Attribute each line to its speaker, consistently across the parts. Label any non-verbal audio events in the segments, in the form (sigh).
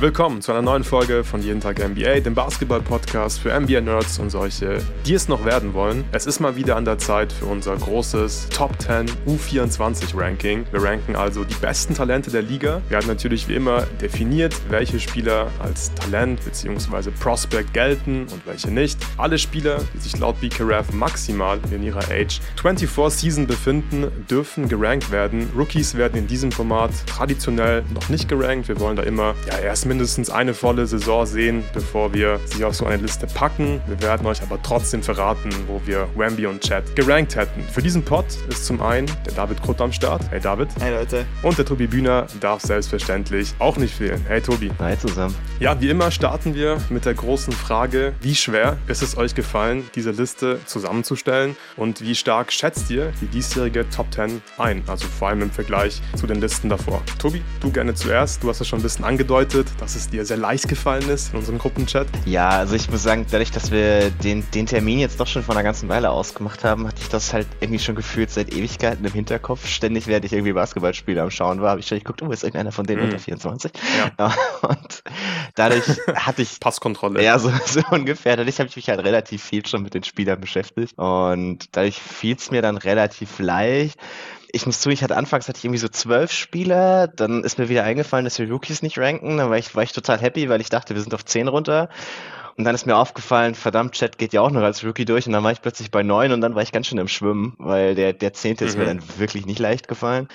Speaker 1: Willkommen zu einer neuen Folge von Jeden Tag NBA, dem Basketball-Podcast für NBA-Nerds und solche, die es noch werden wollen. Es ist mal wieder an der Zeit für unser großes Top 10 U24-Ranking. Wir ranken also die besten Talente der Liga. Wir haben natürlich wie immer definiert, welche Spieler als Talent bzw. Prospect gelten und welche nicht. Alle Spieler, die sich laut BKRF maximal in ihrer Age 24 Season befinden, dürfen gerankt werden. Rookies werden in diesem Format traditionell noch nicht gerankt. Wir wollen da immer ja erst mindestens eine volle Saison sehen, bevor wir sie auf so eine Liste packen. Wir werden euch aber trotzdem verraten, wo wir Wambi und Chat gerankt hätten. Für diesen Pod ist zum einen der David Krutt am Start. Hey David.
Speaker 2: Hey Leute.
Speaker 1: Und der Tobi Bühner darf selbstverständlich auch nicht fehlen. Hey Tobi.
Speaker 3: Hi zusammen.
Speaker 1: Ja, wie immer starten wir mit der großen Frage, wie schwer ist es euch gefallen, diese Liste zusammenzustellen und wie stark schätzt ihr die diesjährige Top 10 ein? Also vor allem im Vergleich zu den Listen davor. Tobi, du gerne zuerst. Du hast es schon ein bisschen angedeutet dass es dir sehr leicht gefallen ist in unserem Gruppenchat?
Speaker 3: Ja, also ich muss sagen, dadurch, dass wir den, den Termin jetzt doch schon vor einer ganzen Weile ausgemacht haben, hatte ich das halt irgendwie schon gefühlt seit Ewigkeiten im Hinterkopf. Ständig, während ich irgendwie Basketballspiele am Schauen war, habe ich schon geguckt, oh, ist irgendeiner von denen mhm. unter 24? Ja. (laughs) Und dadurch hatte ich... (laughs)
Speaker 1: Passkontrolle.
Speaker 3: Ja, so, so ungefähr. Dadurch habe ich mich halt relativ viel schon mit den Spielern beschäftigt. Und dadurch fiel es mir dann relativ leicht ich muss zu, ich hatte anfangs hatte ich irgendwie so zwölf Spieler, dann ist mir wieder eingefallen, dass wir Rookies nicht ranken, dann war ich, war ich total happy, weil ich dachte, wir sind auf zehn runter. Und dann ist mir aufgefallen, verdammt, Chat geht ja auch noch als Rookie durch und dann war ich plötzlich bei neun und dann war ich ganz schön im Schwimmen, weil der, der zehnte mhm. ist mir mhm. dann wirklich nicht leicht gefallen.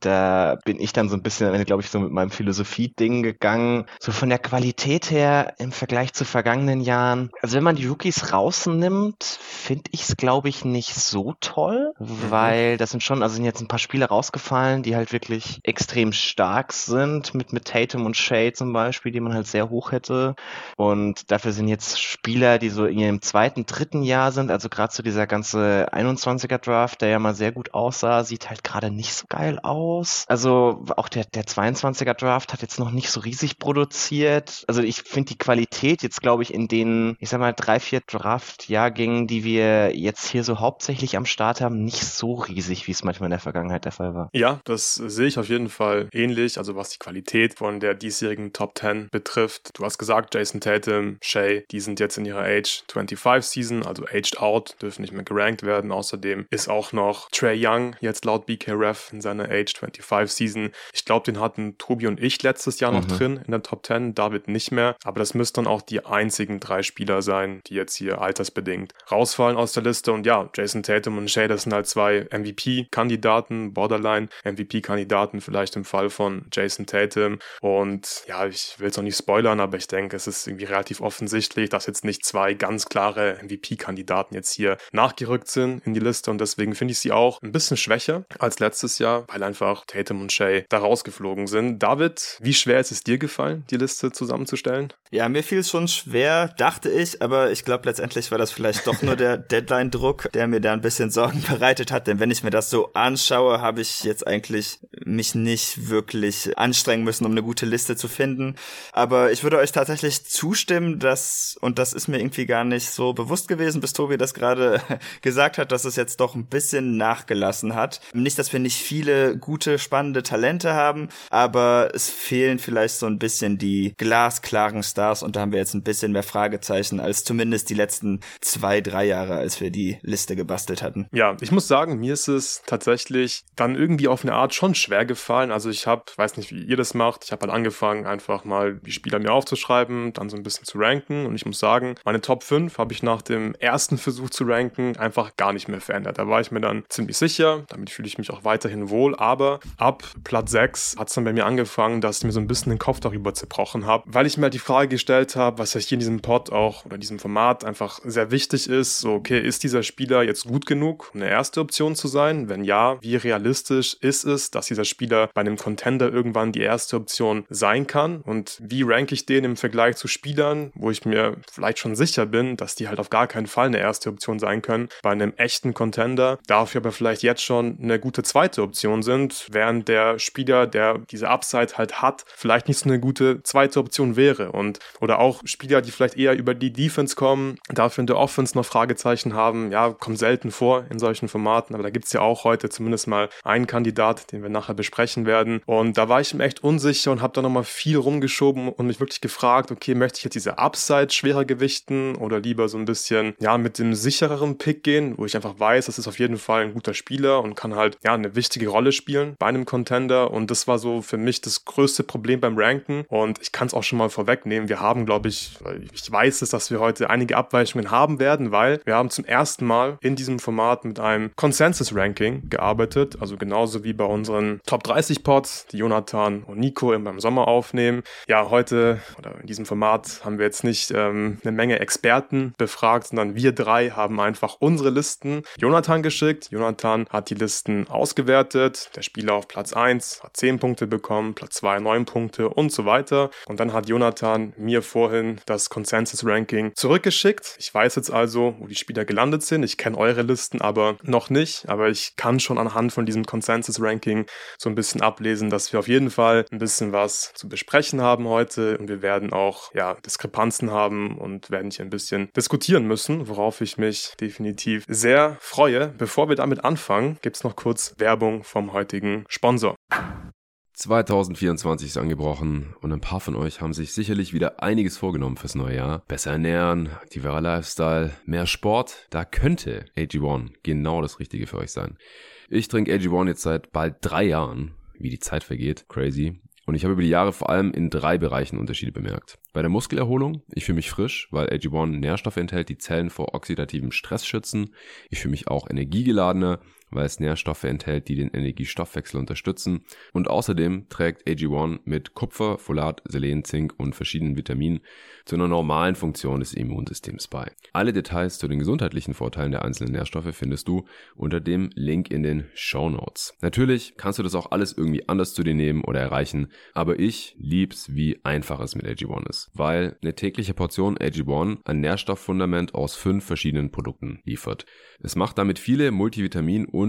Speaker 3: Da bin ich dann so ein bisschen, glaube ich, so mit meinem Philosophie-Ding gegangen. So von der Qualität her im Vergleich zu vergangenen Jahren. Also wenn man die Rookies rausnimmt, finde ich es, glaube ich, nicht so toll, mhm. weil das sind schon, also sind jetzt ein paar Spiele rausgefallen, die halt wirklich extrem stark sind, mit, mit Tatum und Shay zum Beispiel, die man halt sehr hoch hätte. Und dafür sind jetzt Spieler, die so in ihrem zweiten, dritten Jahr sind, also gerade so dieser ganze 21er Draft, der ja mal sehr gut aussah, sieht halt gerade nicht so geil aus aus. Also auch der, der 22er Draft hat jetzt noch nicht so riesig produziert. Also ich finde die Qualität jetzt, glaube ich, in den, ich sag mal, drei, vier Draft-Jahrgängen, die wir jetzt hier so hauptsächlich am Start haben, nicht so riesig, wie es manchmal in der Vergangenheit der Fall war.
Speaker 1: Ja, das sehe ich auf jeden Fall ähnlich. Also was die Qualität von der diesjährigen Top 10 betrifft. Du hast gesagt, Jason Tatum, Shay, die sind jetzt in ihrer Age 25 Season, also aged out, dürfen nicht mehr gerankt werden. Außerdem ist auch noch Trey Young jetzt laut BKRF in seiner Age 25 Season. Ich glaube, den hatten Tobi und ich letztes Jahr noch mhm. drin in der Top 10, David nicht mehr. Aber das müssten dann auch die einzigen drei Spieler sein, die jetzt hier altersbedingt rausfallen aus der Liste. Und ja, Jason Tatum und Shay, das sind halt zwei MVP-Kandidaten, Borderline-MVP-Kandidaten vielleicht im Fall von Jason Tatum. Und ja, ich will es noch nicht spoilern, aber ich denke, es ist irgendwie relativ offensichtlich, dass jetzt nicht zwei ganz klare MVP-Kandidaten jetzt hier nachgerückt sind in die Liste. Und deswegen finde ich sie auch ein bisschen schwächer als letztes Jahr, weil einfach einfach Tatum und Shay da rausgeflogen sind. David, wie schwer ist es dir gefallen, die Liste zusammenzustellen?
Speaker 2: Ja, mir fiel es schon schwer, dachte ich, aber ich glaube letztendlich war das vielleicht doch nur der (laughs) Deadline-Druck, der mir da ein bisschen Sorgen bereitet hat. Denn wenn ich mir das so anschaue, habe ich jetzt eigentlich mich nicht wirklich anstrengen müssen, um eine gute Liste zu finden. Aber ich würde euch tatsächlich zustimmen, dass, und das ist mir irgendwie gar nicht so bewusst gewesen, bis Tobi das gerade (laughs) gesagt hat, dass es jetzt doch ein bisschen nachgelassen hat. Nicht, dass wir nicht viele gute gute, spannende Talente haben, aber es fehlen vielleicht so ein bisschen die glasklaren Stars und da haben wir jetzt ein bisschen mehr Fragezeichen als zumindest die letzten zwei, drei Jahre, als wir die Liste gebastelt hatten.
Speaker 1: Ja, ich muss sagen, mir ist es tatsächlich dann irgendwie auf eine Art schon schwer gefallen. Also ich habe, weiß nicht, wie ihr das macht, ich habe halt angefangen, einfach mal die Spieler mir aufzuschreiben, dann so ein bisschen zu ranken und ich muss sagen, meine Top 5 habe ich nach dem ersten Versuch zu ranken einfach gar nicht mehr verändert. Da war ich mir dann ziemlich sicher, damit fühle ich mich auch weiterhin wohl, aber ab Platz 6 hat es dann bei mir angefangen, dass ich mir so ein bisschen den Kopf darüber zerbrochen habe, weil ich mir halt die Frage gestellt habe, was ja hier in diesem Pod auch oder in diesem Format einfach sehr wichtig ist, so okay, ist dieser Spieler jetzt gut genug, um eine erste Option zu sein? Wenn ja, wie realistisch ist es, dass dieser Spieler bei einem Contender irgendwann die erste Option sein kann? Und wie ranke ich den im Vergleich zu Spielern, wo ich mir vielleicht schon sicher bin, dass die halt auf gar keinen Fall eine erste Option sein können, bei einem echten Contender, dafür aber vielleicht jetzt schon eine gute zweite Option sind während der Spieler, der diese Upside halt hat, vielleicht nicht so eine gute zweite Option wäre. Und oder auch Spieler, die vielleicht eher über die Defense kommen, dafür in der Offense noch Fragezeichen haben. Ja, kommt selten vor in solchen Formaten, aber da gibt es ja auch heute zumindest mal einen Kandidat, den wir nachher besprechen werden. Und da war ich mir echt unsicher und habe da nochmal viel rumgeschoben und mich wirklich gefragt, okay, möchte ich jetzt diese Upside schwerer gewichten oder lieber so ein bisschen, ja, mit dem sichereren Pick gehen, wo ich einfach weiß, das ist auf jeden Fall ein guter Spieler und kann halt, ja, eine wichtige Rolle spielen bei einem Contender. Und das war so für mich das größte Problem beim Ranken. Und ich kann es auch schon mal vorwegnehmen. Wir haben, glaube ich, ich weiß es, dass wir heute einige Abweichungen haben werden, weil wir haben zum ersten Mal in diesem Format mit einem Consensus-Ranking gearbeitet. Also genauso wie bei unseren Top 30 Pods, die Jonathan und Nico im Sommer aufnehmen. Ja, heute oder in diesem Format haben wir jetzt nicht ähm, eine Menge Experten befragt, sondern wir drei haben einfach unsere Listen Jonathan geschickt. Jonathan hat die Listen ausgewertet. Der Spieler auf Platz 1 hat 10 Punkte bekommen, Platz 2 9 Punkte und so weiter. Und dann hat Jonathan mir vorhin das Consensus-Ranking zurückgeschickt. Ich weiß jetzt also, wo die Spieler gelandet sind. Ich kenne eure Listen aber noch nicht. Aber ich kann schon anhand von diesem Consensus-Ranking so ein bisschen ablesen, dass wir auf jeden Fall ein bisschen was zu besprechen haben heute. Und wir werden auch ja, Diskrepanzen haben und werden hier ein bisschen diskutieren müssen, worauf ich mich definitiv sehr freue. Bevor wir damit anfangen, gibt es noch kurz Werbung vom heutigen Sponsor.
Speaker 4: 2024 ist angebrochen und ein paar von euch haben sich sicherlich wieder einiges vorgenommen fürs neue Jahr. Besser ernähren, aktiverer Lifestyle, mehr Sport. Da könnte AG1 genau das Richtige für euch sein. Ich trinke AG1 jetzt seit bald drei Jahren. Wie die Zeit vergeht, crazy. Und ich habe über die Jahre vor allem in drei Bereichen Unterschiede bemerkt. Bei der Muskelerholung, ich fühle mich frisch, weil AG1 Nährstoffe enthält, die Zellen vor oxidativem Stress schützen. Ich fühle mich auch energiegeladener weil es Nährstoffe enthält, die den Energiestoffwechsel unterstützen. Und außerdem trägt AG1 mit Kupfer, Folat, Selen, Zink und verschiedenen Vitaminen zu einer normalen Funktion des Immunsystems bei. Alle Details zu den gesundheitlichen Vorteilen der einzelnen Nährstoffe findest du unter dem Link in den Show Notes. Natürlich kannst du das auch alles irgendwie anders zu dir nehmen oder erreichen, aber ich lieb's, wie einfach es mit AG1 ist, weil eine tägliche Portion AG1 ein Nährstofffundament aus fünf verschiedenen Produkten liefert. Es macht damit viele Multivitamin- und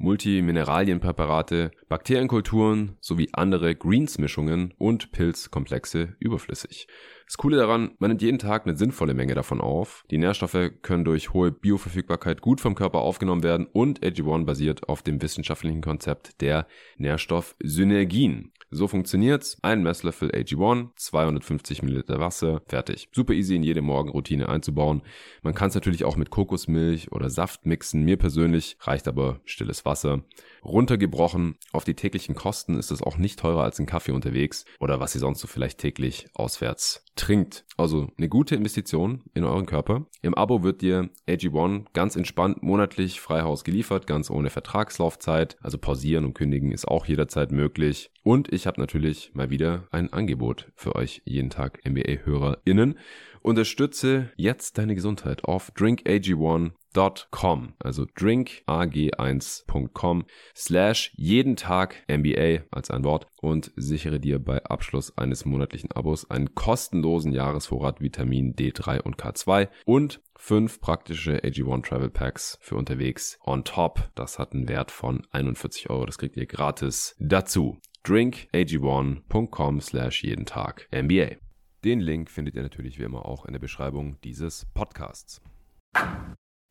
Speaker 4: Multimineralienpräparate, Bakterienkulturen sowie andere Greens-Mischungen und Pilzkomplexe überflüssig. Das Coole daran, man nimmt jeden Tag eine sinnvolle Menge davon auf. Die Nährstoffe können durch hohe Bioverfügbarkeit gut vom Körper aufgenommen werden und AG1 basiert auf dem wissenschaftlichen Konzept der Nährstoffsynergien. So funktioniert's. Ein Messlöffel AG1, 250 Milliliter Wasser, fertig. Super easy in jede Morgenroutine einzubauen. Man kann es natürlich auch mit Kokosmilch oder Saft mixen. Mir persönlich reicht aber stilles Wasser. Runtergebrochen auf die täglichen Kosten ist es auch nicht teurer als ein Kaffee unterwegs oder was ihr sonst so vielleicht täglich auswärts trinkt. Also eine gute Investition in euren Körper. Im Abo wird dir AG1 ganz entspannt monatlich Freihaus geliefert, ganz ohne Vertragslaufzeit. Also pausieren und kündigen ist auch jederzeit möglich. Und ich habe natürlich mal wieder ein Angebot für euch jeden Tag NBA-HörerInnen. Unterstütze jetzt deine Gesundheit auf drinkag1.com, also drinkag1.com slash jeden Tag MBA als ein Wort und sichere dir bei Abschluss eines monatlichen Abos einen kostenlosen Jahresvorrat Vitamin D3 und K2 und fünf praktische AG1 Travel Packs für unterwegs on top. Das hat einen Wert von 41 Euro. Das kriegt ihr gratis dazu. drinkag1.com slash jeden Tag MBA. Den Link findet ihr natürlich wie immer auch in der Beschreibung dieses Podcasts.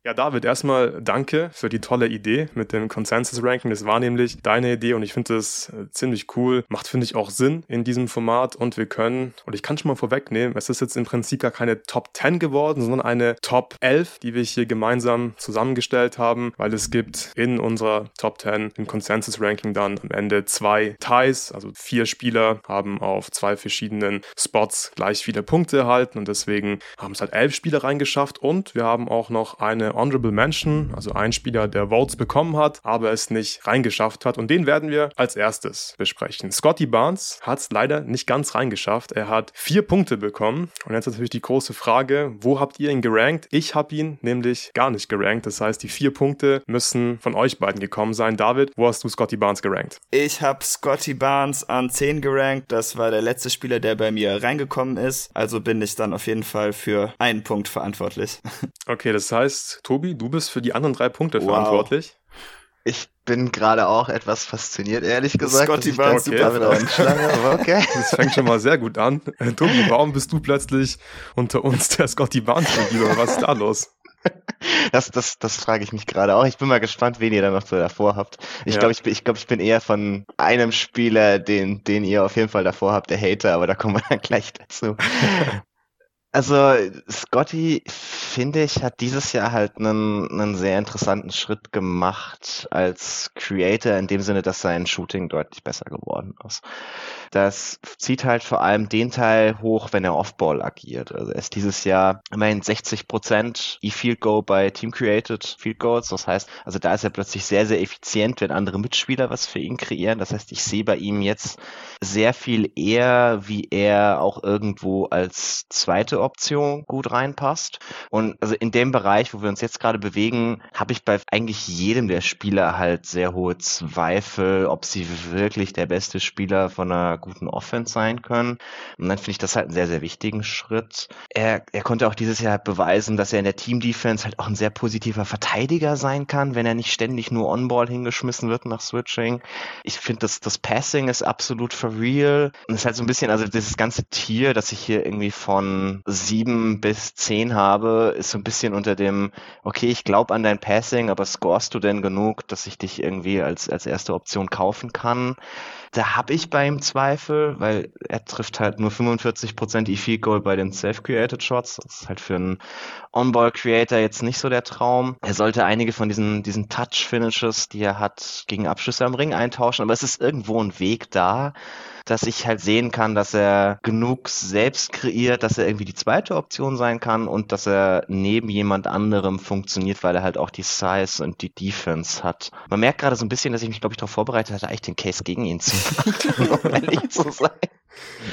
Speaker 1: Ja, David, erstmal danke für die tolle Idee mit dem Consensus-Ranking. Das war nämlich deine Idee und ich finde das äh, ziemlich cool. Macht, finde ich, auch Sinn in diesem Format und wir können, und ich kann schon mal vorwegnehmen, es ist jetzt im Prinzip gar keine Top 10 geworden, sondern eine Top 11, die wir hier gemeinsam zusammengestellt haben, weil es gibt in unserer Top 10 im Consensus-Ranking dann am Ende zwei Ties, also vier Spieler haben auf zwei verschiedenen Spots gleich viele Punkte erhalten und deswegen haben es halt elf Spieler reingeschafft und wir haben auch noch eine Honorable Mention, also ein Spieler, der Votes bekommen hat, aber es nicht reingeschafft hat. Und den werden wir als erstes besprechen. Scotty Barnes hat es leider nicht ganz reingeschafft. Er hat vier Punkte bekommen. Und jetzt natürlich die große Frage, wo habt ihr ihn gerankt? Ich habe ihn nämlich gar nicht gerankt. Das heißt, die vier Punkte müssen von euch beiden gekommen sein. David, wo hast du Scotty Barnes gerankt?
Speaker 2: Ich habe Scotty Barnes an 10 gerankt. Das war der letzte Spieler, der bei mir reingekommen ist. Also bin ich dann auf jeden Fall für einen Punkt verantwortlich. (laughs)
Speaker 1: Okay, das heißt, Tobi, du bist für die anderen drei Punkte wow. verantwortlich.
Speaker 3: Ich bin gerade auch etwas fasziniert, ehrlich gesagt.
Speaker 2: Scotty Barnes
Speaker 1: okay,
Speaker 2: super
Speaker 3: damit okay. (laughs)
Speaker 1: Das fängt schon mal sehr gut an. Äh, Tobi, warum bist du plötzlich unter uns der Scotty Barnes-Spieler? Was ist da los?
Speaker 3: Das, das, das frage ich mich gerade auch. Ich bin mal gespannt, wen ihr da noch so davor habt. Ich
Speaker 1: Ja.
Speaker 3: glaube, ich, bin- ich, glaub, ich bin eher von einem Spieler, den, den ihr auf jeden Fall davor habt, der Hater, aber da kommen wir dann gleich dazu. Also, Scotty, finde ich, hat dieses Jahr halt einen, einen sehr interessanten Schritt gemacht als Creator, in dem Sinne, dass sein Shooting deutlich besser geworden ist. Das zieht halt vor allem den Teil hoch, wenn er Off-Ball agiert. Also er ist dieses Jahr immerhin 60% E-Field Goal bei Team Created Field Goals. Das heißt, also da ist er plötzlich sehr, sehr effizient, wenn andere Mitspieler was für ihn kreieren. Das heißt, ich sehe bei ihm jetzt sehr viel eher, wie er auch irgendwo als zweite Option gut reinpasst. Und also in dem Bereich, wo wir uns jetzt gerade bewegen, habe ich bei eigentlich jedem der Spieler halt sehr hohe Zweifel, ob sie wirklich der beste Spieler von einer guten Offense sein können. Und dann finde ich das halt einen sehr, sehr wichtigen Schritt. Er, er konnte auch dieses Jahr beweisen, dass er in der Team-Defense halt auch ein sehr positiver Verteidiger sein kann, wenn er nicht ständig nur On-Ball hingeschmissen wird nach Switching. Ich finde, das, das Passing ist absolut for real. Und es ist halt so ein bisschen, also dieses ganze Tier, das ich hier irgendwie von sieben bis zehn habe, ist so ein bisschen unter dem, okay, ich glaube an dein Passing, aber scorest du denn genug, dass ich dich irgendwie als, als erste Option kaufen kann? Da habe ich bei ihm Zweifel, weil er trifft halt nur 45% E-Field Goal bei den Self-Created Shots. Das ist halt für einen On-Ball-Creator jetzt nicht so der Traum. Er sollte einige von diesen, diesen Touch-Finishes, die er hat, gegen Abschlüsse am Ring eintauschen, aber es ist irgendwo ein Weg da, dass ich halt sehen kann, dass er genug selbst kreiert, dass er irgendwie die zweite Option sein kann und dass er neben jemand anderem funktioniert, weil er halt auch die Size und die Defense hat. Man merkt gerade so ein bisschen, dass ich mich, glaube ich, darauf vorbereitet hatte, eigentlich den Case gegen ihn zu machen, (laughs) um ehrlich zu sein.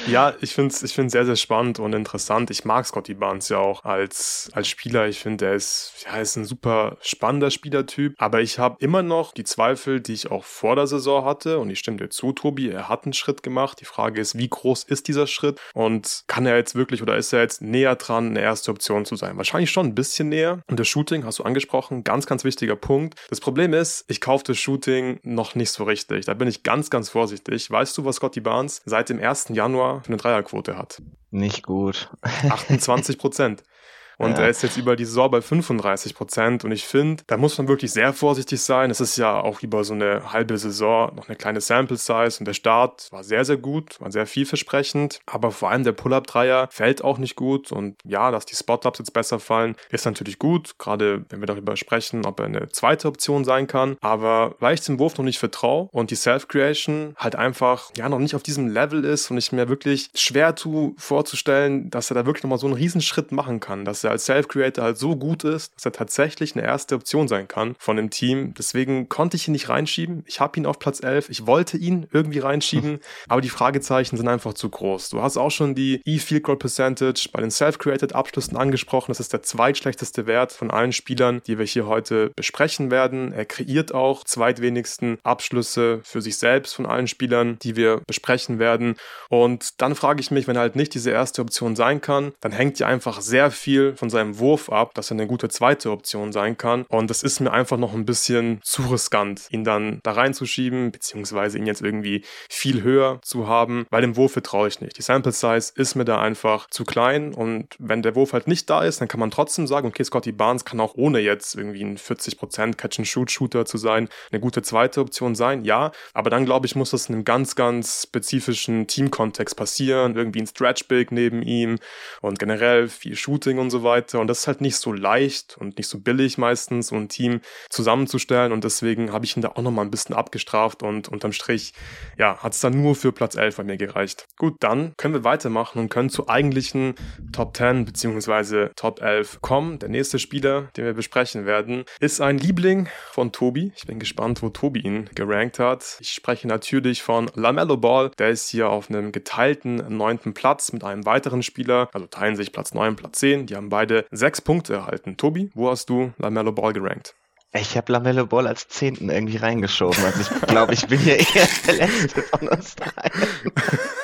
Speaker 1: Ja, ich finde es ich find's sehr, sehr spannend und interessant. Ich mag Scotty Barnes ja auch als, als Spieler. Ich finde, er ist, ja, ist ein super spannender Spielertyp. Aber ich habe immer noch die Zweifel, die ich auch vor der Saison hatte. Und ich stimme dir zu, Tobi. Er hat einen Schritt gemacht. Die Frage ist, wie groß ist dieser Schritt? Und kann er jetzt wirklich oder ist er jetzt näher dran, eine erste Option zu sein? Wahrscheinlich schon ein bisschen näher. Und das Shooting hast du angesprochen. Ganz, ganz wichtiger Punkt. Das Problem ist, ich kaufe das Shooting noch nicht so richtig. Da bin ich ganz, ganz vorsichtig. Weißt du, was Scotty Barnes seit dem 1. Januar eine Dreierquote hat?
Speaker 3: Nicht gut.
Speaker 1: 28 Prozent. (laughs) Und
Speaker 3: Ja.
Speaker 1: er ist jetzt über die Saison bei 35 Prozent. Und ich finde, da muss man wirklich sehr vorsichtig sein. Es ist ja auch über so eine halbe Saison noch eine kleine Sample Size. Und der Start war sehr, sehr gut, war sehr vielversprechend. Aber vor allem der Pull-Up-Dreier fällt auch nicht gut. Und ja, dass die Spot-Ups jetzt besser fallen, ist natürlich gut. Gerade wenn wir darüber sprechen, ob er eine zweite Option sein kann. Aber weil ich dem Wurf noch nicht vertraue und die Self-Creation halt einfach ja noch nicht auf diesem Level ist und ich mir wirklich schwer tue vorzustellen, dass er da wirklich nochmal so einen Riesenschritt machen kann, dass er als Self-Creator halt so gut ist, dass er tatsächlich eine erste Option sein kann von dem Team. Deswegen konnte ich ihn nicht reinschieben. Ich habe ihn auf Platz 11. Ich wollte ihn irgendwie reinschieben, aber die Fragezeichen sind einfach zu groß. Du hast auch schon die E-Field Goal Percentage bei den Self-Created Abschlüssen angesprochen. Das ist der zweitschlechteste Wert von allen Spielern, die wir hier heute besprechen werden. Er kreiert auch zweitwenigsten Abschlüsse für sich selbst von allen Spielern, die wir besprechen werden. Und dann frage ich mich, wenn er halt nicht diese erste Option sein kann, dann hängt ja einfach sehr viel von seinem Wurf ab, dass er eine gute zweite Option sein kann. Und das ist mir einfach noch ein bisschen zu riskant, ihn dann da reinzuschieben, beziehungsweise ihn jetzt irgendwie viel höher zu haben, weil dem Wurf vertraue ich nicht. Die Sample Size ist mir da einfach zu klein und wenn der Wurf halt nicht da ist, dann kann man trotzdem sagen, okay, Scotty Barnes kann auch ohne jetzt irgendwie ein 40% Catch-and-Shoot-Shooter zu sein, eine gute zweite Option sein, ja, aber dann glaube ich, muss das in einem ganz, ganz spezifischen Teamkontext passieren, irgendwie ein Stretch-Big neben ihm und generell viel Shooting und so weiter und das ist halt nicht so leicht und nicht so billig meistens, so ein Team zusammenzustellen und deswegen habe ich ihn da auch nochmal ein bisschen abgestraft und unterm Strich, ja, hat es dann nur für Platz 11 bei mir gereicht. Gut, dann können wir weitermachen und können zu eigentlichen Top 10 beziehungsweise Top 11 kommen. Der nächste Spieler, den wir besprechen werden, ist ein Liebling von Tobi. Ich bin gespannt, wo Tobi ihn gerankt hat. Ich spreche natürlich von LaMelo Ball. Der ist hier auf einem geteilten neunten Platz mit einem weiteren Spieler. Also teilen sich Platz 9, Platz 10. Die haben beide sechs Punkte erhalten. Tobi, wo hast du LaMelo Ball gerankt?
Speaker 3: Ich habe Lamello Ball als Zehnten irgendwie reingeschoben. Also ich glaube, ich bin hier (laughs) eher der Letzte von uns dreien.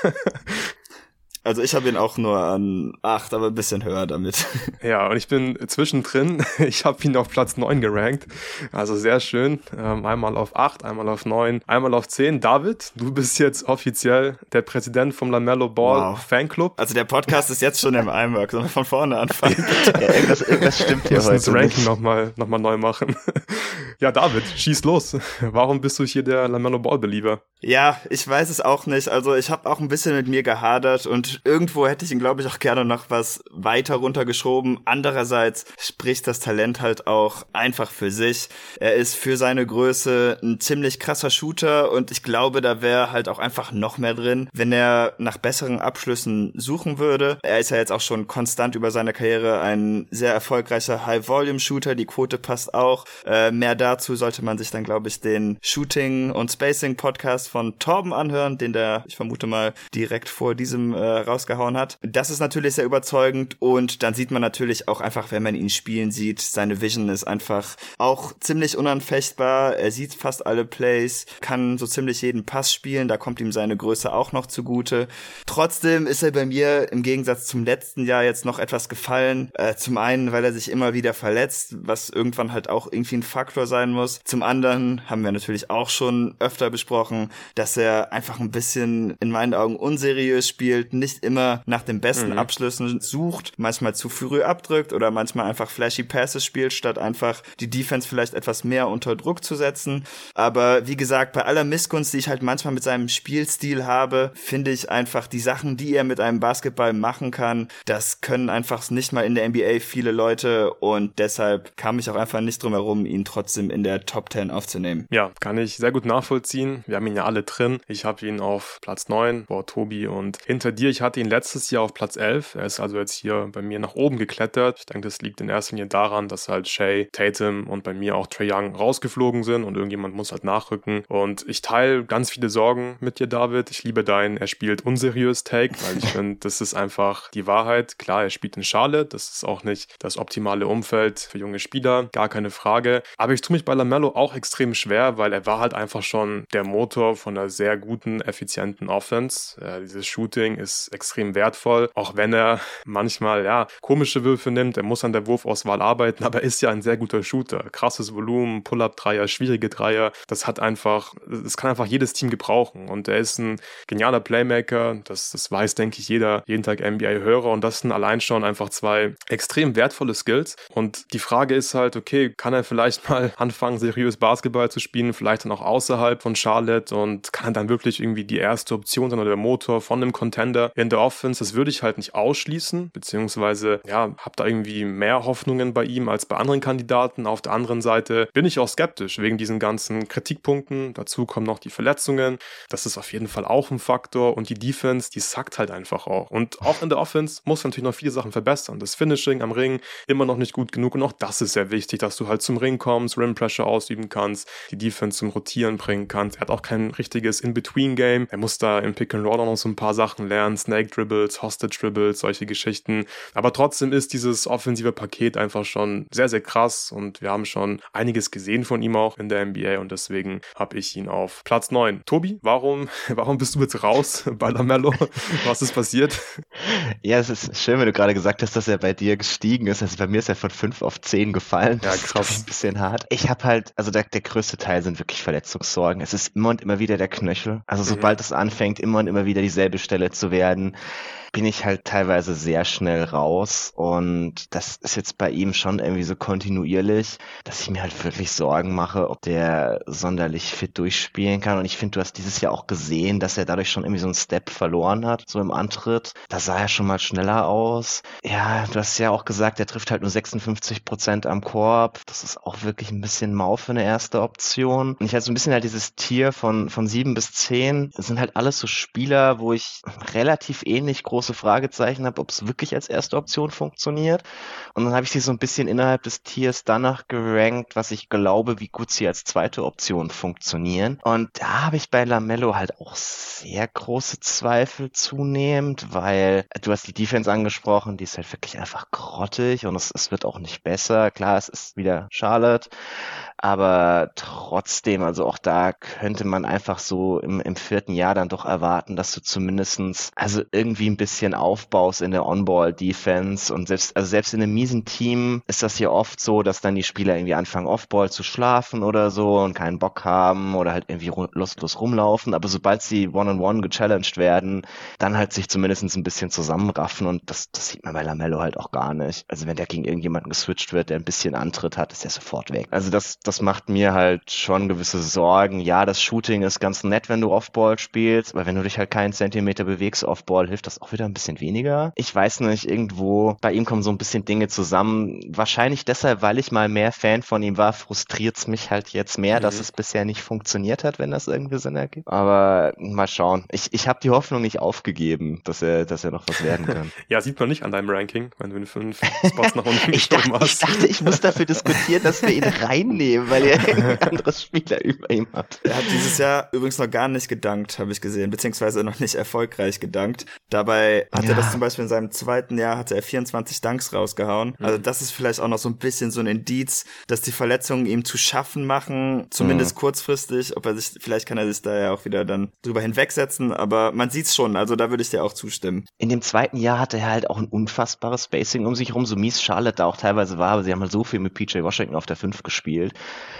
Speaker 3: (laughs)
Speaker 2: Also ich habe ihn auch nur an acht, aber ein bisschen höher damit. (laughs)
Speaker 1: Ja, und ich bin zwischendrin. (laughs) Ich habe ihn auf Platz neun gerankt. Also sehr schön. Ähm, einmal auf acht, einmal auf neun, einmal auf zehn. David, du bist jetzt offiziell der Präsident vom Lamello Ball wow. Fanclub.
Speaker 2: Also der Podcast ist jetzt schon im Eimer. Sollen wir von vorne anfangen? (laughs)
Speaker 3: ja, irgendwas, irgendwas stimmt hier heute.
Speaker 1: das Ranking nochmal noch mal neu machen. ja, David, schieß los. Warum bist du hier der Lamello Ball Believer?
Speaker 2: Ja, ich weiß es auch nicht. Also ich habe auch ein bisschen mit mir gehadert und irgendwo hätte ich ihn, glaube ich, auch gerne noch was weiter runtergeschoben. Andererseits spricht das Talent halt auch einfach für sich. Er ist für seine Größe ein ziemlich krasser Shooter und ich glaube, da wäre halt auch einfach noch mehr drin, wenn er nach besseren Abschlüssen suchen würde. Er ist ja jetzt auch schon konstant über seine Karriere ein sehr erfolgreicher High-Volume-Shooter. Die Quote passt auch. Äh, mehr dazu sollte man sich dann, glaube ich, den Shooting- und Spacing-Podcast von Torben anhören, den der, ich vermute mal, direkt vor diesem äh, rausgehauen hat. Das ist natürlich sehr überzeugend und dann sieht man natürlich auch einfach, wenn man ihn spielen sieht, seine Vision ist einfach auch ziemlich unanfechtbar. Er sieht fast alle Plays, kann so ziemlich jeden Pass spielen, da kommt ihm seine Größe auch noch zugute. Trotzdem ist er bei mir im Gegensatz zum letzten Jahr jetzt noch etwas gefallen. Äh, zum einen, weil er sich immer wieder verletzt, was irgendwann halt auch irgendwie ein Faktor sein muss. Zum anderen haben wir natürlich auch schon öfter besprochen, dass er einfach ein bisschen in meinen Augen unseriös spielt, nicht immer nach den besten mhm. Abschlüssen sucht, manchmal zu früh abdrückt oder manchmal einfach flashy Passes spielt, statt einfach die Defense vielleicht etwas mehr unter Druck zu setzen. Aber wie gesagt, bei aller Missgunst, die ich halt manchmal mit seinem Spielstil habe, finde ich einfach die Sachen, die er mit einem Basketball machen kann, das können einfach nicht mal in der NBA viele Leute und deshalb kam ich auch einfach nicht drum herum, ihn trotzdem in der Top 10 aufzunehmen.
Speaker 1: Ja, kann ich sehr gut nachvollziehen. Wir haben ihn ja alle drin. Ich habe ihn auf Platz 9, boah, Tobi. Und hinter dir, ich hatte ihn letztes Jahr auf Platz 11. Er ist also jetzt hier bei mir nach oben geklettert. Ich denke, das liegt in erster Linie daran, dass halt Shay, Tatum und bei mir auch Trey Young rausgeflogen sind und irgendjemand muss halt nachrücken. Und ich teile ganz viele Sorgen mit dir, David. Ich liebe deinen, er spielt unseriös Take, weil ich (laughs) finde, das ist einfach die Wahrheit. Klar, er spielt in Charlotte. Das ist auch nicht das optimale Umfeld für junge Spieler. Gar keine Frage. Aber ich tue mich bei Lamello auch extrem schwer, weil er war halt einfach schon der Motor von einer sehr guten, effizienten Offense. Äh, dieses Shooting ist extrem wertvoll, auch wenn er manchmal ja komische Würfe nimmt. Er muss an der Wurfauswahl arbeiten, aber er ist ja ein sehr guter Shooter. Krasses Volumen, Pull-up-Dreier, schwierige Dreier. Das hat einfach, das kann einfach jedes Team gebrauchen. Und er ist ein genialer Playmaker. Das, das weiß, denke ich, jeder jeden Tag NBA-Hörer. Und das sind allein schon einfach zwei extrem wertvolle Skills. Und die Frage ist halt, okay, kann er vielleicht (laughs) mal anfangen, seriös Basketball zu spielen, vielleicht dann auch außerhalb von Charlotte und kann dann wirklich irgendwie die erste Option sein oder der Motor von einem Contender in der Offense. Das würde ich halt nicht ausschließen, beziehungsweise ja, habe da irgendwie mehr Hoffnungen bei ihm als bei anderen Kandidaten. Auf der anderen Seite bin ich auch skeptisch wegen diesen ganzen Kritikpunkten. Dazu kommen noch die Verletzungen. Das ist auf jeden Fall auch ein Faktor und die Defense, die sackt halt einfach auch. Und auch in der Offense muss natürlich noch viele Sachen verbessern. Das Finishing am Ring immer noch nicht gut genug und auch das ist sehr wichtig, dass du halt zum Ring kommst, Rim Pressure ausüben kannst, die Defense zum Rotieren bringen kannst. Er hat auch kein richtiges In-Between-Game. Er muss da im Pick and Roll auch noch so ein paar Sachen lernen, Snake Dribbles, Hostage Dribbles, solche Geschichten. Aber trotzdem ist dieses offensive Paket einfach schon sehr, sehr krass und wir haben schon einiges gesehen von ihm auch in der NBA und deswegen habe ich ihn auf Platz 9. Tobi, warum, (laughs) warum bist du jetzt raus (laughs) bei Lamello? Was ist passiert? (laughs)
Speaker 3: Ja, es ist schön, wenn du gerade gesagt hast, dass er bei dir gestiegen ist. Also bei mir ist er von 5 auf 10 gefallen. Ja, krass. Das ist ein bisschen hart. Ich habe halt, also der, der größte Teil sind wirklich Verletzungssorgen. Es ist immer und immer wieder der Knöchel. Also sobald mhm. es anfängt, immer und immer wieder dieselbe Stelle zu werden, werden. Bin ich halt teilweise sehr schnell raus und das ist jetzt bei ihm schon irgendwie so kontinuierlich, dass ich mir halt wirklich Sorgen mache, ob der sonderlich fit durchspielen kann und ich finde, du hast dieses Jahr auch gesehen, dass er dadurch schon irgendwie so einen Step verloren hat, so im Antritt. Da sah er schon mal schneller aus. Ja, du hast ja auch gesagt, er trifft halt nur 56 Prozent am Korb. Das ist auch wirklich ein bisschen mau für eine erste Option. Und ich halt so ein bisschen halt dieses Tier von, von sieben bis zehn sind halt alles so Spieler, wo ich relativ ähnlich groß große Fragezeichen habe, ob es wirklich als erste Option funktioniert. Und dann habe ich sie so ein bisschen innerhalb des Tiers danach gerankt, was ich glaube, wie gut sie als zweite Option funktionieren. Und da habe ich bei Lamello halt auch sehr große Zweifel zunehmend, weil du hast die Defense angesprochen, die ist halt wirklich einfach grottig und es, es wird auch nicht besser. Klar, es ist wieder Charlotte, aber trotzdem, also auch da könnte man einfach so im, im vierten Jahr dann doch erwarten, dass du zumindestens also irgendwie ein bisschen bisschen aufbaust in der On-Ball-Defense und selbst, also selbst in einem miesen Team ist das hier oft so, dass dann die Spieler irgendwie anfangen, Off-Ball zu schlafen oder so und keinen Bock haben oder halt irgendwie lustlos rumlaufen. Aber sobald sie One-on-One gechallenged werden, dann halt sich zumindest ein bisschen zusammenraffen und das, das sieht man bei Lamello halt auch gar nicht. Also wenn der gegen irgendjemanden geswitcht wird, der ein bisschen Antritt hat, ist er sofort weg. Also das, das macht mir halt schon gewisse Sorgen. Ja, das Shooting ist ganz nett, wenn du Off-Ball spielst, aber wenn du dich halt keinen Zentimeter bewegst Off-Ball, hilft das auch wieder ein bisschen weniger. Ich weiß nicht, irgendwo bei ihm kommen so ein bisschen Dinge zusammen. Wahrscheinlich deshalb, weil ich mal mehr Fan von ihm war, frustriert es mich halt jetzt mehr, mhm. dass es bisher nicht funktioniert hat, wenn das irgendwie Sinn ergibt. Aber mal schauen. Ich, ich habe die Hoffnung nicht aufgegeben, dass er, dass er noch was werden kann. (laughs)
Speaker 1: ja, sieht man nicht an deinem Ranking, wenn du in fünf (laughs) Spots nach unten
Speaker 3: ich, dachte, hast. ich dachte, ich muss dafür diskutieren, dass wir ihn reinnehmen, weil er ein anderes Spieler über ihm hat.
Speaker 2: Er hat dieses Jahr übrigens noch gar nicht gedankt, habe ich gesehen, beziehungsweise noch nicht erfolgreich gedankt. Dabei hat ja. er das zum Beispiel in seinem zweiten Jahr, hatte er 24 Danks rausgehauen. Mhm. Also das ist vielleicht auch noch so ein bisschen so ein Indiz, dass die Verletzungen ihm zu schaffen machen, zumindest mhm. kurzfristig. Ob er sich, vielleicht kann er sich da ja auch wieder dann drüber hinwegsetzen, aber man sieht's schon, also da würde ich dir auch zustimmen.
Speaker 3: In dem zweiten Jahr hatte er halt auch ein unfassbares Spacing um sich rum, so mies Charlotte da auch teilweise war, aber sie haben halt so viel mit PJ Washington auf der 5 gespielt,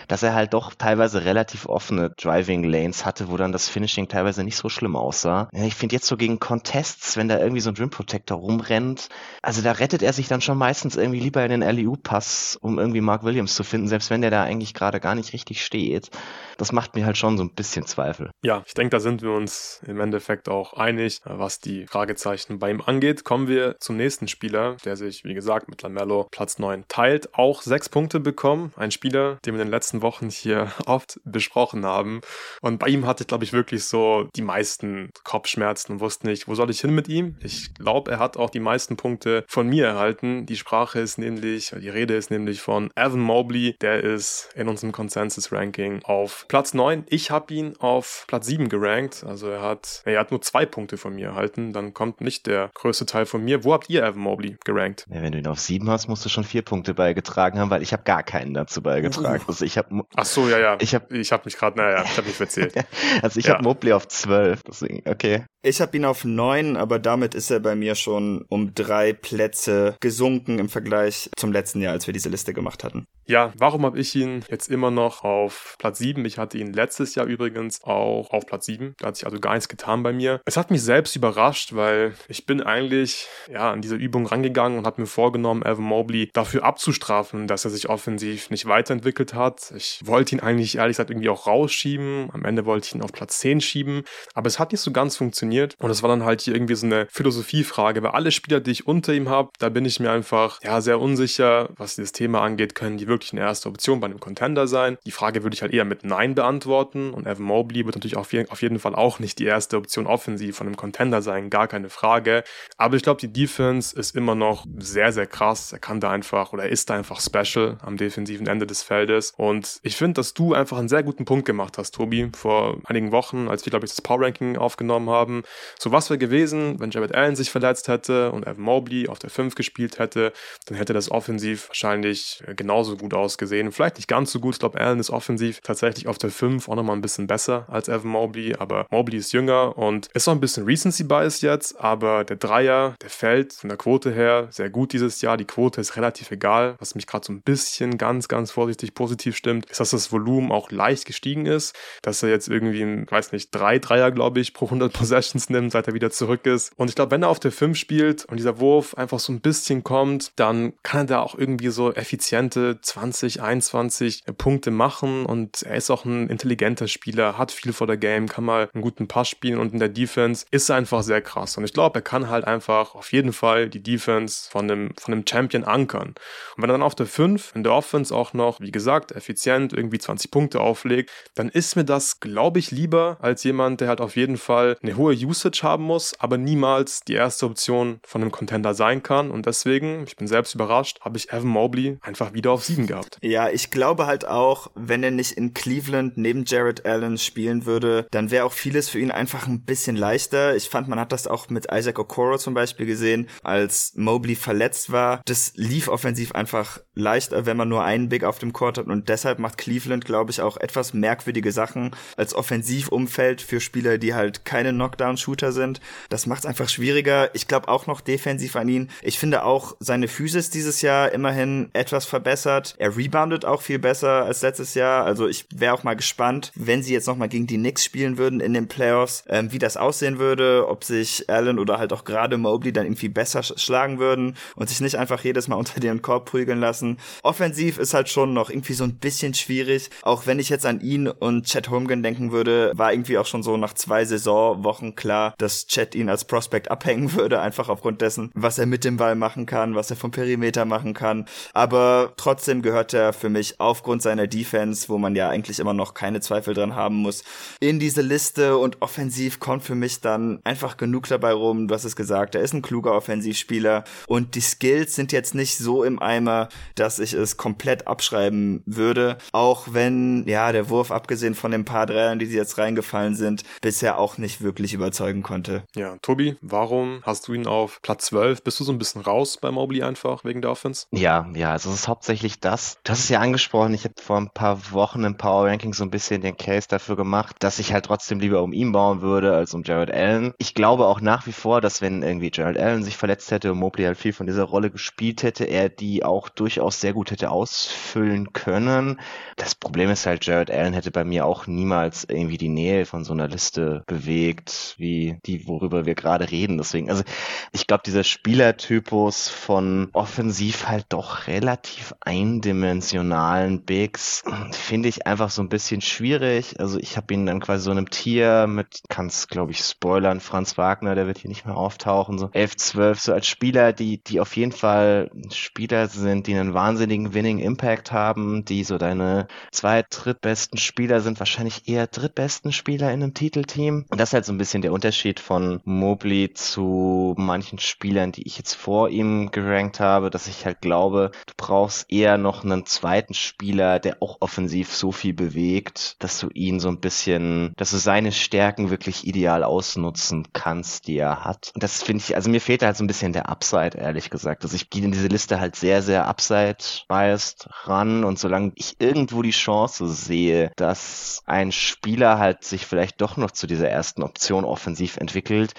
Speaker 3: dass er halt doch teilweise relativ offene Driving Lanes hatte, wo dann das Finishing teilweise nicht so schlimm aussah. Ich finde jetzt so gegen Contests, wenn da irgendwie so ein Rim Protector rumrennt, also da rettet er sich dann schon meistens irgendwie lieber in den LEU-Pass, um irgendwie Mark Williams zu finden, selbst wenn der da eigentlich gerade gar nicht richtig steht. Das macht mir halt schon so ein bisschen Zweifel.
Speaker 1: Ja, ich denke, da sind wir uns im Endeffekt auch einig, was die Fragezeichen bei ihm angeht. Kommen wir zum nächsten Spieler, der sich, wie gesagt, mit Lamello Platz 9 teilt, auch sechs Punkte bekommen. Ein Spieler, den wir in den letzten Wochen hier (laughs) oft besprochen haben. Und bei ihm hatte ich, glaube ich, wirklich so die meisten Kopfschmerzen und wusste nicht, wo soll ich hin mit ihm? Ich glaube, er hat auch die meisten Punkte von mir erhalten. Die Sprache ist nämlich, die Rede ist nämlich von Evan Mobley. Der ist in unserem Consensus-Ranking auf Platz 9. Ich habe ihn auf Platz 7 gerankt. Also er hat, er hat nur zwei Punkte von mir erhalten. Dann kommt nicht der größte Teil von mir. Wo habt ihr Evan Mobley gerankt?
Speaker 3: Ja, wenn du ihn auf 7 hast, musst du schon vier Punkte beigetragen haben, weil ich habe gar keinen dazu beigetragen. Uh. Also ich habe
Speaker 1: Ach so, ja, ja. Ich habe ich hab mich gerade, naja, ich habe mich verzählt. (laughs)
Speaker 3: also ich ja. habe Mobley auf 12, deswegen, okay.
Speaker 2: Ich habe ihn auf 9, aber damit ist er bei mir schon um drei Plätze gesunken im Vergleich zum letzten Jahr, als wir diese Liste gemacht hatten.
Speaker 1: Ja, warum habe ich ihn jetzt immer noch auf Platz 7? Ich hatte ihn letztes Jahr übrigens auch auf Platz 7. Da hat sich also gar nichts getan bei mir. Es hat mich selbst überrascht, weil ich bin eigentlich ja an diese Übung rangegangen und habe mir vorgenommen, Evan Mobley dafür abzustrafen, dass er sich offensiv nicht weiterentwickelt hat. Ich wollte ihn eigentlich ehrlich gesagt irgendwie auch rausschieben. Am Ende wollte ich ihn auf Platz 10 schieben, aber es hat nicht so ganz funktioniert und es war dann halt hier irgendwie so eine Philosophiefrage, weil alle Spieler, die ich unter ihm habe, da bin ich mir einfach ja sehr unsicher, was dieses Thema angeht, können die wirklich eine erste Option bei einem Contender sein? Die Frage würde ich halt eher mit Nein beantworten und Evan Mobley wird natürlich auf, auf jeden Fall auch nicht die erste Option offensiv von einem Contender sein, gar keine Frage. Aber ich glaube, die Defense ist immer noch sehr, sehr krass. Er kann da einfach oder er ist da einfach special am defensiven Ende des Feldes und ich finde, dass du einfach einen sehr guten Punkt gemacht hast, Tobi, vor einigen Wochen, als wir, glaube ich, das Power Ranking aufgenommen haben. So was wäre gewesen, wenn Jared Allen sich verletzt hätte und Evan Mobley auf der 5 gespielt hätte, dann hätte das offensiv wahrscheinlich genauso gut ausgesehen. Vielleicht nicht ganz so gut. Ich glaube, Allen ist offensiv tatsächlich auf der 5 auch nochmal ein bisschen besser als Evan Mobley, aber Mobley ist jünger und ist auch ein bisschen Recency Bias jetzt, aber der Dreier, der fällt von der Quote her sehr gut dieses Jahr. Die Quote ist relativ egal. Was mich gerade so ein bisschen ganz, ganz vorsichtig positiv stimmt, ist, dass das Volumen auch leicht gestiegen ist, dass er jetzt irgendwie, weiß nicht, drei Dreier, glaube ich, pro 100 Possessions nimmt, seit er wieder zurück ist. Und ich glaube, wenn er auf der 5 spielt und dieser Wurf einfach so ein bisschen kommt, dann kann er da auch irgendwie so effiziente 20, 21 Punkte machen und er ist auch ein intelligenter Spieler, hat viel vor der Game, kann mal einen guten Pass spielen und in der Defense ist er einfach sehr krass. Und ich glaube, er kann halt einfach auf jeden Fall die Defense von einem, von einem Champion ankern. Und wenn er dann auf der 5 in der Offense auch noch, wie gesagt, effizient irgendwie 20 Punkte auflegt, dann ist mir das, glaube ich, lieber als jemand, der halt auf jeden Fall eine hohe Usage haben muss, aber niemals die erste Option von einem Contender sein kann. Und deswegen, ich bin selbst überrascht, habe ich Evan Mobley einfach wieder auf 7 Season gehabt.
Speaker 2: Ja, ich glaube halt auch, wenn er nicht in Cleveland neben Jared Allen spielen würde, dann wäre auch vieles für ihn einfach ein bisschen leichter. Ich fand, man hat das auch mit Isaac Okoro zum Beispiel gesehen, als Mobley verletzt war. Das lief offensiv einfach leichter, wenn man nur einen Big auf dem Court hat und deshalb macht Cleveland, glaube ich, auch etwas merkwürdige Sachen als Offensivumfeld für Spieler, die halt keine klaren Shooter sind. Das macht es einfach schwieriger. Ich glaube auch noch defensiv an ihn. Ich finde auch seine Physis dieses Jahr immerhin etwas verbessert. Er reboundet auch viel besser als letztes Jahr. Also ich wäre auch mal gespannt, wenn sie jetzt nochmal gegen die Knicks spielen würden in den Playoffs, ähm, wie das aussehen würde, ob sich Allen oder halt auch gerade Mobley dann irgendwie besser sch schlagen würden und sich nicht einfach jedes Mal (laughs) unter den Korb prügeln lassen. Offensiv ist halt schon noch irgendwie so ein bisschen schwierig. Auch wenn ich jetzt an ihn und Chad Holmgren denken würde, war irgendwie auch schon so nach zwei Saisonwochen klar, dass Chad ihn als Prospect abhängen würde, einfach aufgrund dessen, was er mit dem Ball machen kann, was er vom Perimeter machen kann. Aber trotzdem gehört er für mich aufgrund seiner Defense, wo man ja eigentlich immer noch keine Zweifel dran haben muss, in diese Liste und offensiv kommt für mich dann einfach genug dabei rum. Du hast es gesagt, er ist ein kluger Offensivspieler und die Skills sind jetzt nicht so im Eimer, dass ich es komplett abschreiben würde. Auch wenn, ja, der Wurf, abgesehen von den paar Dreiern, die jetzt reingefallen sind, bisher auch nicht wirklich überzeugen konnte.
Speaker 1: Ja, Tobi, warum hast du ihn auf Platz 12? Bist du so ein bisschen raus bei Mobley einfach wegen der Offense?
Speaker 3: Ja, ja, also es ist hauptsächlich das. Du hast es ja angesprochen, ich habe vor ein paar Wochen im Power Ranking so ein bisschen den Case dafür gemacht, dass ich halt trotzdem lieber um ihn bauen würde als um Jared Allen. Ich glaube auch nach wie vor, dass wenn irgendwie Jared Allen sich verletzt hätte und Mobley halt viel von dieser Rolle gespielt hätte, er die auch durchaus sehr gut hätte ausfüllen können. Das Problem ist halt, Jared Allen hätte bei mir auch niemals irgendwie die Nähe von so einer Liste bewegt, wie die, worüber wir gerade reden. Deswegen, also ich glaube, dieser Spielertypus von offensiv halt doch relativ eindimensionalen Bigs finde ich einfach so ein bisschen schwierig. Also ich habe ihn dann quasi so in einem Tier mit, kann es glaube ich spoilern, Franz Wagner, der wird hier nicht mehr auftauchen, so 11, 12, so als Spieler, die, die auf jeden Fall Spieler sind, die einen wahnsinnigen Winning Impact haben, die so deine zwei drittbesten Spieler sind, wahrscheinlich eher drittbesten Spieler in einem Titelteam. Und das ist halt so ein bisschen der Unterschied von Mobley zu manchen Spielern, die ich jetzt vor ihm gerankt habe, dass ich halt glaube, du brauchst eher noch einen zweiten Spieler, der auch offensiv so viel bewegt, dass du ihn so ein bisschen, dass du seine Stärken wirklich ideal ausnutzen kannst, die er hat. Und das finde ich, also mir fehlt halt so ein bisschen der Upside, ehrlich gesagt. Also ich gehe in diese Liste halt sehr, sehr Upside-biased ran und solange ich irgendwo die Chance sehe, dass ein Spieler halt sich vielleicht doch noch zu dieser ersten Option offensiv entwickelt,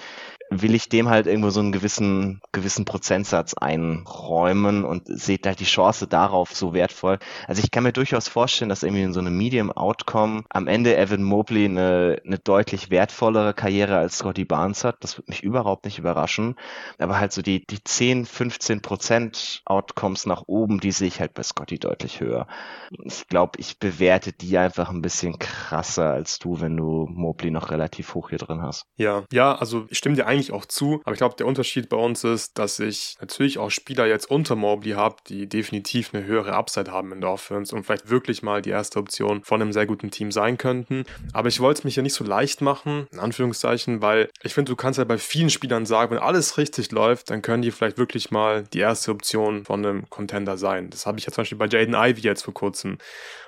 Speaker 3: will ich dem halt irgendwo so einen gewissen, gewissen Prozentsatz einräumen und seht halt die Chance darauf so wertvoll. Also ich kann mir durchaus vorstellen, dass irgendwie in so einem Medium Outcome am Ende Evan Mobley eine, eine deutlich wertvollere Karriere als Scotty Barnes hat. Das würde mich überhaupt nicht überraschen. Aber halt so die, die 10, 15 Prozent Outcomes nach oben, die sehe ich halt bei Scotty deutlich höher. Ich glaube, ich bewerte die einfach ein bisschen krasser als du, wenn du Mobley noch relativ hoch hier drin hast.
Speaker 1: Ja, ja, also ich stimme dir eigentlich auch zu, aber ich glaube, der Unterschied bei uns ist, dass ich natürlich auch Spieler jetzt unter Mobley habe, die definitiv eine höhere Upside haben in der und vielleicht wirklich mal die erste Option von einem sehr guten Team sein könnten. Aber ich wollte es mich ja nicht so leicht machen, in Anführungszeichen, weil ich finde, du kannst ja bei vielen Spielern sagen, wenn alles richtig läuft, dann können die vielleicht wirklich mal die erste Option von einem Contender sein. Das habe ich ja zum Beispiel bei Jaden Ivy jetzt vor kurzem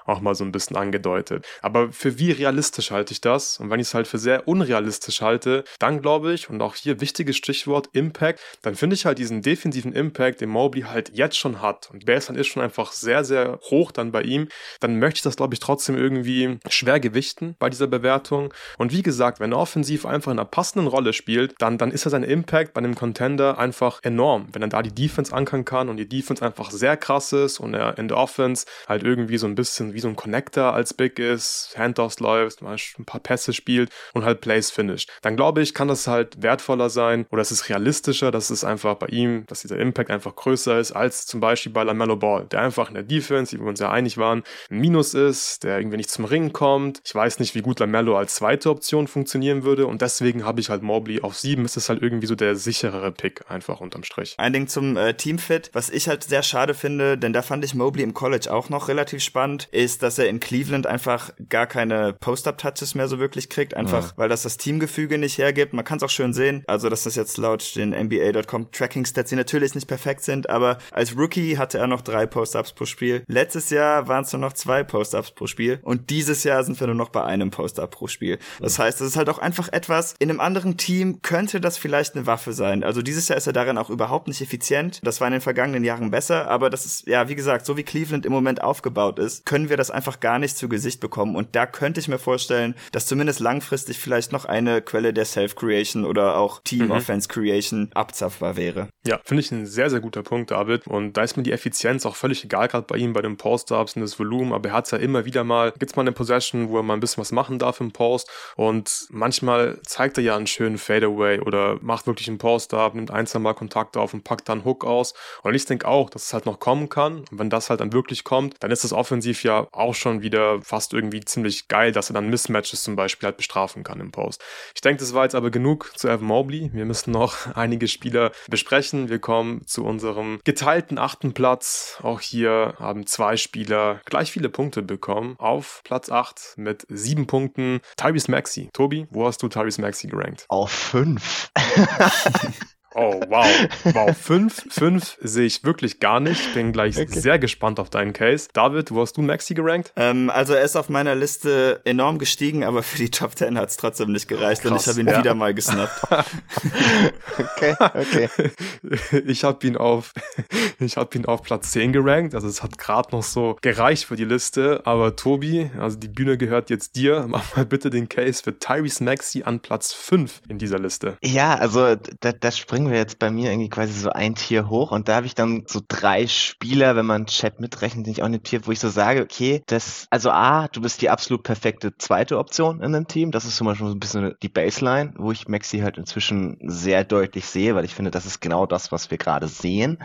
Speaker 1: auch mal so ein bisschen angedeutet. Aber für wie realistisch halte ich das? Und wenn ich es halt für sehr unrealistisch halte, dann glaube ich, und auch hier wichtiges Stichwort Impact, dann finde ich halt diesen defensiven Impact, den Mobley halt jetzt schon hat, und Baseline ist schon einfach sehr, sehr hoch dann bei ihm, dann möchte ich das, glaube ich, trotzdem irgendwie schwer gewichten bei dieser Bewertung. Und wie gesagt, wenn er offensiv einfach in einer passenden Rolle spielt, dann, dann ist er sein Impact bei einem Contender einfach enorm. Wenn er da die Defense ankern kann und die Defense einfach sehr krass ist und er in der Offense halt irgendwie so ein bisschen wie so ein Connector als Big ist, Handoffs läuft, mal ein paar Pässe spielt und halt Plays finisht. Dann glaube ich, kann das halt wertvoller sein oder es ist realistischer, dass es einfach bei ihm, dass dieser Impact einfach größer ist als zum Beispiel bei LaMelo Ball, der einfach in der Defense, wie wir uns ja einig waren, ein Minus ist, der irgendwie nicht zum Ring kommt. Ich weiß nicht, wie gut LaMelo als zweite Option funktionieren würde und deswegen habe ich halt Mobley auf sieben. Ist es halt irgendwie so der sicherere Pick einfach unterm Strich.
Speaker 2: Ein Ding zum äh, Teamfit, was ich halt sehr schade finde, denn da fand ich Mobley im College auch noch relativ spannend, ist ist, dass er in Cleveland einfach gar keine Post-Up-Touches mehr so wirklich kriegt, einfach ja. weil das das Teamgefüge nicht hergibt. Man kann es auch schön sehen. also das ist jetzt laut den NBA.com Tracking Stats, die natürlich nicht perfekt sind, aber als Rookie hatte er noch drei Post-Ups pro Spiel. Letztes Jahr waren es nur noch zwei Post-Ups pro Spiel und dieses Jahr sind wir nur noch bei einem Post-Up pro Spiel. Das heißt, das ist halt auch einfach etwas, in einem anderen Team könnte das vielleicht eine Waffe sein. Also dieses Jahr ist er darin auch überhaupt nicht effizient. Das war in den vergangenen Jahren besser, aber das ist, ja, wie gesagt, so wie Cleveland im Moment aufgebaut ist, können wir das einfach gar nicht zu Gesicht bekommen und da könnte ich mir vorstellen, dass zumindest langfristig vielleicht noch eine Quelle der Self-Creation oder auch Team-Offense-Creation mhm. abzapfbar wäre.
Speaker 1: Ja, finde ich ein sehr, sehr guter Punkt, David. Und da ist mir die Effizienz auch völlig egal, gerade bei ihm bei den Post-Ups und das Volumen, aber er hat es ja immer wieder mal, gibt es mal eine Possession, wo er mal ein bisschen was machen darf im Post und manchmal zeigt er ja einen schönen Fadeaway oder macht wirklich einen Post-Up, nimmt ein, zwei Mal Kontakt auf und packt dann Hook aus. Und ich denke auch, dass es halt noch kommen kann. Und wenn das halt dann wirklich kommt, dann ist das offensiv ja auch schon wieder fast irgendwie ziemlich geil, dass er dann Mismatches zum Beispiel halt bestrafen kann im Post. Ich denke, das war jetzt aber genug zu Evan Mobley. Wir müssen noch (laughs) einige Spieler besprechen. Wir kommen zu unserem geteilten achten Platz. Auch hier haben zwei Spieler gleich viele Punkte bekommen. Auf Platz 8 mit sieben Punkten Tyrese Maxi. Tobi, wo hast du Tyrese Maxi gerankt?
Speaker 3: Auf 5. (laughs)
Speaker 1: Oh, wow. Wow. Fünf, fünf sehe ich wirklich gar nicht. Bin gleich okay. sehr gespannt auf deinen Case. David, wo hast du Maxi gerankt?
Speaker 2: Ähm, also er ist auf meiner Liste enorm gestiegen, aber für die Top 10 hat es trotzdem nicht gereicht oh, und ich habe ihn ja. wieder mal gesnappt. (laughs)
Speaker 3: okay, okay. (laughs)
Speaker 1: Ich habe ihn auf, (laughs) ich habe ihn auf Platz 10 gerankt. Also es hat gerade noch so gereicht für die Liste. Aber Tobi, also die Bühne gehört jetzt dir. Mach mal bitte den Case für Tyrese Maxi an Platz 5 in dieser Liste.
Speaker 3: Ja, also da, das springt springen wir jetzt bei mir irgendwie quasi so ein Tier hoch und da habe ich dann so drei Spieler, wenn man Chat mitrechnet, den ich auch notiert, wo ich so sage, okay, das, also A, du bist die absolut perfekte zweite Option in einem Team. Das ist zum Beispiel so ein bisschen die Baseline, wo ich Maxi halt inzwischen sehr deutlich sehe, weil ich finde, das ist genau das, was wir gerade sehen.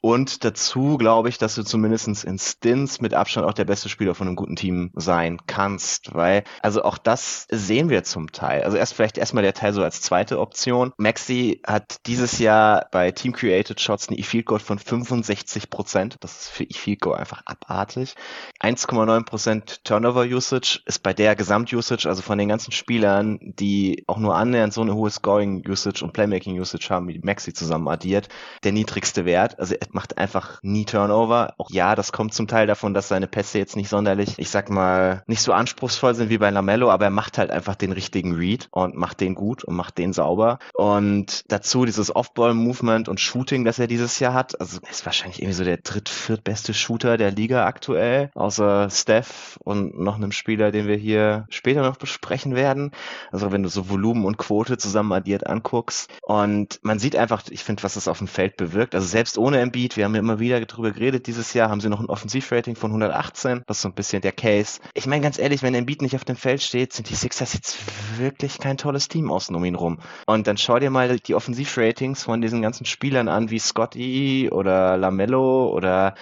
Speaker 3: Und dazu glaube ich, dass du zumindest in Stints mit Abstand auch der beste Spieler von einem guten Team sein kannst, weil, also auch das sehen wir zum Teil. Also erst vielleicht erstmal der Teil so als zweite Option. Maxi hat diese dieses Jahr bei Team Created Shots eine E-Field Goal von 65 Prozent. Das ist für E-Field Goal einfach abartig. 1,9 Prozent Turnover Usage ist bei der Gesamt-Usage, also von den ganzen Spielern, die auch nur annähernd so eine hohe Scoring Usage und Playmaking Usage haben, wie Maxi zusammen addiert, der niedrigste Wert. Also er macht einfach nie Turnover. Auch ja, das kommt zum Teil davon, dass seine Pässe jetzt nicht sonderlich, ich sag mal, nicht so anspruchsvoll sind wie bei Lamello, aber er macht halt einfach den richtigen Read und macht den gut und macht den sauber. Und dazu dieses Off-Ball-Movement und Shooting, das er dieses Jahr hat. Also ist wahrscheinlich irgendwie so der dritt, viertbeste Shooter der Liga aktuell, außer Steph und noch einem Spieler, den wir hier später noch besprechen werden. Also wenn du so Volumen und Quote zusammen addiert anguckst. Und man sieht einfach, ich finde, was das auf dem Feld bewirkt. Also selbst ohne Embiid, wir haben ja immer wieder darüber geredet, dieses Jahr haben sie noch ein Offensivrating von 118. Das ist so ein bisschen der Case. Ich meine ganz ehrlich, wenn Embiid nicht auf dem Feld steht, sind die Sixers jetzt wirklich kein tolles Team außen um ihn rum. Und dann schau dir mal die Offensivrating Ratings von diesen ganzen Spielern an, wie Scotty oder Lamello oder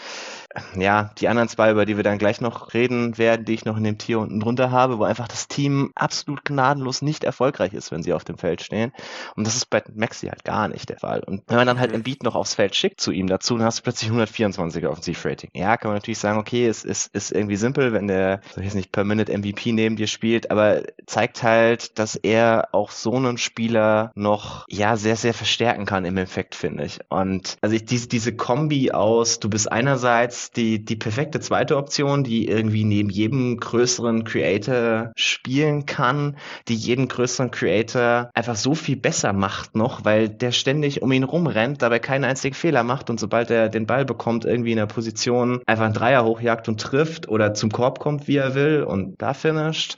Speaker 3: ja, die anderen zwei, über die wir dann gleich noch reden werden, die ich noch in dem Tier unten drunter habe, wo einfach das Team absolut gnadenlos nicht erfolgreich ist, wenn sie auf dem Feld stehen. Und das ist bei Maxi halt gar nicht der Fall. Und wenn man dann halt Beat noch aufs Feld schickt zu ihm dazu, dann hast du plötzlich 124er Offensiv-Rating. Ja, kann man natürlich sagen, okay, es ist, ist irgendwie simpel, wenn der, ich jetzt nicht per Minute MVP neben dir spielt, aber zeigt halt, dass er auch so einen Spieler noch, ja, sehr, sehr verstärken kann im Effekt, finde ich. Und also ich, diese, diese Kombi aus, du bist einerseits die, die perfekte zweite Option, die irgendwie neben jedem größeren Creator spielen kann, die jeden größeren Creator einfach so viel besser macht noch, weil der ständig um ihn rumrennt, dabei keinen einzigen Fehler macht und sobald er den Ball bekommt, irgendwie in der Position einfach einen Dreier hochjagt und trifft oder zum Korb kommt, wie er will und da finisht.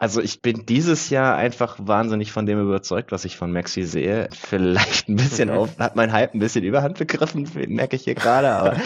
Speaker 3: Also ich bin dieses Jahr einfach wahnsinnig von dem überzeugt, was ich von Maxi sehe. Vielleicht ein bisschen auf, hat mein Hype ein bisschen überhand begriffen, (laughs) merke ich hier gerade. Aber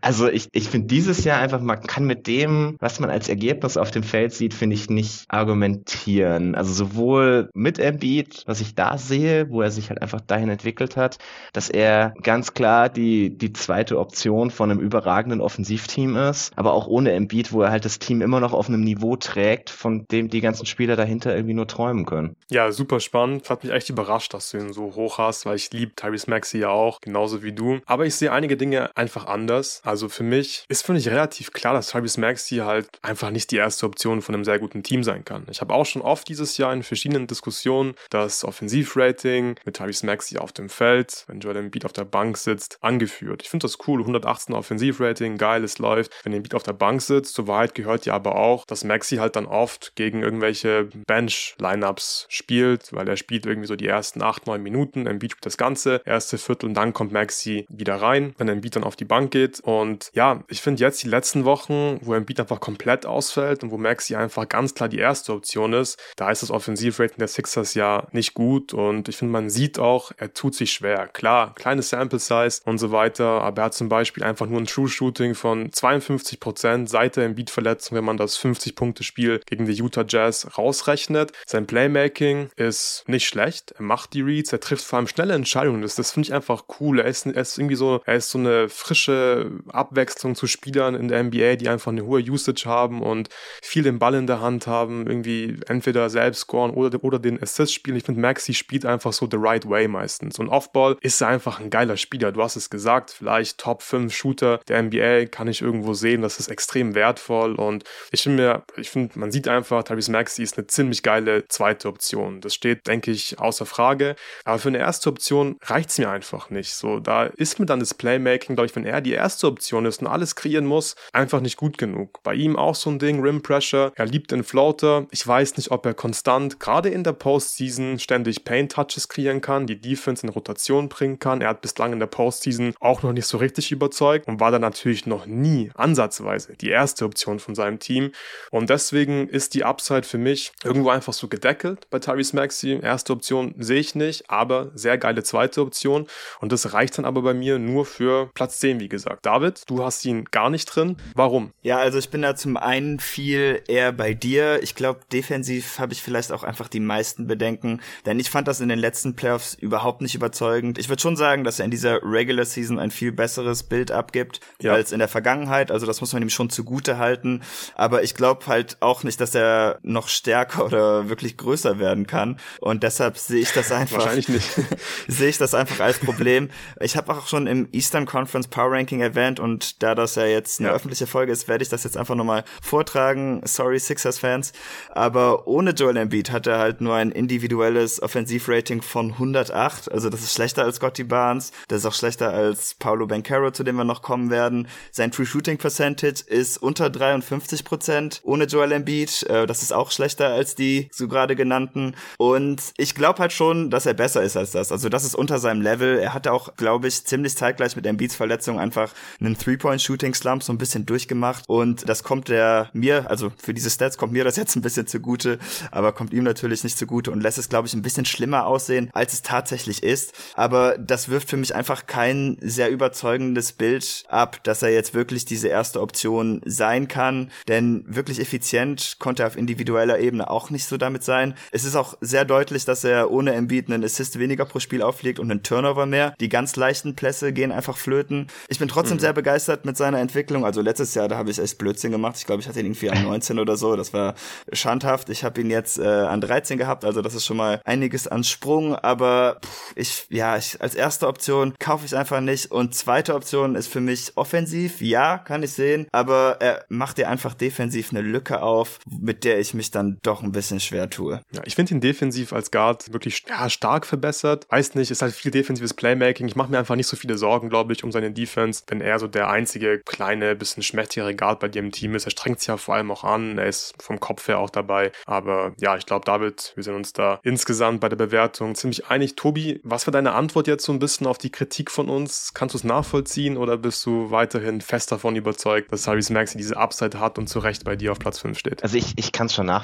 Speaker 3: also ich, ich finde dieses Jahr einfach, man kann mit dem, was man als Ergebnis auf dem Feld sieht, finde ich nicht argumentieren. Also sowohl mit Embiid, was ich da sehe, wo er sich halt einfach dahin entwickelt hat, dass er ganz klar die, die zweite Option von einem überragenden Offensivteam ist, aber auch ohne Embiid, wo er halt das Team immer noch auf einem Niveau trägt, von dem die ganze ganzen Spieler dahinter irgendwie nur träumen können.
Speaker 1: Ja, super spannend. Hat mich echt überrascht, dass du ihn so hoch hast, weil ich liebe Tyrese Maxi ja auch, genauso wie du. Aber ich sehe einige Dinge einfach anders. Also für mich mich ist, finde ich, relativ klar, dass Tyrese Maxey halt einfach nicht die erste Option von einem sehr guten Team sein kann. Ich habe auch schon oft dieses Jahr in verschiedenen Diskussionen das Offensivrating mit Tyrese Maxey auf dem Feld, wenn Joel Embiid auf der Bank sitzt, angeführt. Ich finde das cool, 118 Offensivrating, geil, es läuft. Wenn Embiid auf der Bank sitzt, zur Wahrheit gehört ja aber auch, dass Maxey halt dann oft gegen irgendwelche Bench-Lineups spielt, weil er spielt irgendwie so die ersten 8, 9 Minuten, Embiid spielt das ganze erste Viertel und dann kommt Maxey wieder rein, wenn Embiid dann auf die Bank geht und ja, ich finde jetzt die letzten Wochen, wo Embiid einfach komplett ausfällt und wo Maxi einfach ganz klar die erste Option ist, da ist das Offensivrating der Sixers ja nicht gut und ich finde, man sieht auch, er tut sich schwer. Klar, kleine Sample Size und so weiter, aber er hat zum Beispiel einfach nur ein True Shooting von 52 Prozent seit der Embiid-Verletzung, wenn man das 50-Punkte-Spiel gegen die Utah Jazz rausrechnet. Sein Playmaking ist nicht schlecht, er macht die Reads, er trifft vor allem schnelle Entscheidungen, das, das finde ich einfach cool. Er ist, er ist irgendwie so, er ist so eine frische Abwechslung zu Spielern in der NBA, die einfach eine hohe Usage haben und viel den Ball in der Hand haben, irgendwie entweder selbst scoren oder, oder den Assist spielen. Ich finde, Maxi spielt einfach so the right way meistens. Und Offball ist einfach ein geiler Spieler. Du hast es gesagt, vielleicht Top 5 Shooter der NBA kann ich irgendwo sehen. Das ist extrem wertvoll und ich finde mir, man sieht einfach, Tyrese Maxi ist eine ziemlich geile zweite Option. Das steht, denke ich, außer Frage. Aber für eine erste Option reicht es mir einfach nicht. So, da ist mir dann das Playmaking, glaube ich, wenn er die erste Option ist und alles kreieren muss, einfach nicht gut genug. Bei ihm auch so ein Ding, Rim Pressure. Er liebt den Floater. Ich weiß nicht, ob er konstant, gerade in der Postseason, ständig Paint Touches kreieren kann, die Defense in Rotation bringen kann. Er hat bislang in der Postseason auch noch nicht so richtig überzeugt und war dann natürlich noch nie ansatzweise die erste Option von seinem Team. Und deswegen ist die Upside für mich irgendwo einfach so gedeckelt bei Tyrese Maxey. Erste Option sehe ich nicht, aber sehr geile zweite Option. Und das reicht dann aber bei mir nur für Platz 10, wie gesagt. David, du hast ihn gar nicht drin. Warum?
Speaker 2: Ja, also ich bin da zum einen viel eher bei dir. Ich glaube, defensiv habe ich vielleicht auch einfach die meisten Bedenken, denn ich fand das in den letzten Playoffs überhaupt nicht überzeugend. Ich würde schon sagen, dass er in dieser Regular Season ein viel besseres Bild abgibt ja. als in der Vergangenheit. Also das muss man ihm schon zugute halten. Aber ich glaube halt auch nicht, dass er noch stärker oder wirklich größer werden kann. Und deshalb sehe ich das einfach.
Speaker 1: Wahrscheinlich nicht. (laughs)
Speaker 2: sehe ich das einfach als Problem. Ich habe auch schon im Eastern Conference Power Ranking erwähnt und da das ja jetzt eine ja. öffentliche Folge ist, werde ich das jetzt einfach nochmal vortragen. Sorry, Sixers-Fans. Aber ohne Joel Embiid hat er halt nur ein individuelles Offensivrating von 108. Also das ist schlechter als Scotty Barnes. Das ist auch schlechter als Paulo Bencaro, zu dem wir noch kommen werden. Sein True Shooting Percentage ist unter 53 Prozent ohne Joel Embiid. Äh, das ist auch schlechter als die so gerade genannten. Und ich glaube halt schon, dass er besser ist als das. Also das ist unter seinem Level. Er hatte auch, glaube ich, ziemlich zeitgleich mit Embiids Verletzung einfach einen Three-Point-Shooting-Slump so ein bisschen durchgemacht. Und das kommt der mir, also für diese Stats kommt mir das jetzt ein bisschen zugute, aber kommt ihm natürlich nicht zugute und lässt es, glaube ich, ein bisschen schlimmer aussehen, als es tatsächlich ist. Aber das wirft für mich einfach kein sehr überzeugendes Bild ab, dass er jetzt wirklich diese erste Option sein kann. Denn wirklich effizient konnte er auf individueller Ebene auch nicht so damit sein. Es ist auch sehr deutlich, dass er ohne Embiid einen Assist weniger pro Spiel auflegt und einen Turnover mehr. Die ganz leichten Plässe gehen einfach flöten. Ich bin trotzdem mhm. sehr begeistert mit seiner Entwicklung. Also letztes Jahr, da habe ich echt Blödsinn gemacht. Ich glaube, ich hatte ihn irgendwie an (laughs) 19 oder so. Das war schandhaft. Ich habe ihn jetzt äh, an 13 gehabt. Also das ist schon mal einiges an Sprung. Aber pff, ich, ja, ich, als erste Option kaufe ich einfach nicht. Und zweite Option ist für mich offensiv. Ja, kann ich sehen. Aber er macht dir einfach defensiv eine Lücke auf, mit der ich mich dann doch ein bisschen schwer tue.
Speaker 1: Ja, ich finde ihn defensiv als Guard wirklich ja, stark verbessert. Weiß nicht, ist halt viel defensives Playmaking. Ich mache mir einfach nicht so viele Sorgen, glaube ich, um seine Defense, wenn er so der einzige kleine, bisschen schmächtigere Guard bei dir im Team ist. Er strengt sich ja vor allem auch an. Er ist vom Kopf her auch dabei. Aber ja, ich glaube, David, wir sind uns da insgesamt bei der Bewertung ziemlich einig. Tobi, was war deine Antwort jetzt so ein bisschen auf die Kritik von uns? Kannst du es nachvollziehen oder bist du weiterhin fest davon überzeugt, dass Harris Maxi diese Upside hat und zu Recht bei dir auf Platz 5 steht?
Speaker 3: Also ich, ich kann es schon nachvollziehen.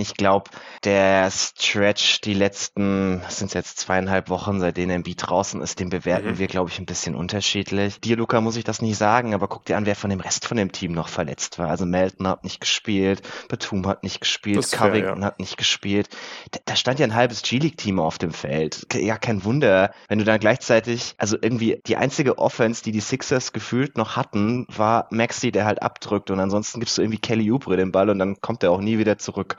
Speaker 3: Ich glaube, der Stretch, die letzten, sind es jetzt zweieinhalb Wochen, seitdem Embiid draußen ist, den bewerten mhm. wir, glaube ich, ein bisschen unterschiedlich. Dir, Luca, muss ich das nicht sagen, aber guck dir an, wer von dem Rest von dem Team noch verletzt war. Also Melton hat nicht gespielt, Batum hat nicht gespielt, Covington ja. hat nicht gespielt. Da, da stand ja ein halbes G-League-Team auf dem Feld. Ja, kein Wunder, wenn du dann gleichzeitig, also irgendwie die einzige Offense, die die Sixers gefühlt noch hatten, war Maxi, der halt abdrückt und ansonsten gibst du irgendwie Kelly Oubre den Ball und dann kommt er auch nie wieder zurück.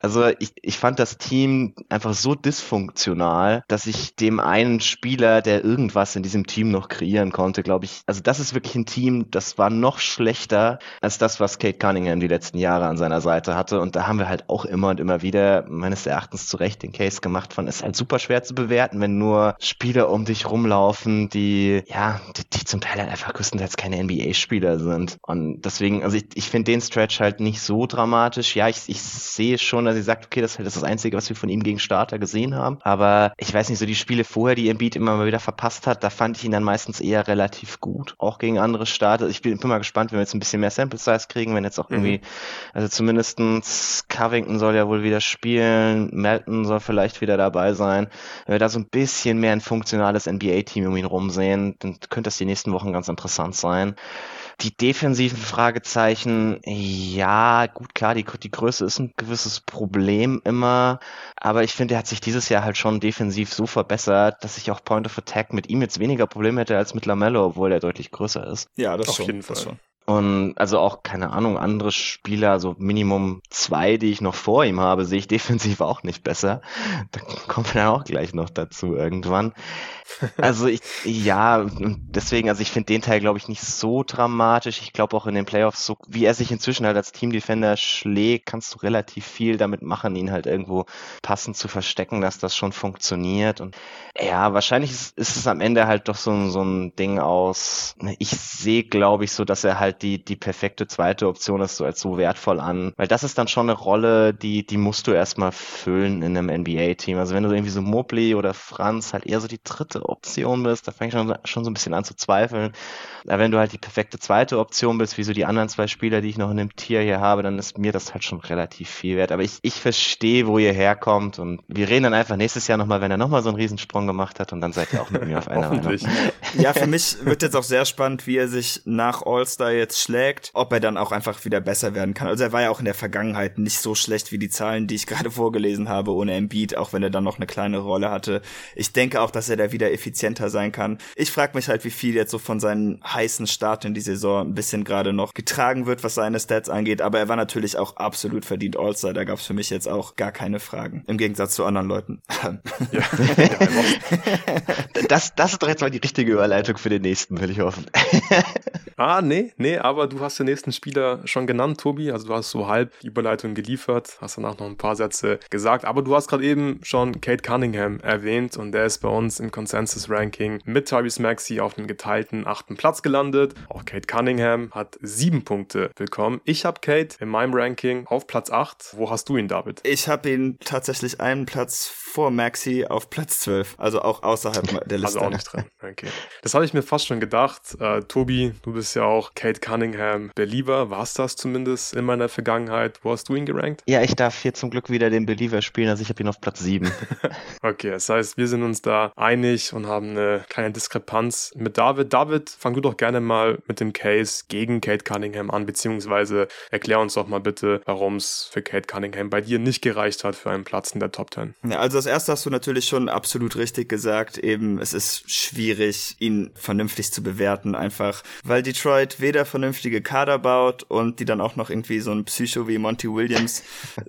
Speaker 3: Also ich, ich fand das Team einfach so dysfunktional, dass ich dem einen Spieler, der irgendwas in diesem Team noch kreieren konnte, glaube ich, also das ist wirklich ein Team, das war noch schlechter als das, was Kate Cunningham die letzten Jahre an seiner Seite hatte. Und da haben wir halt auch immer und immer wieder, meines Erachtens zu Recht, den Case gemacht von, es ist halt super schwer zu bewerten, wenn nur Spieler um dich rumlaufen, die, ja, die, die zum Teil halt einfach größtenteils keine NBA-Spieler sind. Und deswegen, also ich, ich finde den Stretch halt nicht so dramatisch. Ja, ich, ich sehe schon, dass sie sagt, okay, das ist halt das Einzige, was wir von ihm gegen Starter gesehen haben. Aber ich weiß nicht, so die Spiele vorher, die Embiid immer mal wieder verpasst hat, da fand ich ihn dann meistens eher relativ gut. Auch gegen andere Starter. Ich bin, bin mal gespannt, wenn wir jetzt ein bisschen mehr Sample Size kriegen, wenn jetzt auch irgendwie, mhm. also zumindestens Covington soll ja wohl wieder spielen, Melton soll vielleicht wieder dabei sein. Wenn wir da so ein bisschen mehr ein funktionales NBA-Team um ihn rumsehen, dann könnte das die nächsten Wochen ganz interessant sein. Die defensiven Fragezeichen, ja, gut, klar, die, die Größe ist ein gewisses Problem immer, aber ich finde, er hat sich dieses Jahr halt schon defensiv so verbessert, dass ich auch Point of Attack mit ihm jetzt weniger Probleme hätte als mit Lamello, obwohl er deutlich größer ist.
Speaker 2: Ja, das Auf schon, jeden Fall. Schon.
Speaker 3: Und also auch, keine Ahnung, andere Spieler, so Minimum zwei, die ich noch vor ihm habe, sehe ich defensiv auch nicht besser. Da kommen wir dann auch gleich noch dazu irgendwann. Also ich, ja, deswegen, also ich finde den Teil, glaube ich, nicht so dramatisch. Ich glaube auch in den Playoffs, so wie er sich inzwischen halt als Teamdefender schlägt, kannst du relativ viel damit machen, ihn halt irgendwo passend zu verstecken, dass das schon funktioniert. Und ja, wahrscheinlich ist, ist es am Ende halt doch so, so ein Ding aus, ich sehe, glaube ich, so, dass er halt die, die perfekte zweite Option ist, so als so wertvoll an. Weil das ist dann schon eine Rolle, die, die musst du erstmal füllen in einem NBA-Team. Also wenn du irgendwie so Mobley oder Franz halt eher so die dritte Option bist, da fängt schon, schon so ein bisschen an zu zweifeln. Aber wenn du halt die perfekte zweite Option bist, wie so die anderen zwei Spieler, die ich noch in dem Tier hier habe, dann ist mir das halt schon relativ viel wert. Aber ich, ich verstehe, wo ihr herkommt und wir reden dann einfach nächstes Jahr nochmal, wenn er nochmal so einen Riesensprung gemacht hat und dann seid ihr auch mit mir auf einer Meinung.
Speaker 2: Ja, für mich wird jetzt auch sehr spannend, wie er sich nach All-Star jetzt schlägt, ob er dann auch einfach wieder besser werden kann. Also er war ja auch in der Vergangenheit nicht so schlecht wie die Zahlen, die ich (laughs) gerade vorgelesen habe, ohne Embiid, auch wenn er dann noch eine kleine Rolle hatte. Ich denke auch, dass er da wieder effizienter sein kann. Ich frage mich halt, wie viel jetzt so von seinen heißen Start in die Saison ein bisschen gerade noch getragen wird, was seine Stats angeht. Aber er war natürlich auch absolut verdient All-Star. Da gab es für mich jetzt auch gar keine Fragen. Im Gegensatz zu anderen Leuten. (laughs) Ja.
Speaker 3: das, das ist doch jetzt mal die richtige Überleitung für den nächsten, will ich hoffen.
Speaker 1: ah, nee, nee, aber du hast den nächsten Spieler schon genannt, Tobi. Also du hast so halb die Überleitung geliefert, hast danach noch ein paar Sätze gesagt. Aber du hast gerade eben schon Kate Cunningham erwähnt und der ist bei uns im Consensus-Ranking mit Tyrese Maxey auf dem geteilten achten Platz gelandet. Auch Kate Cunningham hat sieben Punkte bekommen. Ich habe Kate in meinem Ranking auf Platz 8. Wo hast du ihn, David?
Speaker 2: Ich habe ihn tatsächlich einen Platz vor Maxi auf Platz 12. Also auch außerhalb der Liste.
Speaker 1: Also auch nicht drin. Okay. Das habe ich mir fast schon gedacht. Äh, Tobi, du bist ja auch Kate Cunningham Believer. Warst das zumindest in meiner Vergangenheit? Wo hast du ihn gerankt?
Speaker 3: Ja, ich darf hier zum Glück wieder den Believer spielen. Also ich habe ihn auf Platz 7. (laughs)
Speaker 1: okay, das heißt, wir sind uns da einig und haben eine kleine Diskrepanz mit David. David, fang du doch gerne mal mit dem Case gegen Kate Cunningham an, beziehungsweise erklär uns doch mal bitte, warum es für Kate Cunningham bei dir nicht gereicht hat für einen Platz in der Top 10.
Speaker 2: Ja, also das erste hast du natürlich schon absolut richtig gesagt. Eben, es ist schwierig, ihn vernünftig zu bewerten, einfach weil Detroit weder vernünftige Kader baut und die dann auch noch irgendwie so ein Psycho wie Monty Williams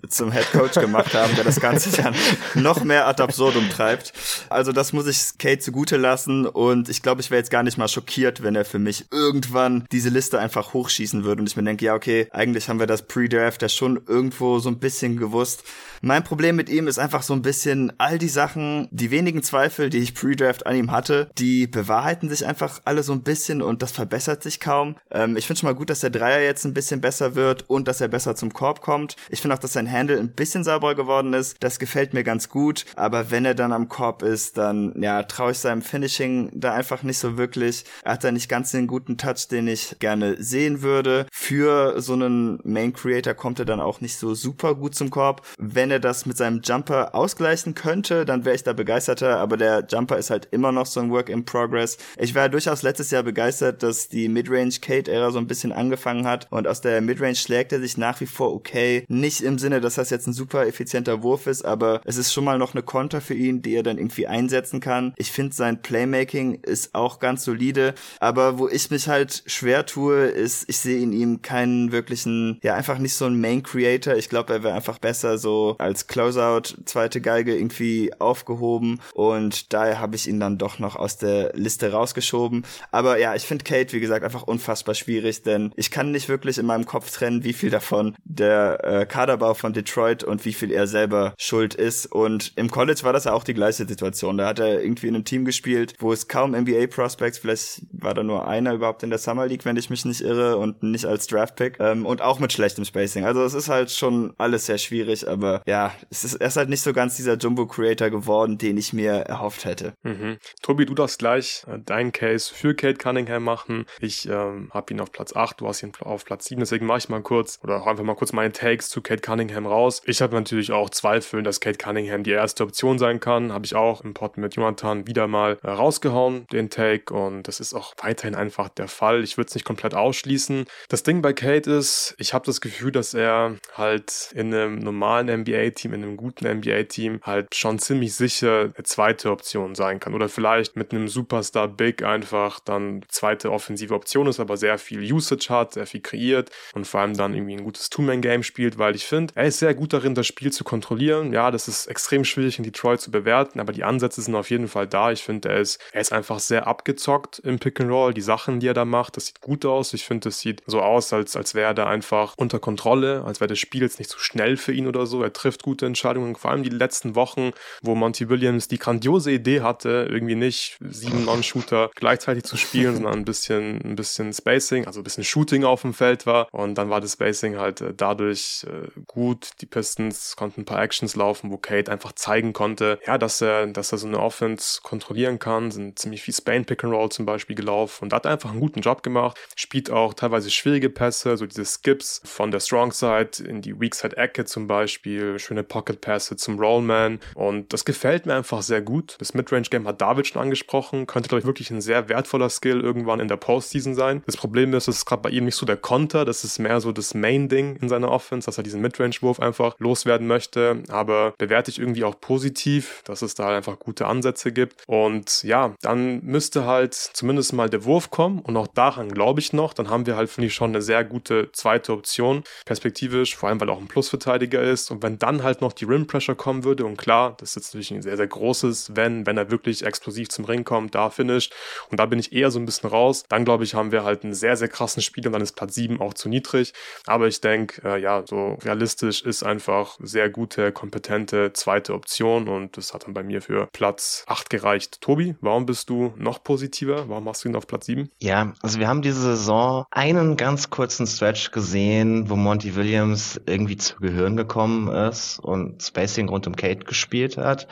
Speaker 2: zum Head Coach gemacht haben, der das Ganze dann noch mehr ad absurdum treibt. Also das muss ich Kate zugute lassen und ich glaube, ich wäre jetzt gar nicht mal schockiert, wenn er für mich irgendwann diese Liste einfach hochschießen würde und ich mir denke, ja, okay, eigentlich haben wir das Pre-Draft ja schon irgendwo so ein bisschen gewusst. Mein Problem mit ihm ist einfach so ein bisschen all die Sachen, die wenigen Zweifel, die ich Pre-Draft an ihm hatte, die bewahrheiten sich einfach alle so ein bisschen und das verbessert sich kaum. Ähm, ich finde schon mal gut, dass der Dreier jetzt ein bisschen besser wird und dass er besser zum Korb kommt. Ich finde auch, dass sein Handle ein bisschen sauberer geworden ist. Das gefällt mir ganz gut. Aber wenn er dann am Korb ist, dann ja, traue ich seinem Finishing da einfach nicht so wirklich. Er hat da nicht ganz den guten Touch, den ich gerne sehen würde. Für so einen Main Creator kommt er dann auch nicht so super gut zum Korb. Wenn er das mit seinem Jumper ausgleichen könnte, dann wäre ich da begeisterter. Aber der Jumper ist halt immer noch so ein Work in Progress. Ich war durchaus letztes Jahr begeistert, dass die Midrange Kate Midrange-Ära so ein bisschen angefangen hat. Und aus der Midrange schlägt er sich nach wie vor okay. Nicht im Sinne, dass das jetzt ein super effizienter Wurf ist, aber es ist schon mal noch eine Konter für ihn, die er dann irgendwie einsetzen kann. Ich finde, sein Playmaking ist auch ganz solide. Aber wo ich mich halt schwer tue, ist, ich sehe in ihm keinen wirklichen, ja, einfach nicht so ein Main Creator. Ich glaube, er wäre einfach besser so als Closeout, zweite Geige irgendwie aufgehoben. Und daher habe ich ihn dann doch noch aus der Liste rausgeschoben. Aber ja, ich finde Kate, wie gesagt, einfach unfassbar schwierig, denn ich kann nicht wirklich in meinem Kopf trennen, wie viel davon der äh, Kaderbau von Detroit und wie viel er selber schuld ist. Und im College war das ja auch die gleiche Situation. Da hat er irgendwie in einem Team gespielt, wo es kaum NBA Prospects, vielleicht war da nur einer überhaupt in der Summer League, wenn ich mich nicht irre, und nicht als Draftpick. Ähm, und auch mit schlechtem Spacing. Also es ist halt schon alles sehr schwierig, aber ja, es ist, er ist halt nicht so ganz dieser Jumbo Creator geworden, den ich mir erhofft hätte.
Speaker 1: Mhm. Tobi, du darfst gleich äh, deinen Case für Kate Cunningham machen. Ich ähm, habe ihn auf Platz 8, du hast ihn auf Platz 7, deswegen mache ich mal kurz oder auch einfach mal kurz meine Takes zu Kate Cunningham raus. Ich habe natürlich auch Zweifel, dass Kate Cunningham die erste Option sein kann. Habe ich auch im Pod mit Jonathan wieder mal äh, rausgehauen, den Take. Und das ist auch weiterhin einfach der Fall. Ich würde es nicht komplett ausschließen. Das Ding bei Kate ist, ich habe das Gefühl, dass er halt in einem normalen NBA-Team, in einem guten NBA-Team halt schon ziemlich sicher eine zweite Option sein kann. Oder vielleicht mit einem Superstar Big einfach dann zweite offensive Option ist, aber sehr viel Usage hat, sehr viel kreiert und vor allem dann irgendwie ein gutes Two-Man-Game spielt, weil ich finde, er ist sehr gut darin, das Spiel zu kontrollieren. Ja, das ist extrem schwierig in Detroit zu bewerten, aber die Ansätze sind auf jeden Fall da. Ich finde, er ist, er ist einfach sehr abgezockt im Pick and Roll. Die Sachen, die er da macht, das sieht gut aus. Ich finde, das sieht so aus, als, als wäre er da einfach unter Kontrolle, als wäre das Spiel jetzt nicht zu so schnell für ihn oder so. Er trifft gute Entscheidungen, vor allem die letzten Wochen, wo Monty Williams die grandiose Idee hatte, irgendwie nicht sieben Non-Shooter gleichzeitig zu spielen, (laughs) sondern ein bisschen, ein bisschen Spacing, also ein bisschen Shooting auf dem Feld war. Und dann war das Spacing halt äh, dadurch äh, gut. Die Pistons konnten ein paar Actions laufen, wo Kate einfach zeigen konnte, ja, dass er, dass er so eine Offense kontrollieren kann, sind ziemlich viel Spain Pick and Roll zum Beispiel gelaufen und hat einfach einen guten Job gemacht. Spielt auch teilweise schwierige Pässe, so diese Skips von der Strong Side in die Weak Side Ecke zum Beispiel, schöne Pocket Pässe zum Rollman und das gefällt mir einfach sehr gut. Das Midrange Game hat David schon angesprochen, könnte glaube ich wirklich ein sehr wertvoller Skill irgendwann in der Postseason sein. Das Problem ist, es ist gerade bei ihm nicht so der Konter, das ist mehr so das Main Ding in seiner Offense, dass er diesen Midrange Wurf einfach loswerden möchte, aber bewerte ich irgendwie auch positiv, dass es da halt einfach gute Ansätze gibt. Und ja, dann müsste halt zumindest mal der Wurf kommen. Und auch daran glaube ich noch, dann haben wir halt finde ich schon eine sehr gute zweite Option, perspektivisch, vor allem weil er auch ein Plusverteidiger ist. Und wenn dann halt noch die Rim Pressure kommen würde und klar, das ist jetzt natürlich ein sehr, sehr großes, wenn, wenn er wirklich explosiv zum Ring kommt, da finisht. Und da bin ich eher so ein bisschen raus, dann glaube ich, haben wir halt einen sehr, sehr krassen Spiel und dann ist Platz 7 auch zu niedrig, aber ich denke, äh, ja, so realistisch ist einfach sehr gute, kompetente zweite Option und das hat dann bei mir für Platz 8 gereicht. Tobi, warum bist du noch positiver? Warum hast du ihn auf Platz 7?
Speaker 3: Ja, also wir haben diese Saison einen ganz kurzen Stretch gesehen, wo Monty Williams irgendwie zu Gehirn gekommen ist und Spacing rund um Kate gespielt hat.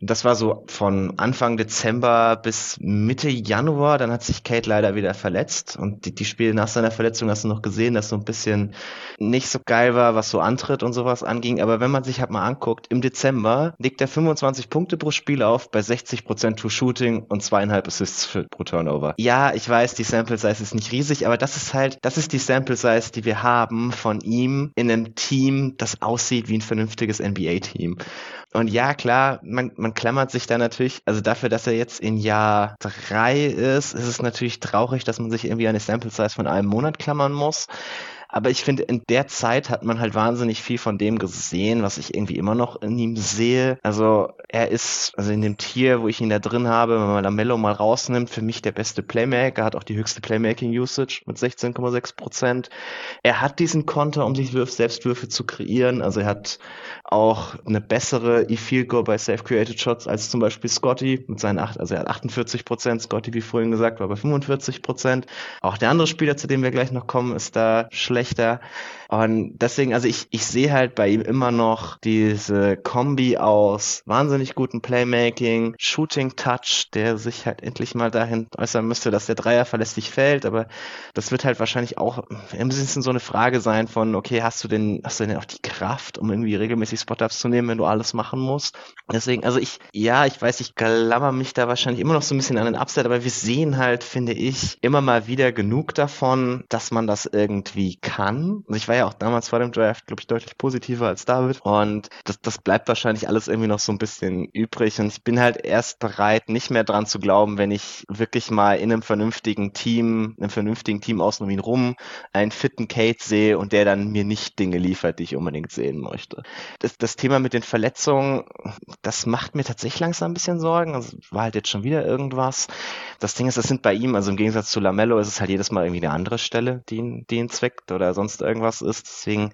Speaker 3: Das war so von Anfang Dezember bis Mitte Januar. Dann hat sich Kate leider wieder verletzt und die, die Spiele nach seiner Verletzung hast du noch gesehen, dass so ein bisschen nicht so geil war, was so Antritt und sowas anging. Aber wenn man sich halt mal anguckt, im Dezember legt er 25 Punkte pro Spiel auf bei 60% True Shooting und zweieinhalb Assists für, pro Turnover. Ja, ich weiß, die Sample Size ist nicht riesig, aber das ist halt, das ist die Sample Size, die wir haben von ihm in einem Team, das aussieht wie ein vernünftiges NBA-Team. Und ja, klar, man, man klammert sich da natürlich, also dafür, dass er jetzt in Jahr drei ist, ist es natürlich traurig, dass man sich irgendwie eine Sample Size von einem Monat klammern muss. Aber ich finde, in der Zeit hat man halt wahnsinnig viel von dem gesehen, was ich irgendwie immer noch in ihm sehe. Also er ist, also in dem Tier, wo ich ihn da drin habe, wenn man Lamello mal rausnimmt, für mich der beste Playmaker, hat auch die höchste Playmaking-Usage mit 16,6 Prozent. Er hat diesen Konter, um sich Würf Selbstwürfe zu kreieren. Also er hat auch eine bessere E-Field Goal bei Safe Created Shots als zum Beispiel Scotty mit seinen acht, also er hat 48 Prozent. Scotty, wie vorhin gesagt, war bei 45 Prozent. Auch der andere Spieler, zu dem wir gleich noch kommen, ist da schlecht schlechter. Und deswegen, also ich, ich sehe halt bei ihm immer noch diese Kombi aus wahnsinnig gutem Playmaking, Shooting Touch, der sich halt endlich mal dahin äußern müsste, dass der Dreier verlässlich fällt, aber das wird halt wahrscheinlich auch ein bisschen so eine Frage sein von, okay, hast du denn, hast du denn auch die Kraft, um irgendwie regelmäßig Spot-Ups zu nehmen, wenn du alles machen musst? Deswegen, also ich, ja, ich weiß, ich klammer mich da wahrscheinlich immer noch so ein bisschen an den Upset, aber wir sehen halt, finde ich, immer mal wieder genug davon, dass man das irgendwie kann. Also ich war ja auch damals vor dem Draft, glaube ich, deutlich positiver als David. Und das, das bleibt wahrscheinlich alles irgendwie noch so ein bisschen übrig. Und ich bin halt erst bereit, nicht mehr dran zu glauben, wenn ich wirklich mal in einem vernünftigen Team, einem vernünftigen Team außen um ihn rum, einen fitten Kate sehe und der dann mir nicht Dinge liefert, die ich unbedingt sehen möchte. Das, das Thema mit den Verletzungen, das macht mir tatsächlich langsam ein bisschen Sorgen. Also war halt jetzt schon wieder irgendwas. Das Ding ist, das sind bei ihm, also im Gegensatz zu Lamello, ist es halt jedes Mal irgendwie eine andere Stelle, die ihn, die ihn zwickt oder sonst irgendwas ist. Deswegen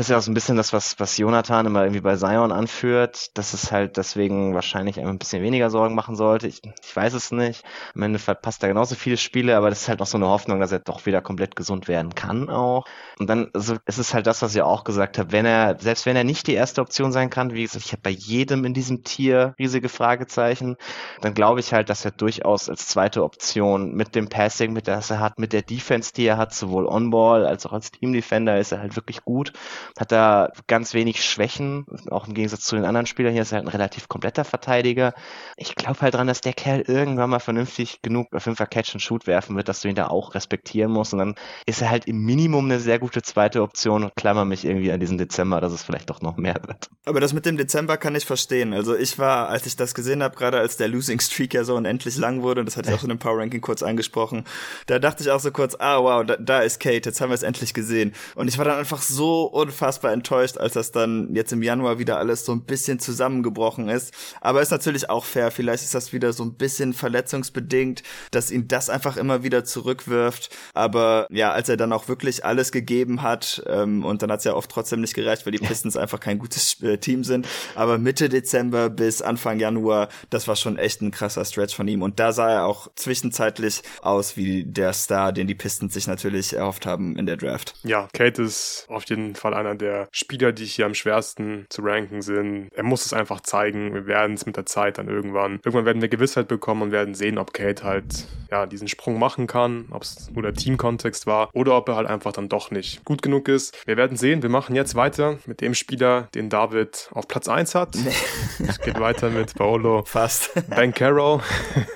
Speaker 3: das ist ja auch so ein bisschen das, was, was Jonathan immer irgendwie bei Zion anführt, dass es halt deswegen wahrscheinlich ein bisschen weniger Sorgen machen sollte. Ich, ich weiß es nicht. Am Ende verpasst er genauso viele Spiele, aber das ist halt noch so eine Hoffnung, dass er doch wieder komplett gesund werden kann auch. Und dann also, es ist halt das, was ich auch gesagt habe. Wenn er, selbst wenn er nicht die erste Option sein kann, wie gesagt, ich habe bei jedem in diesem Tier riesige Fragezeichen, dann glaube ich halt, dass er durchaus als zweite Option mit dem Passing, mit das er hat, mit der Defense, die er hat, sowohl On-Ball als auch als Team-Defender, ist er halt wirklich gut hat da ganz wenig Schwächen, auch im Gegensatz zu den anderen Spielern. Hier ist er halt ein relativ kompletter Verteidiger. Ich glaube halt dran, dass der Kerl irgendwann mal vernünftig genug auf jeden Fall Catch and Shoot werfen wird, dass du ihn da auch respektieren musst. Und dann ist er halt im Minimum eine sehr gute zweite Option und klammer mich irgendwie an diesen Dezember, dass es vielleicht doch noch mehr wird.
Speaker 2: Aber das mit dem Dezember kann ich verstehen. Also ich war, als ich das gesehen habe, gerade als der Losing Streak ja so unendlich lang wurde, und das hatte ich auch in dem Power Ranking kurz angesprochen, da dachte ich auch so kurz, ah wow, da, da ist Kate, jetzt haben wir es endlich gesehen. Und ich war dann einfach so unfassbar enttäuscht, als das dann jetzt im Januar wieder alles so ein bisschen zusammengebrochen ist. Aber ist natürlich auch fair. Vielleicht ist das wieder so ein bisschen verletzungsbedingt, dass ihn das einfach immer wieder zurückwirft. Aber ja, als er dann auch wirklich alles gegeben hat, ähm, und dann hat es ja oft trotzdem nicht gereicht, weil die Pistons einfach kein gutes äh, Team sind. Aber Mitte Dezember bis Anfang Januar, das war schon echt ein krasser Stretch von ihm. Und da sah er auch zwischenzeitlich aus wie der Star, den die Pistons sich natürlich erhofft haben in der Draft.
Speaker 1: Ja, Kate ist auf jeden Fall einer der Spieler, die hier am schwersten zu ranken sind. Er muss es einfach zeigen. Wir werden es mit der Zeit dann irgendwann. Irgendwann werden wir Gewissheit bekommen und werden sehen, ob Kate halt ja diesen Sprung machen kann, ob es nur der Teamkontext war oder ob er halt einfach dann doch nicht gut genug ist. Wir werden sehen. Wir machen jetzt weiter mit dem Spieler, den David auf Platz 1 hat. Nee. Es geht weiter mit Paolo. (laughs)
Speaker 2: Fast.
Speaker 1: Ben Carroll.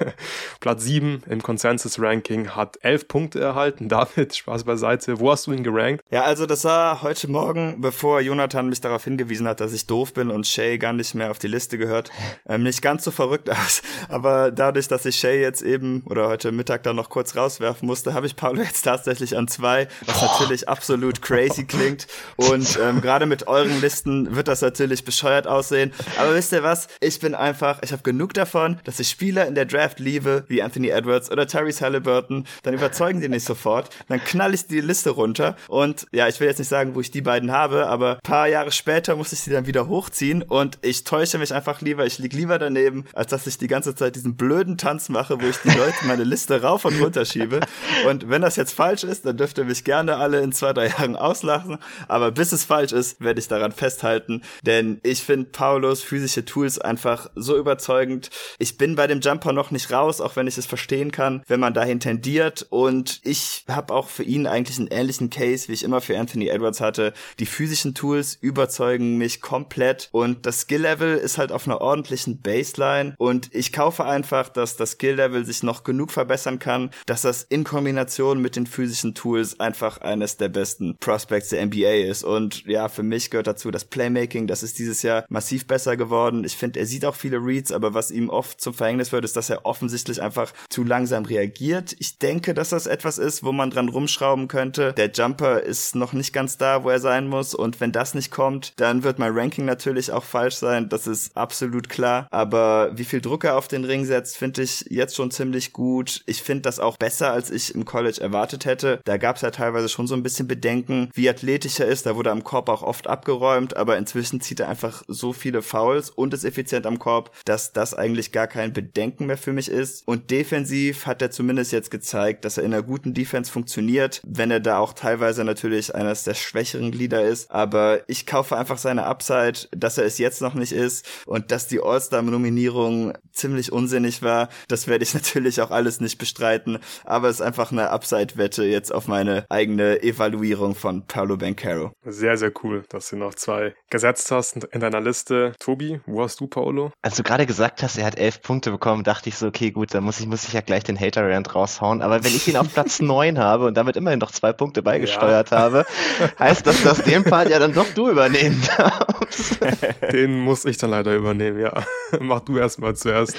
Speaker 1: (laughs) Platz 7 im Consensus-Ranking hat 11 Punkte erhalten. David, Spaß beiseite. Wo hast du ihn gerankt?
Speaker 2: Ja, also das war heute Morgen, bevor Jonathan mich darauf hingewiesen hat, dass ich doof bin und Shay gar nicht mehr auf die Liste gehört, (laughs) ähm, nicht ganz so verrückt aus. Aber dadurch, dass ich Shay jetzt eben oder heute Mittag dann noch kurz rauswerfen musste, habe ich Paulo jetzt tatsächlich an zwei, was oh. natürlich absolut crazy klingt. Und ähm, gerade mit euren Listen wird das natürlich bescheuert aussehen. Aber wisst ihr was? Ich bin einfach, ich habe genug davon, dass ich Spieler in der Draft liebe, wie Anthony Edwards oder Tyrese Halliburton. Dann überzeugen die nicht sofort. Dann knall ich die Liste runter. Und ja, ich will jetzt nicht sagen, wo ich die beiden habe, aber paar Jahre später muss ich sie dann wieder hochziehen und ich täusche mich einfach lieber, ich lieg lieber daneben, als dass ich die ganze Zeit diesen blöden Tanz mache, wo ich die Leute (laughs) meine Liste rauf und runter schiebe. Und wenn das jetzt falsch ist, dann dürft ihr mich gerne alle in zwei, drei Jahren auslachen. Aber bis es falsch ist, werde ich daran festhalten, denn ich finde Paulos physische Tools einfach so überzeugend. Ich bin bei dem Jumper noch nicht raus, auch wenn ich es verstehen kann, wenn man dahin tendiert. Und ich habe auch für ihn eigentlich einen ähnlichen Case, wie ich immer für Anthony Edwards hatte. Die physischen Tools überzeugen mich komplett und das Skill-Level ist halt auf einer ordentlichen Baseline und ich kaufe einfach, dass das Skill-Level sich noch genug verbessern kann, dass das in Kombination mit den physischen Tools einfach eines der besten Prospects der NBA ist und ja, für mich gehört dazu das Playmaking, das ist dieses Jahr massiv besser geworden. Ich finde, er sieht auch viele Reads, aber was ihm oft zum Verhängnis wird, ist, dass er offensichtlich einfach zu langsam reagiert. Ich denke, dass das etwas ist, wo man dran rumschrauben könnte. Der Jumper ist noch nicht ganz da, wo er sein sein muss. Und wenn das nicht kommt, dann wird mein Ranking natürlich auch falsch sein. Das ist absolut klar. Aber wie viel Druck er auf den Ring setzt, finde ich jetzt schon ziemlich gut. Ich finde das auch besser, als ich im College erwartet hätte. Da gab es ja teilweise schon so ein bisschen Bedenken, wie athletisch er ist. Da wurde am Korb auch oft abgeräumt, aber inzwischen zieht er einfach so viele Fouls und ist effizient am Korb, dass das eigentlich gar kein Bedenken mehr für mich ist. Und defensiv hat er zumindest jetzt gezeigt, dass er in einer guten Defense funktioniert, wenn er da auch teilweise natürlich eines der schwächeren Glieder ist. Aber ich kaufe einfach seine Upside, dass er es jetzt noch nicht ist und dass die All-Star-Nominierung ziemlich unsinnig war. Das werde ich (laughs) natürlich auch alles nicht bestreiten, aber es ist einfach eine Upside-Wette jetzt auf meine eigene Evaluierung von Paolo Bancaro.
Speaker 1: Sehr, sehr cool, dass du noch zwei gesetzt hast in deiner Liste. Tobi, wo hast du Paolo?
Speaker 3: Als du gerade gesagt hast, er hat elf Punkte bekommen, dachte ich so, okay, gut, dann muss ich, muss ich ja gleich den Hater-Rand raushauen. Aber wenn ich ihn auf Platz (laughs) neun habe und damit immerhin noch zwei Punkte beigesteuert ja. habe, (laughs) heißt das, dass den Part ja dann doch du übernehmen darfst. (laughs)
Speaker 1: Den muss ich dann leider übernehmen, ja. Mach du erstmal zuerst.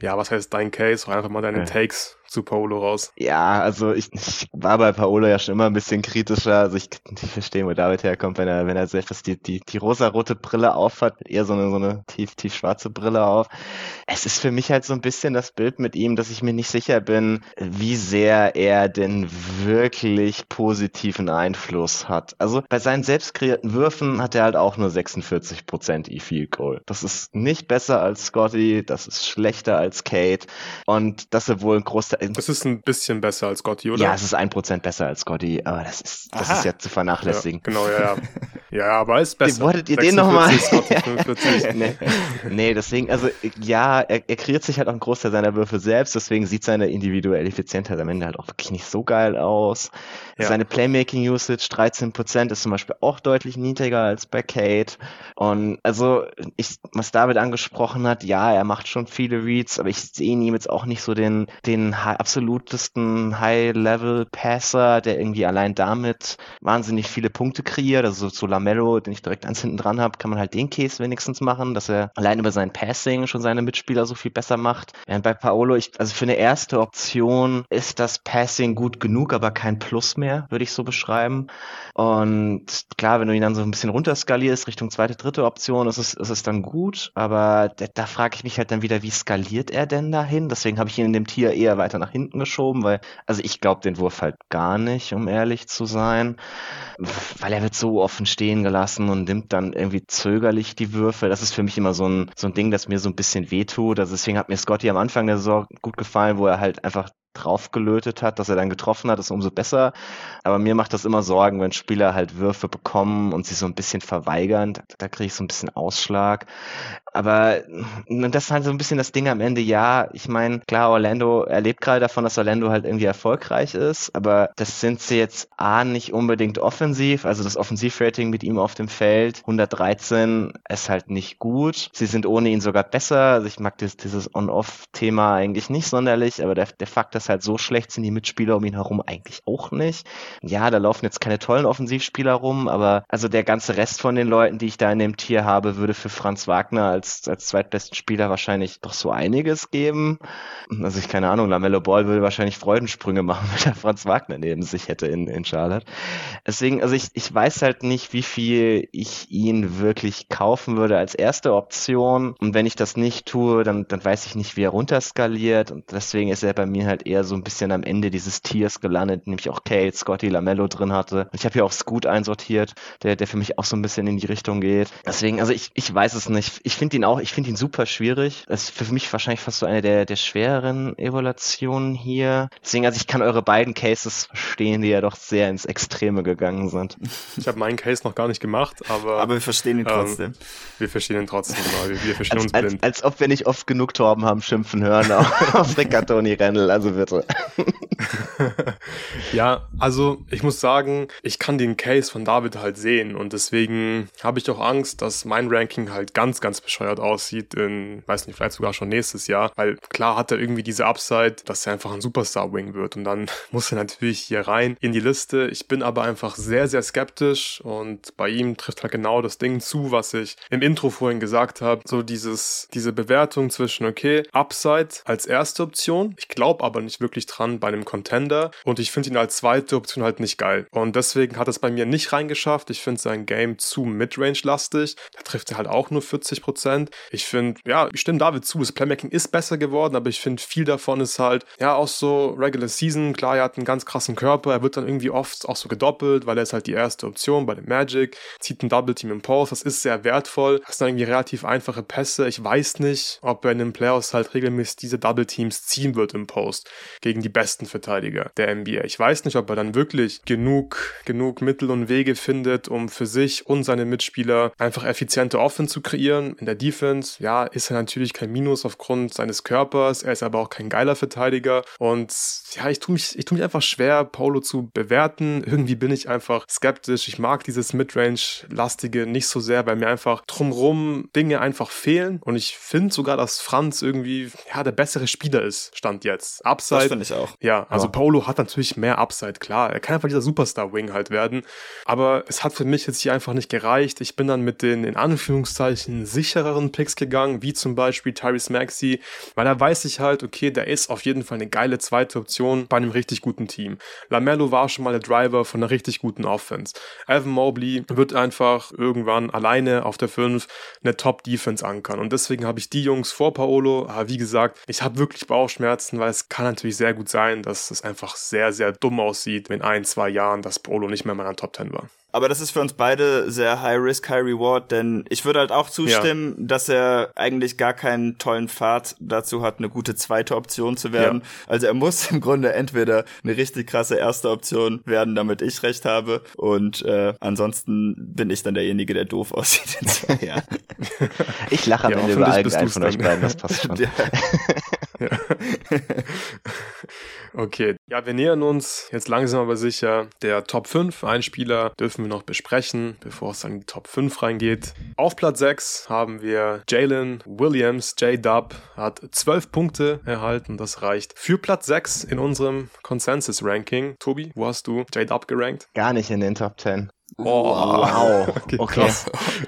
Speaker 1: Ja, was heißt dein Case? Einfach mal deine Takes zu Paolo raus.
Speaker 3: Ja, also ich, ich war bei Paolo ja schon immer ein bisschen kritischer. Also ich, ich verstehe, wo David herkommt, wenn er, wenn er selbst die, die, die rosa-rote Brille aufhat, eher so eine, so eine tief, tief schwarze Brille auf. Es ist für mich halt so ein bisschen das Bild mit ihm, dass ich mir nicht sicher bin, wie sehr er denn wirklich positiven Einfluss hat. Also bei seinen selbst kreierten Würfen hat er halt auch nur 46% E-Field Goal. Das ist nicht besser als Scotty, das ist schlechter als Kate und das ist wohl ein Großteil
Speaker 1: das ist ein bisschen besser als Scotty, oder?
Speaker 3: Ja, es ist ein Prozent besser als Scotty, aber das ist, das ist ja zu vernachlässigen.
Speaker 1: Ja, genau, ja, ja. (laughs) Ja, aber ist besser.
Speaker 3: Wolltet ihr den nochmal? (laughs) (laughs) nee, nee, deswegen, also ja, er, er kreiert sich halt auch einen Großteil seiner Würfe selbst, deswegen sieht seine individuelle Effizienz am Ende halt auch wirklich nicht so geil aus. Ja. Seine Playmaking-Usage 13% ist zum Beispiel auch deutlich niedriger als bei Kate. Und also, ich, was David angesprochen hat, ja, er macht schon viele Reads, aber ich sehe ihn ihm jetzt auch nicht so den, den absolutesten High-Level-Passer, der irgendwie allein damit wahnsinnig viele Punkte kreiert. Also so Lamello, den ich direkt ans hinten dran habe, kann man halt den Case wenigstens machen, dass er allein über sein Passing schon seine Mitspieler so viel besser macht. Während bei Paolo, ich, also für eine erste Option ist das Passing gut genug, aber kein Plus mehr, würde ich so beschreiben. Und klar, wenn du ihn dann so ein bisschen runterskalierst, Richtung zweite, dritte Option, ist es, ist es dann gut. Aber da, da frage ich mich halt dann wieder, wie skaliert er denn dahin? Deswegen habe ich ihn in dem Tier eher weiter nach hinten geschoben, weil, also ich glaube den Wurf halt gar nicht, um ehrlich zu sein. Weil er wird so offen stehen gelassen und nimmt dann irgendwie zögerlich die Würfe. Das ist für mich immer so ein, so ein Ding, das mir so ein bisschen wehtut. Also deswegen hat mir Scotty am Anfang der Saison gut gefallen, wo er halt einfach draufgelötet hat, dass er dann getroffen hat, ist umso besser. Aber mir macht das immer Sorgen, wenn Spieler halt Würfe bekommen und sie so ein bisschen verweigern. Da, da kriege ich so ein bisschen Ausschlag. Aber das ist halt so ein bisschen das Ding am Ende. Ja, ich meine, klar, Orlando erlebt gerade davon, dass Orlando halt irgendwie erfolgreich ist, aber das sind sie jetzt A, nicht unbedingt offensiv. Also das Offensivrating mit ihm auf dem Feld, 113, ist halt nicht gut. Sie sind ohne ihn sogar besser. Also ich mag dieses, dieses On-Off-Thema eigentlich nicht sonderlich, aber der, der Fakt ist halt so schlecht sind die Mitspieler um ihn herum eigentlich auch nicht. Ja, da laufen jetzt keine tollen Offensivspieler rum, aber also der ganze Rest von den Leuten, die ich da in dem Tier habe, würde für Franz Wagner als als, als zweitbesten Spieler wahrscheinlich doch so einiges geben. Also ich keine Ahnung, Lamello Ball würde wahrscheinlich Freudensprünge machen, (laughs) wenn er Franz Wagner neben sich hätte in, in Charlotte. Deswegen, also ich, ich weiß halt nicht, wie viel ich ihn wirklich kaufen würde als erste Option. Und wenn ich das nicht tue, dann, dann weiß ich nicht, wie er runterskaliert. Und deswegen ist er bei mir halt eher so ein bisschen am Ende dieses Tiers gelandet, nämlich auch Kate, Scotty, Lamello drin hatte. Und ich habe hier auch Scoot einsortiert, der, der für mich auch so ein bisschen in die Richtung geht. Deswegen, also ich, ich weiß es nicht. Ich finde ihn auch, ich finde ihn super schwierig. Das ist für mich wahrscheinlich fast so eine der, der schwereren Evaluationen hier. Deswegen, also ich kann eure beiden Cases verstehen, die ja doch sehr ins Extreme gegangen sind.
Speaker 1: Ich habe meinen Case noch gar nicht gemacht, aber.
Speaker 2: Aber wir verstehen ihn trotzdem. Ähm,
Speaker 1: wir verstehen ihn trotzdem, wir, wir verstehen
Speaker 3: als,
Speaker 1: uns blind.
Speaker 3: Als, als ob wir nicht oft genug Torben haben schimpfen hören auf, (laughs) auf Riccatoni Rennel, also bitte. (laughs)
Speaker 1: ja, also ich muss sagen, ich kann den Case von David halt sehen und deswegen habe ich auch Angst, dass mein Ranking halt ganz, ganz bescheuert angefeuert aussieht in, weiß nicht, vielleicht sogar schon nächstes Jahr, weil klar hat er irgendwie diese Upside, dass er einfach ein Superstar-Wing wird und dann (laughs) muss er natürlich hier rein in die Liste. Ich bin aber einfach sehr, sehr skeptisch und bei ihm trifft halt genau das Ding zu, was ich im Intro vorhin gesagt habe. So dieses, diese Bewertung zwischen, okay, Upside als erste Option. Ich glaube aber nicht wirklich dran bei einem Contender und ich finde ihn als zweite Option halt nicht geil. Und deswegen hat es bei mir nicht reingeschafft. Ich finde sein Game zu Midrange-lastig. Da trifft er halt auch nur 40 Prozent. Ich finde, ja, ich stimme David zu. Das Playmaking ist besser geworden, aber ich finde, viel davon ist halt, ja, auch so Regular Season. Klar, er hat einen ganz krassen Körper. Er wird dann irgendwie oft auch so gedoppelt, weil er ist halt die erste Option bei dem Magic. Zieht ein Double Team im Post. Das ist sehr wertvoll. Das sind irgendwie relativ einfache Pässe. Ich weiß nicht, ob er in den Playoffs halt regelmäßig diese Double Teams ziehen wird im Post gegen die besten Verteidiger der NBA. Ich weiß nicht, ob er dann wirklich genug, genug Mittel und Wege findet, um für sich und seine Mitspieler einfach effiziente Offense zu kreieren. In der Defense, ja, ist er natürlich kein Minus aufgrund seines Körpers. Er ist aber auch kein geiler Verteidiger. Und ja, ich tue mich, ich tue mich einfach schwer, Paulo zu bewerten. Irgendwie bin ich einfach skeptisch. Ich mag dieses Midrange-lastige nicht so sehr, weil mir einfach drumrum Dinge einfach fehlen. Und ich finde sogar, dass Franz irgendwie, ja, der bessere Spieler ist, stand jetzt. Upside. Das
Speaker 2: finde ich auch.
Speaker 1: Ja, also ja. Paulo hat natürlich mehr Upside, klar. Er kann einfach dieser Superstar-Wing halt werden. Aber es hat für mich jetzt hier einfach nicht gereicht. Ich bin dann mit den, in Anführungszeichen, sichereren Picks gegangen, wie zum Beispiel Tyrese Maxey, weil da weiß ich halt, okay, der ist auf jeden Fall eine geile zweite Option bei einem richtig guten Team. Lamello war schon mal der Driver von einer richtig guten Offense. Evan Mobley wird einfach irgendwann alleine auf der 5 eine Top-Defense ankern. Und deswegen habe ich die Jungs vor Paolo. Aber wie gesagt, ich habe wirklich Bauchschmerzen, weil es kann natürlich sehr gut sein, dass es einfach sehr, sehr dumm aussieht in ein, zwei Jahren, dass Paolo nicht mehr in meiner Top 10 war.
Speaker 2: Aber das ist für uns beide sehr High Risk, High Reward, denn ich würde halt auch zustimmen, ja. dass er eigentlich gar keinen tollen Pfad dazu hat, eine gute zweite Option zu werden. Ja. Also er muss (laughs) im Grunde entweder eine richtig krasse erste Option werden, damit ich recht habe. Und äh, ansonsten bin ich dann derjenige, der doof aussieht in zwei Jahren.
Speaker 3: Ich lache am ja, Ende über irgendeinen von euch beiden, das passt (laughs) schon. Ja. (laughs)
Speaker 1: Okay, ja, wir nähern uns jetzt langsam aber sicher der Top 5. Ein Spieler dürfen wir noch besprechen, bevor es dann in die Top 5 reingeht. Auf Platz 6 haben wir Jalen Williams. J-Dub hat 12 Punkte erhalten. Das reicht für Platz 6 in unserem Consensus-Ranking. Tobi, wo hast du J-Dub gerankt?
Speaker 3: Gar nicht in den Top 10. Oh, wow. (laughs) Okay. okay.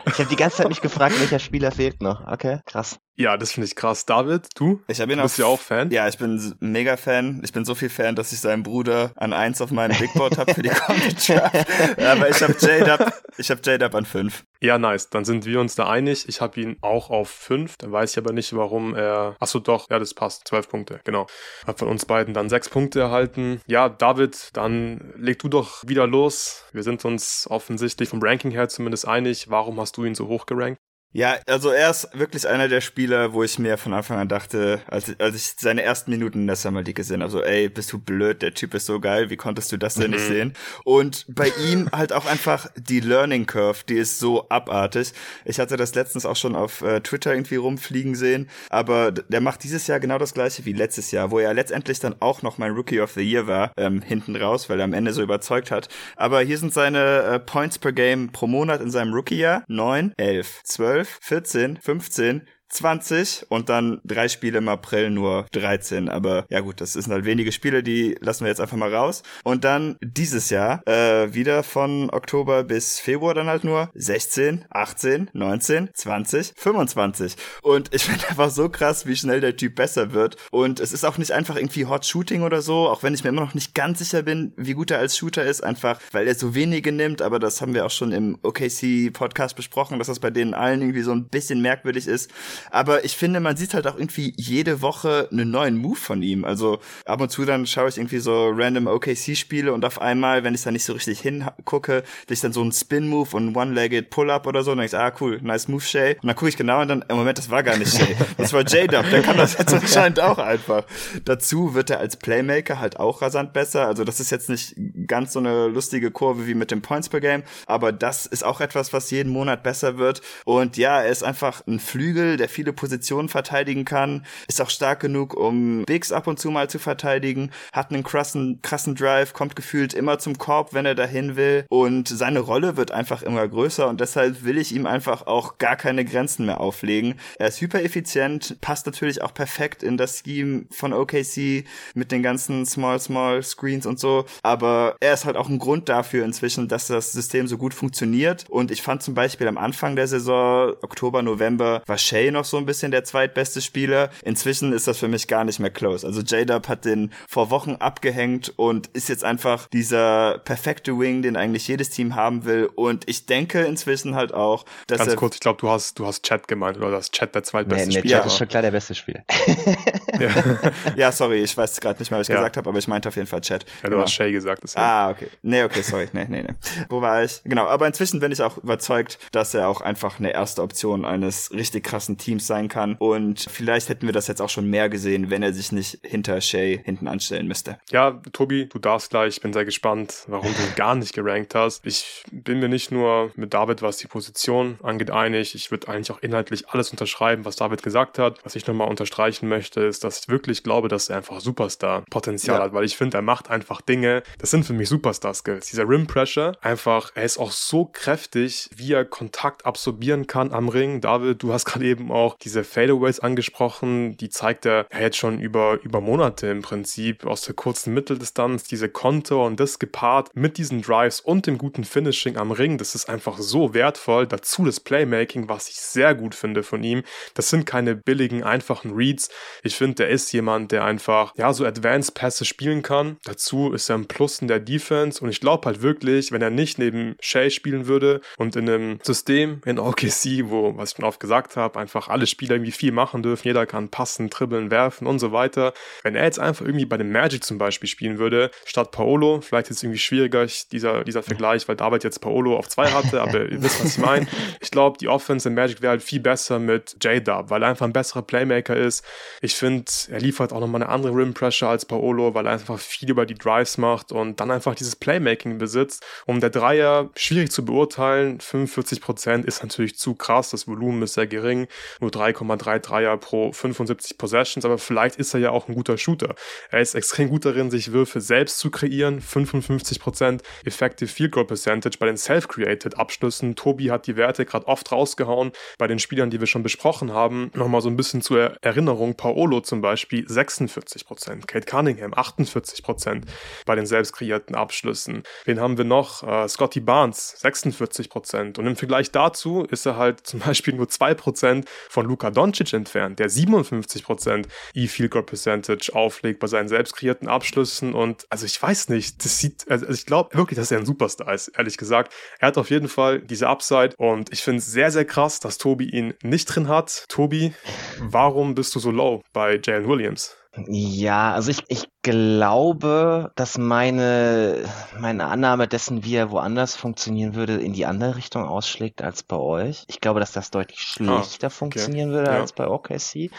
Speaker 3: Ich habe die ganze Zeit mich gefragt, welcher Spieler fehlt noch. Okay, krass.
Speaker 1: Ja, das finde ich krass. David, du?
Speaker 2: Ich hab ihn
Speaker 1: du bist ja auch Fan.
Speaker 2: Ja, ich bin mega Fan. Ich bin so viel Fan, dass ich seinen Bruder an eins auf meinem Big Board habe für die (laughs) kommende Draft. Aber ich habe J-Dub, ich habe J-Dub an fünf.
Speaker 1: Ja, nice. Dann sind wir uns da einig. Ich habe ihn auch auf fünf. Dann weiß ich aber nicht, warum er. Achso, doch. Ja, das passt. Zwölf Punkte. Genau. Hat von uns beiden dann sechs Punkte erhalten. Ja, David, dann leg du doch wieder los. Wir sind uns offensichtlich vom Ranking her zumindest einig. Warum hast du ihn so hoch gerankt?
Speaker 2: Ja, also er ist wirklich einer der Spieler, wo ich mir von Anfang an dachte, als, als ich seine ersten Minuten in der Summer League gesehen habe, so, ey, bist du blöd, der Typ ist so geil, wie konntest du das denn nicht mhm. sehen? Und bei ihm halt auch einfach die Learning Curve, die ist so abartig. Ich hatte das letztens auch schon auf äh, Twitter irgendwie rumfliegen sehen, aber der macht dieses Jahr genau das gleiche wie letztes Jahr, wo er letztendlich dann auch noch mein Rookie of the Year war, ähm, hinten raus, weil er am Ende so überzeugt hat. Aber hier sind seine äh, Points per Game pro Monat in seinem Rookie-Jahr, 9, 11, 12, 12, 14, 15 20 und dann drei Spiele im April nur 13. Aber ja gut, das sind halt wenige Spiele, die lassen wir jetzt einfach mal raus. Und dann dieses Jahr äh, wieder von Oktober bis Februar dann halt nur 16, 18, 19, 20, 25. Und ich (laughs) finde einfach so krass, wie schnell der Typ besser wird. Und es ist auch nicht einfach irgendwie Hot Shooting oder so, auch wenn ich mir immer noch nicht ganz sicher bin, wie gut er als Shooter ist, einfach weil er so wenige nimmt. Aber das haben wir auch schon im OKC Podcast besprochen, dass das bei denen allen irgendwie so ein bisschen merkwürdig ist. Aber ich finde, man sieht halt auch irgendwie jede Woche einen neuen Move von ihm. Also ab und zu dann schaue ich irgendwie so random OKC-Spiele und auf einmal, wenn ich da nicht so richtig hingucke, sehe ich dann so einen Spin-Move und One-Legged Pull-Up oder so und dann denke ich, ah cool, nice Move, Shay. Und dann gucke ich genau und dann, im Moment, das war gar nicht Shay. Das war J-Dub, der kann das jetzt anscheinend auch einfach. Dazu wird er als Playmaker halt auch rasant besser. Also das ist jetzt nicht ganz so eine lustige Kurve wie mit dem Points per Game, aber das ist auch etwas, was jeden Monat besser wird. Und ja, er ist einfach ein Flügel, der viele Positionen verteidigen kann, ist auch stark genug, um Bigs ab und zu mal zu verteidigen, hat einen krassen, krassen Drive, kommt gefühlt immer zum Korb, wenn er dahin will und seine Rolle wird einfach immer größer und deshalb will ich ihm einfach auch gar keine Grenzen mehr auflegen. Er ist hyper effizient, passt natürlich auch perfekt in das Scheme von OKC mit den ganzen Small, Small Screens und so, aber er ist halt auch ein Grund dafür inzwischen, dass das System so gut funktioniert und ich fand zum Beispiel am Anfang der Saison, Oktober, November, war Shay noch so ein bisschen der zweitbeste Spieler. Inzwischen ist das für mich gar nicht mehr close. Also J-Dub hat den vor Wochen abgehängt und ist jetzt einfach dieser perfekte Wing, den eigentlich jedes Team haben will. Und ich denke inzwischen halt auch, dass
Speaker 1: Ganz
Speaker 2: er
Speaker 1: kurz, ich glaube, du hast, du hast Chat gemeint oder das Chat der zweitbeste
Speaker 3: Nee, nee,
Speaker 1: Spieler.
Speaker 3: Chat ist schon klar der beste Spieler. (laughs)
Speaker 1: ja. (laughs)
Speaker 2: ja, sorry, ich weiß gerade nicht mehr, was ich
Speaker 1: Ja.
Speaker 2: gesagt habe, aber ich meinte auf jeden Fall Chat.
Speaker 1: ja, du
Speaker 2: Genau.
Speaker 1: hast Shay gesagt. deswegen.
Speaker 2: Ah, okay. Nee, okay, sorry. Nee, nee, nee. Wo war ich? Genau, aber inzwischen bin ich auch überzeugt, dass er auch einfach eine erste Option eines richtig krassen Teams sein kann. Und vielleicht hätten wir das jetzt auch schon mehr gesehen, wenn er sich nicht hinter Shay hinten anstellen müsste.
Speaker 1: Ja, Tobi, du darfst gleich. Ich bin sehr gespannt, warum du ihn gar nicht gerankt hast. Ich bin mir nicht nur mit David, was die Position angeht, einig. Ich würde eigentlich auch inhaltlich alles unterschreiben, was David gesagt hat. Was ich nochmal unterstreichen möchte, ist, dass ich wirklich glaube, dass er einfach Superstar-Potenzial
Speaker 2: Ja.
Speaker 1: hat, weil ich finde, er macht einfach Dinge, das sind für mich Superstar-Skills. Dieser Rim-Pressure, einfach, er ist auch so kräftig, wie er Kontakt absorbieren kann am Ring. David, du hast gerade eben auch diese Fadeaways angesprochen, die zeigt er ja jetzt schon über, über Monate im Prinzip aus der kurzen Mitteldistanz, diese Konter und das gepaart mit diesen Drives und dem guten Finishing am Ring, das ist einfach so wertvoll. Dazu das Playmaking, was ich sehr gut finde von ihm. Das sind keine billigen, einfachen Reads. Ich finde, der ist jemand, der einfach, ja, so Advanced Pässe spielen kann. Dazu ist er ein Plus in der Defense und ich glaube halt wirklich, wenn er nicht neben Shay spielen würde und in einem System in OKC, wo, was ich schon oft gesagt habe, einfach alle Spieler irgendwie viel machen dürfen, jeder kann passen, dribbeln, werfen und so weiter. Wenn er jetzt einfach irgendwie bei dem Magic zum Beispiel spielen würde, statt Paolo, vielleicht ist es irgendwie schwieriger, dieser, dieser Vergleich, weil David jetzt Paolo auf zwei hatte, aber ihr wisst, was ich meine. (laughs) Ich glaube, die Offense in Magic wäre halt viel besser mit J-Dub, weil er einfach ein besserer Playmaker ist. Ich finde, er liefert auch nochmal eine andere Rim Pressure als Paolo, weil er einfach viel über die Drives macht und dann einfach dieses Playmaking besitzt. Um der Dreier schwierig zu beurteilen. 45% ist natürlich zu krass. Das Volumen ist sehr gering. Nur 3,3 Dreier pro 75 Possessions. Aber vielleicht ist er ja auch ein guter Shooter. Er ist extrem gut darin, sich Würfe selbst zu kreieren. 55% Effective Field Goal Percentage bei den Self-Created Abschlüssen. Tobi hat die Werte gerade oft rausgehauen. Bei den Spielern, die wir schon besprochen haben, nochmal so ein bisschen zur Er- Erinnerung. Paolo zum Beispiel 46%. Kate Cunningham 48% bei den selbst kreierten Abschlüssen. Wen haben wir noch? Äh, Scotty Barnes 46%. Und im Vergleich dazu ist er halt zum Beispiel nur 2% von Luka Doncic entfernt, der 57% E-Field Goal Percentage auflegt bei seinen selbst kreierten Abschlüssen. Und also ich weiß nicht, das sieht, also ich glaube wirklich, dass er ein Superstar ist, ehrlich gesagt. Er hat auf jeden Fall diese Upside und ich finde es sehr, sehr krass, dass Tobi ihn nicht drin hat. Tobi, warum bist du so low bei Jalen Williams?
Speaker 3: Ja, also ich, ich glaube, dass meine, meine Annahme dessen, wie er woanders funktionieren würde, in die andere Richtung ausschlägt als bei euch. Ich glaube, dass das deutlich schlechter funktionieren würde
Speaker 1: Ja.
Speaker 3: als bei OKC.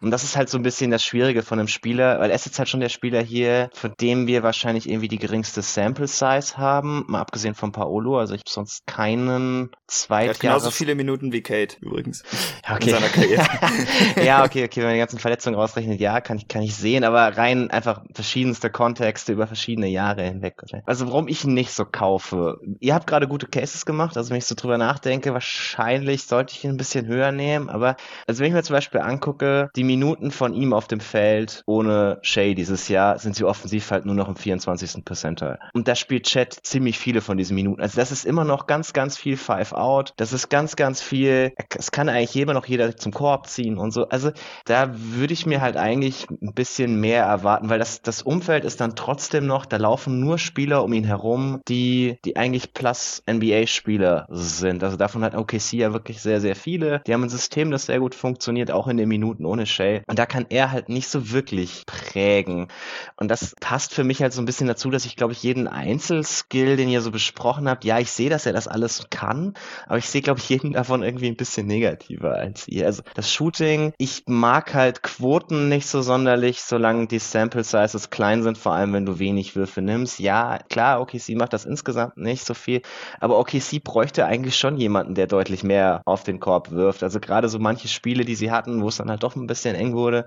Speaker 3: Und das ist halt so ein bisschen das Schwierige von einem Spieler, weil er ist jetzt halt schon der Spieler hier, von dem wir wahrscheinlich irgendwie die geringste Sample Size haben, mal abgesehen von Paolo. Also ich habe sonst keinen
Speaker 2: Er hat genauso viele Minuten wie Kate, übrigens.
Speaker 3: Ja,
Speaker 2: in seiner Karriere. (laughs)
Speaker 3: ja, okay, okay, wenn man die ganzen Verletzungen rausrechnet, ja, kann ich, kann ich sehen, aber rein einfach verschiedenste Kontexte über verschiedene Jahre hinweg. Also warum ich ihn nicht so kaufe. Ihr habt gerade gute Cases gemacht, also wenn ich so drüber nachdenke, wahrscheinlich sollte ich ihn ein bisschen höher nehmen, aber also wenn ich mir zum Beispiel angucke, die Minuten von ihm auf dem Feld ohne Shay dieses Jahr, sind sie offensiv halt nur noch im 24. Percentile. Und da spielt Chat ziemlich viele von diesen Minuten. Also das ist immer noch ganz, ganz viel Five Out. Das ist ganz, ganz viel, es kann eigentlich immer noch jeder zum Korb ziehen und so. Also da würde ich mir halt eigentlich ein bisschen mehr erwarten, weil das, das Umfeld ist dann trotzdem noch, da laufen nur Spieler um ihn herum, die, die eigentlich plus NBA-Spieler sind. Also davon hat OKC ja wirklich sehr, sehr viele. Die haben ein System, das sehr gut funktioniert, auch in den Minuten ohne Shay. Und da kann er halt nicht so wirklich prägen. Und das passt für mich halt so ein bisschen dazu, dass ich, glaube ich, jeden Einzelskill, den ihr so besprochen habt, ja, ich sehe, dass er das alles kann, aber ich sehe, glaube ich, jeden davon irgendwie ein bisschen negativer als ihr. Also das Shooting, ich mag halt Quoten nicht so sonderlich, solange die Sample Size Slices klein sind, vor allem wenn du wenig Würfe nimmst. Ja, klar, OKC macht das insgesamt nicht so viel, aber OKC bräuchte eigentlich schon jemanden, der deutlich mehr auf den Korb wirft. Also gerade so manche Spiele, die sie hatten, wo es dann halt doch ein bisschen eng wurde,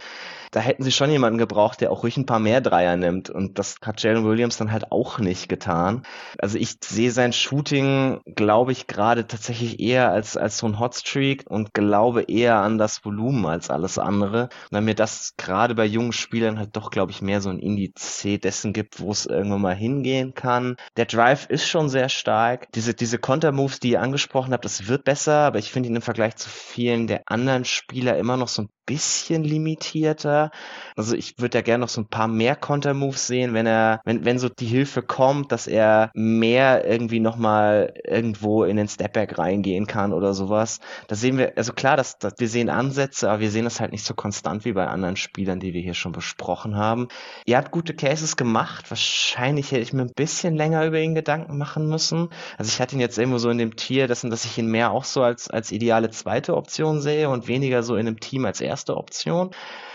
Speaker 3: da hätten sie schon jemanden gebraucht, der auch ruhig ein paar mehr Dreier nimmt. Und das hat Jalen Williams dann halt auch nicht getan. Also ich sehe sein Shooting, glaube ich, gerade tatsächlich eher als, als so ein Hotstreak und glaube eher an das Volumen als alles andere. Wenn mir das gerade bei jungen Spielern halt doch, glaube ich, mehr so ein Indiz dessen gibt, wo es irgendwann mal hingehen kann. Der Drive ist schon sehr stark. Diese, diese Kontermoves, die ihr angesprochen habt, das wird besser, aber ich finde ihn im Vergleich zu vielen der anderen Spieler immer noch so ein bisschen limitierter. Also ich würde ja gerne noch so ein paar mehr Kontermoves sehen, wenn er, wenn, wenn so die Hilfe kommt, dass er mehr irgendwie nochmal irgendwo in den Stepback reingehen kann oder sowas. Da sehen wir, also klar, dass, dass wir sehen Ansätze, aber wir sehen das halt nicht so konstant wie bei anderen Spielern, die wir hier schon besprochen haben. Ihr habt gute Cases gemacht. Wahrscheinlich hätte ich mir ein bisschen länger über ihn Gedanken machen müssen. Also ich hatte ihn jetzt irgendwo so in dem Tier, dass, dass ich ihn mehr auch so als, als ideale zweite Option sehe und weniger so in einem Team als erste Option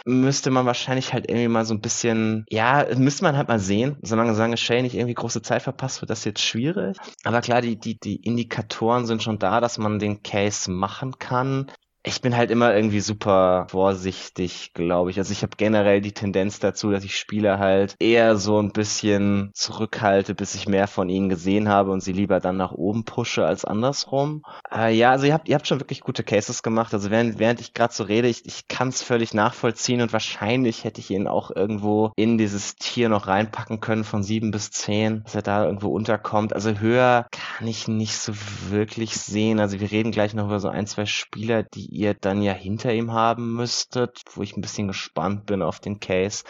Speaker 3: müsste man wahrscheinlich halt irgendwie mal so ein bisschen, ja, müsste man halt mal sehen. Solange Sange Shay nicht irgendwie große Zeit verpasst, wird das jetzt schwierig. Aber klar, die, die, die Indikatoren sind schon da, dass man den Case machen kann ich bin halt immer irgendwie super vorsichtig, glaube ich. Also ich habe generell die Tendenz dazu, dass ich Spieler halt eher so ein bisschen zurückhalte, bis ich mehr von ihnen gesehen habe und sie lieber dann nach oben pushe als andersrum. Äh, ja, also ihr habt, ihr habt schon wirklich gute Cases gemacht. Also während, während ich gerade so rede, ich, ich kann es völlig nachvollziehen und wahrscheinlich hätte ich ihn auch irgendwo in dieses Tier noch reinpacken können von sieben bis zehn, dass er da irgendwo unterkommt. Also höher kann ich nicht so wirklich sehen. Also wir reden gleich noch über so ein, zwei Spieler, die ihr dann ja hinter ihm haben müsstet, wo ich ein bisschen gespannt bin auf den Case,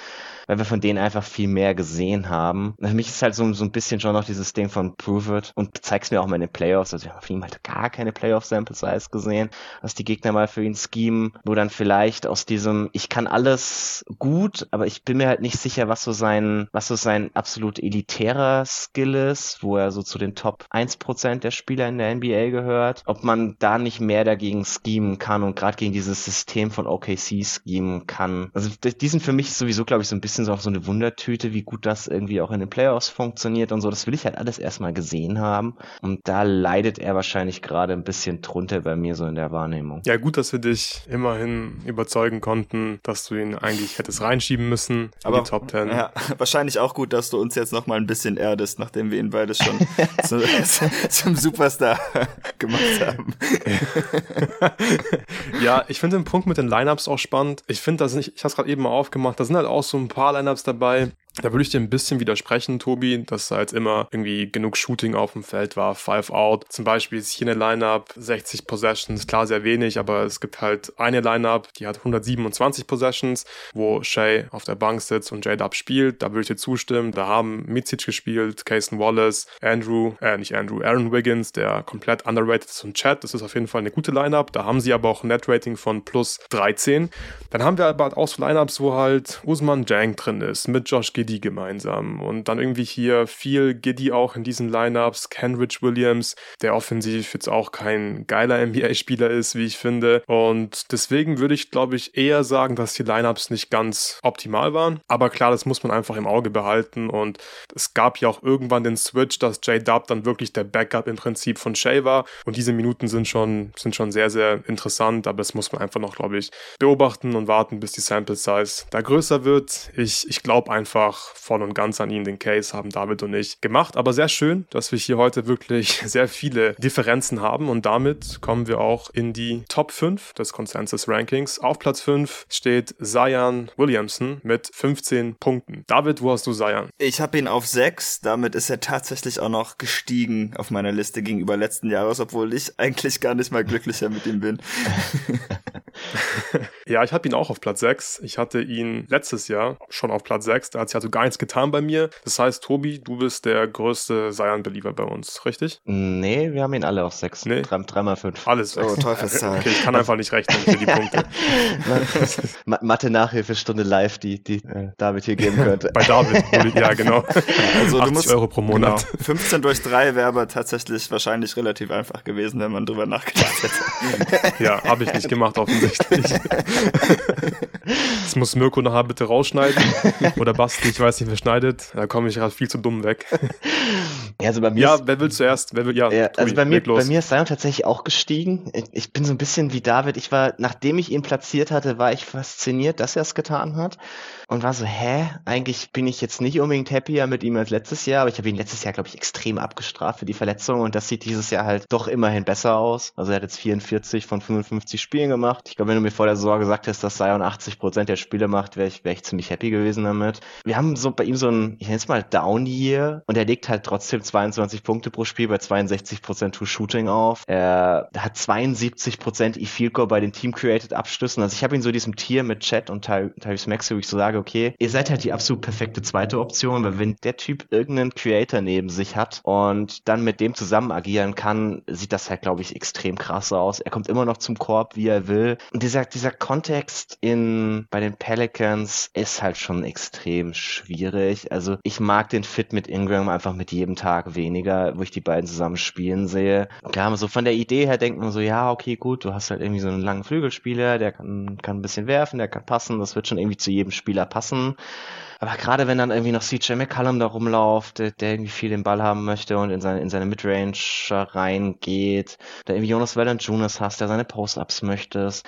Speaker 3: weil wir von denen einfach viel mehr gesehen haben. Für mich ist halt so, so ein bisschen schon noch dieses Ding von Prove It und zeig's mir auch mal in den Playoffs. Also wir haben von ihm halt gar keine Playoff-Sample-Size gesehen, was die Gegner mal für ihn schemen, wo dann vielleicht aus diesem, ich kann alles gut, aber ich bin mir halt nicht sicher, was so sein, was so sein absolut elitärer Skill ist, wo er so zu den Top 1% der Spieler in der NBA gehört, ob man da nicht mehr dagegen schemen kann kann und gerade gegen dieses System von OKC schemen kann. Also die sind für mich sowieso, glaube ich, so ein bisschen so auch so eine Wundertüte, wie gut das irgendwie auch in den Playoffs funktioniert und so. Das will ich halt alles erstmal gesehen haben. Und da leidet er wahrscheinlich gerade ein bisschen drunter bei mir so in der Wahrnehmung.
Speaker 1: Ja, gut, dass wir dich immerhin überzeugen konnten, dass du ihn eigentlich hättest reinschieben müssen
Speaker 2: in Aber, die Top Ten. Ja, (laughs) wahrscheinlich auch gut, dass du uns jetzt nochmal ein bisschen erdest, nachdem wir ihn beides schon (laughs) zu, (laughs) zum Superstar gemacht haben. (laughs)
Speaker 1: ja, ich finde den Punkt mit den Lineups auch spannend. Ich finde, das nicht, ich habe es gerade eben mal aufgemacht, da sind halt auch so ein paar Lineups dabei, da würde ich dir ein bisschen widersprechen, Tobi, dass da jetzt immer irgendwie genug Shooting auf dem Feld war, Five Out. Zum Beispiel ist hier eine Lineup 60 Possessions, klar sehr wenig, aber es gibt halt eine Lineup, die hat 127 Possessions, wo Shay auf der Bank sitzt und J-Dub spielt. Da würde ich dir zustimmen. Da haben Mizic gespielt, Cason Wallace, Andrew, äh, nicht Andrew, Aaron Wiggins, der komplett underrated ist und Chat. Das ist auf jeden Fall eine gute Lineup. Da haben sie aber auch ein Net-Rating von plus 13. Dann haben wir aber halt auch so Lineups, wo halt Usman Jang drin ist, mit Josh Giddy gemeinsam. Und dann irgendwie hier viel Giddy auch in diesen Lineups, Kenrich Williams, der offensiv jetzt auch kein geiler NBA-Spieler ist, wie ich finde. Und deswegen würde ich, glaube ich, eher sagen, dass die Lineups nicht ganz optimal waren. Aber klar, das muss man einfach im Auge behalten. Und es gab ja auch irgendwann den Switch, dass J-Dub dann wirklich der Backup im Prinzip von Shay war. Und diese Minuten sind schon, sind schon sehr, sehr interessant. Aber das muss man einfach noch, glaube ich, beobachten und warten, bis die Sample Size da größer wird. Ich, ich glaube einfach, einfach voll und ganz an ihn. Den Case haben David und ich gemacht. Aber sehr schön, dass wir hier heute wirklich (laughs) sehr viele Differenzen haben. Und damit kommen wir auch in die Top 5 des Consensus Rankings. Auf Platz 5 steht Zion Williamson mit 15 Punkten. David, wo hast du Zion?
Speaker 2: Ich habe ihn auf 6. Damit ist er tatsächlich auch noch gestiegen auf meiner Liste gegenüber letzten Jahres, obwohl ich eigentlich gar nicht mal glücklicher mit ihm bin. (laughs)
Speaker 1: ja, ich habe ihn auch auf Platz 6. Ich hatte ihn letztes Jahr schon auf Platz 6. Da hat sich also gar nichts getan bei mir. Das heißt, Tobi, du bist der größte Zion-Believer bei uns, richtig?
Speaker 3: Nee, wir haben ihn alle auf 6.
Speaker 1: Nee.
Speaker 3: Dreimal 5.
Speaker 1: Alles.
Speaker 2: Oh, Teufelszahl. (laughs)
Speaker 1: Okay, ich kann einfach nicht rechnen für die (laughs) Punkte.
Speaker 3: Mathe-Nachhilfestunde live, die, die David hier geben könnte.
Speaker 1: bei David, ja genau.
Speaker 2: Also du musst, Euro pro Monat. Genau. 15 durch 3 wäre aber tatsächlich wahrscheinlich relativ einfach gewesen, wenn man drüber nachgedacht hätte. (laughs)
Speaker 1: ja, habe ich nicht gemacht offensichtlich. das muss Mirko nachher bitte rausschneiden. Oder Basti, ich weiß nicht, wer schneidet. Da komme ich gerade viel zu dumm weg.
Speaker 3: Ja, also bei mir
Speaker 1: ja,
Speaker 3: ist,
Speaker 1: wer will zuerst? Wer will, ja,
Speaker 3: ja,
Speaker 1: Tobi,
Speaker 3: also bei mir, bei mir ist Zion tatsächlich auch gestiegen. Ich- Ich bin so ein bisschen wie David. Ich war, nachdem ich ihn platziert hatte, war ich fasziniert, dass er es getan hat. Und war so, hä? Eigentlich bin ich jetzt nicht unbedingt happier mit ihm als letztes Jahr, aber ich habe ihn letztes Jahr, glaube ich, extrem abgestraft für die Verletzung und das sieht dieses Jahr halt doch immerhin besser aus. Also er hat jetzt 44 von 55 Spielen gemacht. Ich glaube, wenn du mir vor der Saison gesagt hättest, dass Zion 80 Prozent der Spiele macht, wäre ich, wär ich ziemlich happy gewesen damit. Wir haben so bei ihm so ein, ich nenne es mal Down-Year und er legt halt trotzdem 22 Punkte pro Spiel bei 62 Prozent True Shooting auf. Er hat 72 Prozent E-Field Goal bei den Team-Created Abschlüssen. Also ich habe ihn so diesem Tier mit Chat und Ty Tyrese Maxey, wo ich so sage, okay, ihr seid halt die absolut perfekte zweite Option, weil wenn der Typ irgendeinen Creator neben sich hat und dann mit dem zusammen agieren kann, sieht das halt, glaube ich, extrem krass aus. Er kommt immer noch zum Korb, wie er will. Und dieser, dieser Kontext in, bei den Pelicans ist halt schon extrem schwierig. Also ich mag den Fit mit Ingram einfach mit jedem Tag weniger, wo ich die beiden zusammen spielen sehe. Klar, so von der Idee her denkt man so, ja, okay, gut, du hast halt irgendwie so einen langen Flügelspieler, der kann, kann ein bisschen werfen, der kann passen, das wird schon irgendwie zu jedem Spieler passen. Aber gerade wenn dann irgendwie noch CJ McCallum da rumläuft, der, irgendwie viel den Ball haben möchte und in seine, in seine Midrange reingeht, da irgendwie Jonas Valanciunas hast, der seine Post-Ups möchtest,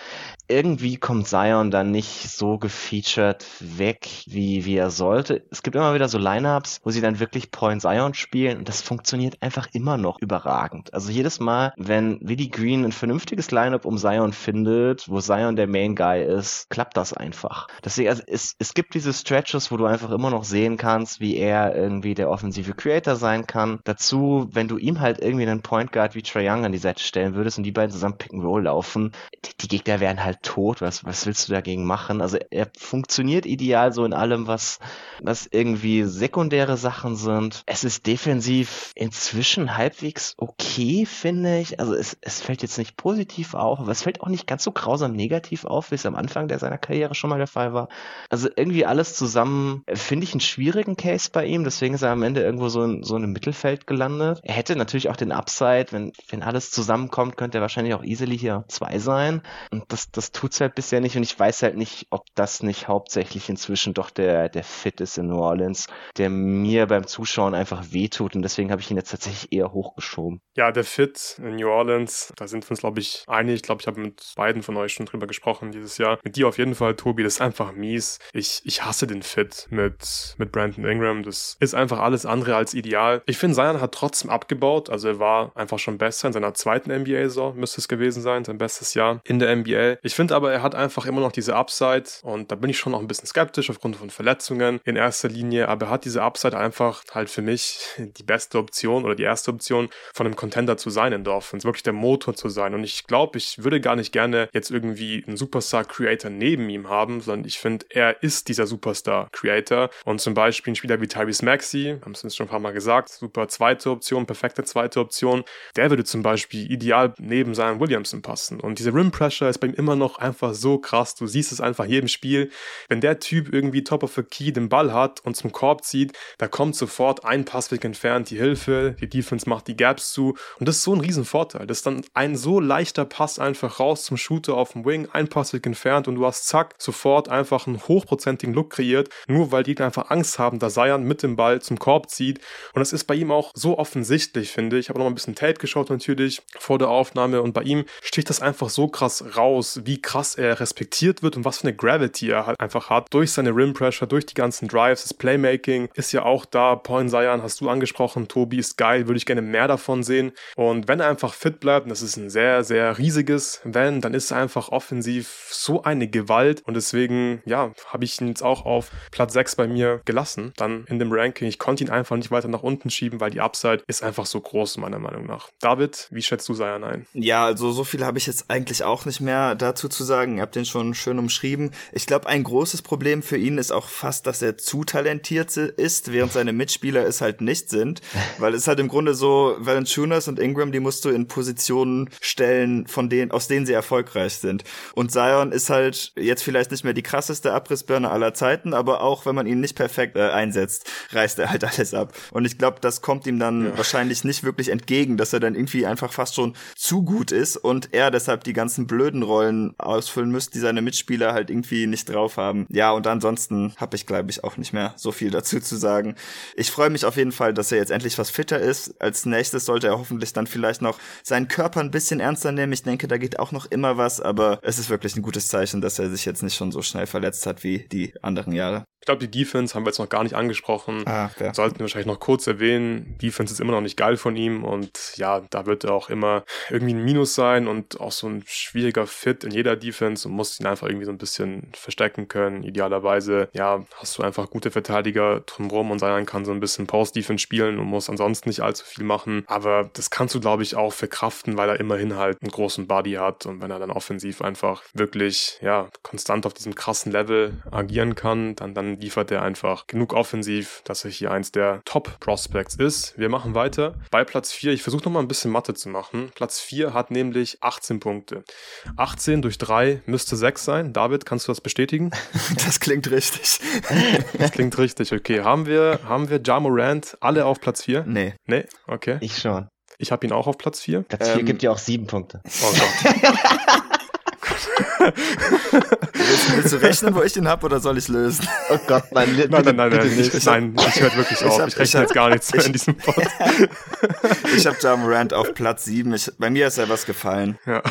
Speaker 3: irgendwie kommt Zion dann nicht so gefeatured weg, wie, wie er sollte. Es gibt immer wieder so Lineups, wo sie dann wirklich Point Zion spielen und das funktioniert einfach immer noch überragend. Also jedes Mal, wenn Willie Green ein vernünftiges Lineup um Zion findet, wo Zion der Main Guy ist, klappt das einfach. Deswegen, also es, es gibt diese Stretches, wo du einfach immer noch sehen kannst, wie er irgendwie der offensive Creator sein kann. Dazu, wenn du ihm halt irgendwie einen Point Guard wie Trae Young an die Seite stellen würdest und die beiden zusammen Pick and Roll laufen, die, die Gegner wären halt tot. Was, was willst du dagegen machen? Also er funktioniert ideal so in allem, was, was irgendwie sekundäre Sachen sind. Es ist defensiv inzwischen halbwegs okay, finde ich. Also es, es fällt jetzt nicht positiv auf, aber es fällt auch nicht ganz so grausam negativ auf, wie es am Anfang der seiner Karriere schon mal der Fall war. Also irgendwie alles zusammen äh, finde ich einen schwierigen Case bei ihm, deswegen ist er am Ende irgendwo so in so einem Mittelfeld gelandet. Er hätte natürlich auch den Upside, wenn, wenn alles zusammenkommt, könnte er wahrscheinlich auch easily hier zwei sein. Und das, das tut's halt bisher nicht. Und ich weiß halt nicht, ob das nicht hauptsächlich inzwischen doch der, der Fit ist in New Orleans, der mir beim Zuschauen einfach wehtut. Und deswegen habe ich ihn jetzt tatsächlich eher hochgeschoben.
Speaker 1: Ja, der Fit in New Orleans, da sind wir uns, glaube ich, einig. Ich glaube, ich habe mit beiden von euch schon drüber gesprochen dieses Jahr. Mit dir auf jeden Fall, Tobi, das ist einfach mies. Ich, ich hasse den Fit mit, mit Brandon Ingram. Das ist einfach alles andere als ideal. Ich finde, Zion hat trotzdem abgebaut. Also er war einfach schon besser in seiner zweiten NBA-Saison, müsste es gewesen sein, sein bestes Jahr in der NBA. Ich finde aber, er hat einfach immer noch diese Upside und da bin ich schon noch ein bisschen skeptisch aufgrund von Verletzungen in erster Linie, aber er hat diese Upside einfach halt für mich (laughs) die beste Option oder die erste Option von einem Contender zu sein in der Offense, wirklich der Motor zu sein und ich glaube, ich würde gar nicht gerne jetzt irgendwie einen Superstar-Creator neben ihm haben, sondern ich finde, er ist dieser Superstar-Creator und zum Beispiel ein Spieler wie Tyrese Maxey, haben es uns schon ein paar Mal gesagt, super zweite Option, perfekte zweite Option, der würde zum Beispiel ideal neben Zion Williamson passen. Und diese Rim Pressure ist bei ihm immer noch einfach so krass, du siehst es einfach jedem Spiel, wenn der Typ irgendwie top of the key den Ball hat und zum Korb zieht, da kommt sofort ein Passweg entfernt die Hilfe, die Defense macht die Gaps zu. Und das ist so ein Riesenvorteil, das ist dann ein so leichter Pass einfach raus zum Shooter auf dem Wing, ein Passweg entfernt und du hast zack, sofort einfach einen hochprozentigen Look kreiert, nur weil die einfach Angst haben, dass Zion mit dem Ball zum Korb zieht. Und das ist bei ihm auch so offensichtlich, finde ich. Ich habe noch mal ein bisschen Tape geschaut natürlich vor der Aufnahme und bei ihm sticht das einfach so krass raus, wie krass er respektiert wird und was für eine Gravity er halt einfach hat durch seine Rim Pressure, durch die ganzen Drives, das Playmaking ist ja auch da. Point Zion hast du angesprochen, Tobi ist geil, würde ich gerne mehr davon sehen. Und wenn er einfach fit bleibt, und das ist ein sehr, sehr riesiges Wenn, dann ist er einfach offensiv so eine Gewalt. Und deswegen, ja, habe ich ihn jetzt auch auf Platz 6 bei mir gelassen, dann in dem Ranking. Ich konnte ihn einfach nicht weiter nach unten schieben, weil die Upside ist einfach so groß, meiner Meinung nach. David, wie schätzt du Zion ein?
Speaker 2: Ja, also so viel habe ich jetzt eigentlich auch nicht mehr dazu zu sagen. Ihr habt den schon schön umschrieben. Ich glaube, ein großes Problem für ihn ist auch fast, dass er zu talentiert ist, während seine Mitspieler es halt nicht sind. (laughs) Weil es halt im Grunde so, Valanciunas und Ingram, die musst du in Positionen stellen, von denen, aus denen sie erfolgreich sind. Und Zion ist halt jetzt vielleicht nicht mehr die krasseste Abrissbirne aller Zeiten, aber auch wenn man ihn nicht perfekt äh, einsetzt, reißt er halt (laughs) alles ab. Und ich glaube, das kommt ihm dann ja. wahrscheinlich nicht wirklich entgegen, dass er dann irgendwie einfach fast schon zu gut ist und er deshalb die ganzen blöden Rollen ausfüllen müsst, die seine Mitspieler halt irgendwie nicht drauf haben. Ja, und ansonsten habe ich, glaube ich, auch nicht mehr so viel dazu zu sagen. Ich freue mich auf jeden Fall, dass er jetzt endlich was fitter ist. Als nächstes sollte er hoffentlich dann vielleicht noch seinen Körper ein bisschen ernster nehmen. Ich denke, da geht auch noch immer was, aber es ist wirklich ein gutes Zeichen, dass er sich jetzt nicht schon so schnell verletzt hat wie die anderen Jahre.
Speaker 1: Ich glaube, die Defense haben wir jetzt noch gar nicht angesprochen.
Speaker 2: Ah, ja.
Speaker 1: Sollten wir wahrscheinlich noch kurz erwähnen. Defense ist immer noch nicht geil von ihm und ja, da wird er auch immer irgendwie ein Minus sein und auch so ein schwieriger Fit in jeder Defense und musst ihn einfach irgendwie so ein bisschen verstecken können. Idealerweise, ja, hast du einfach gute Verteidiger drumherum und Zion kann so ein bisschen Post-Defense spielen und muss ansonsten nicht allzu viel machen. Aber das kannst du, glaube ich, auch verkraften, weil er immerhin halt einen großen Body hat und wenn er dann offensiv einfach wirklich, ja, konstant auf diesem krassen Level agieren kann, dann, dann liefert er einfach genug offensiv, dass er hier eins der Top-Prospects ist. Wir machen weiter. Bei Platz 4, ich versuche nochmal ein bisschen Mathe zu machen. Platz 4 hat nämlich 18 Punkte. 18 durch 3 müsste 6 sein. David, kannst du das bestätigen? (laughs)
Speaker 2: Das klingt richtig.
Speaker 1: Das klingt richtig, okay. Haben wir, haben wir Ja Morant alle auf Platz 4?
Speaker 2: Nee.
Speaker 1: Nee? Okay.
Speaker 3: Ich schon.
Speaker 1: Ich habe ihn auch auf Platz 4.
Speaker 3: Platz 4
Speaker 2: Ähm,
Speaker 3: gibt ja auch sieben Punkte.
Speaker 1: Oh Gott. (laughs) (laughs)
Speaker 2: Willst, willst du rechnen, wo ich ihn hab, oder soll ich lösen?
Speaker 3: Oh Gott, nein,
Speaker 1: Nein, nein, nein, nein, nicht. nein, ich höre wirklich
Speaker 2: ich
Speaker 1: auf.
Speaker 2: hab-
Speaker 1: Ich
Speaker 2: ich
Speaker 1: rechne
Speaker 2: hab-
Speaker 1: jetzt gar nichts mehr
Speaker 2: ich-
Speaker 1: in diesem Pod. (laughs)
Speaker 2: Ich habe Ja Morant auf Platz 7. Ich, bei mir ist er was gefallen.
Speaker 1: Ja.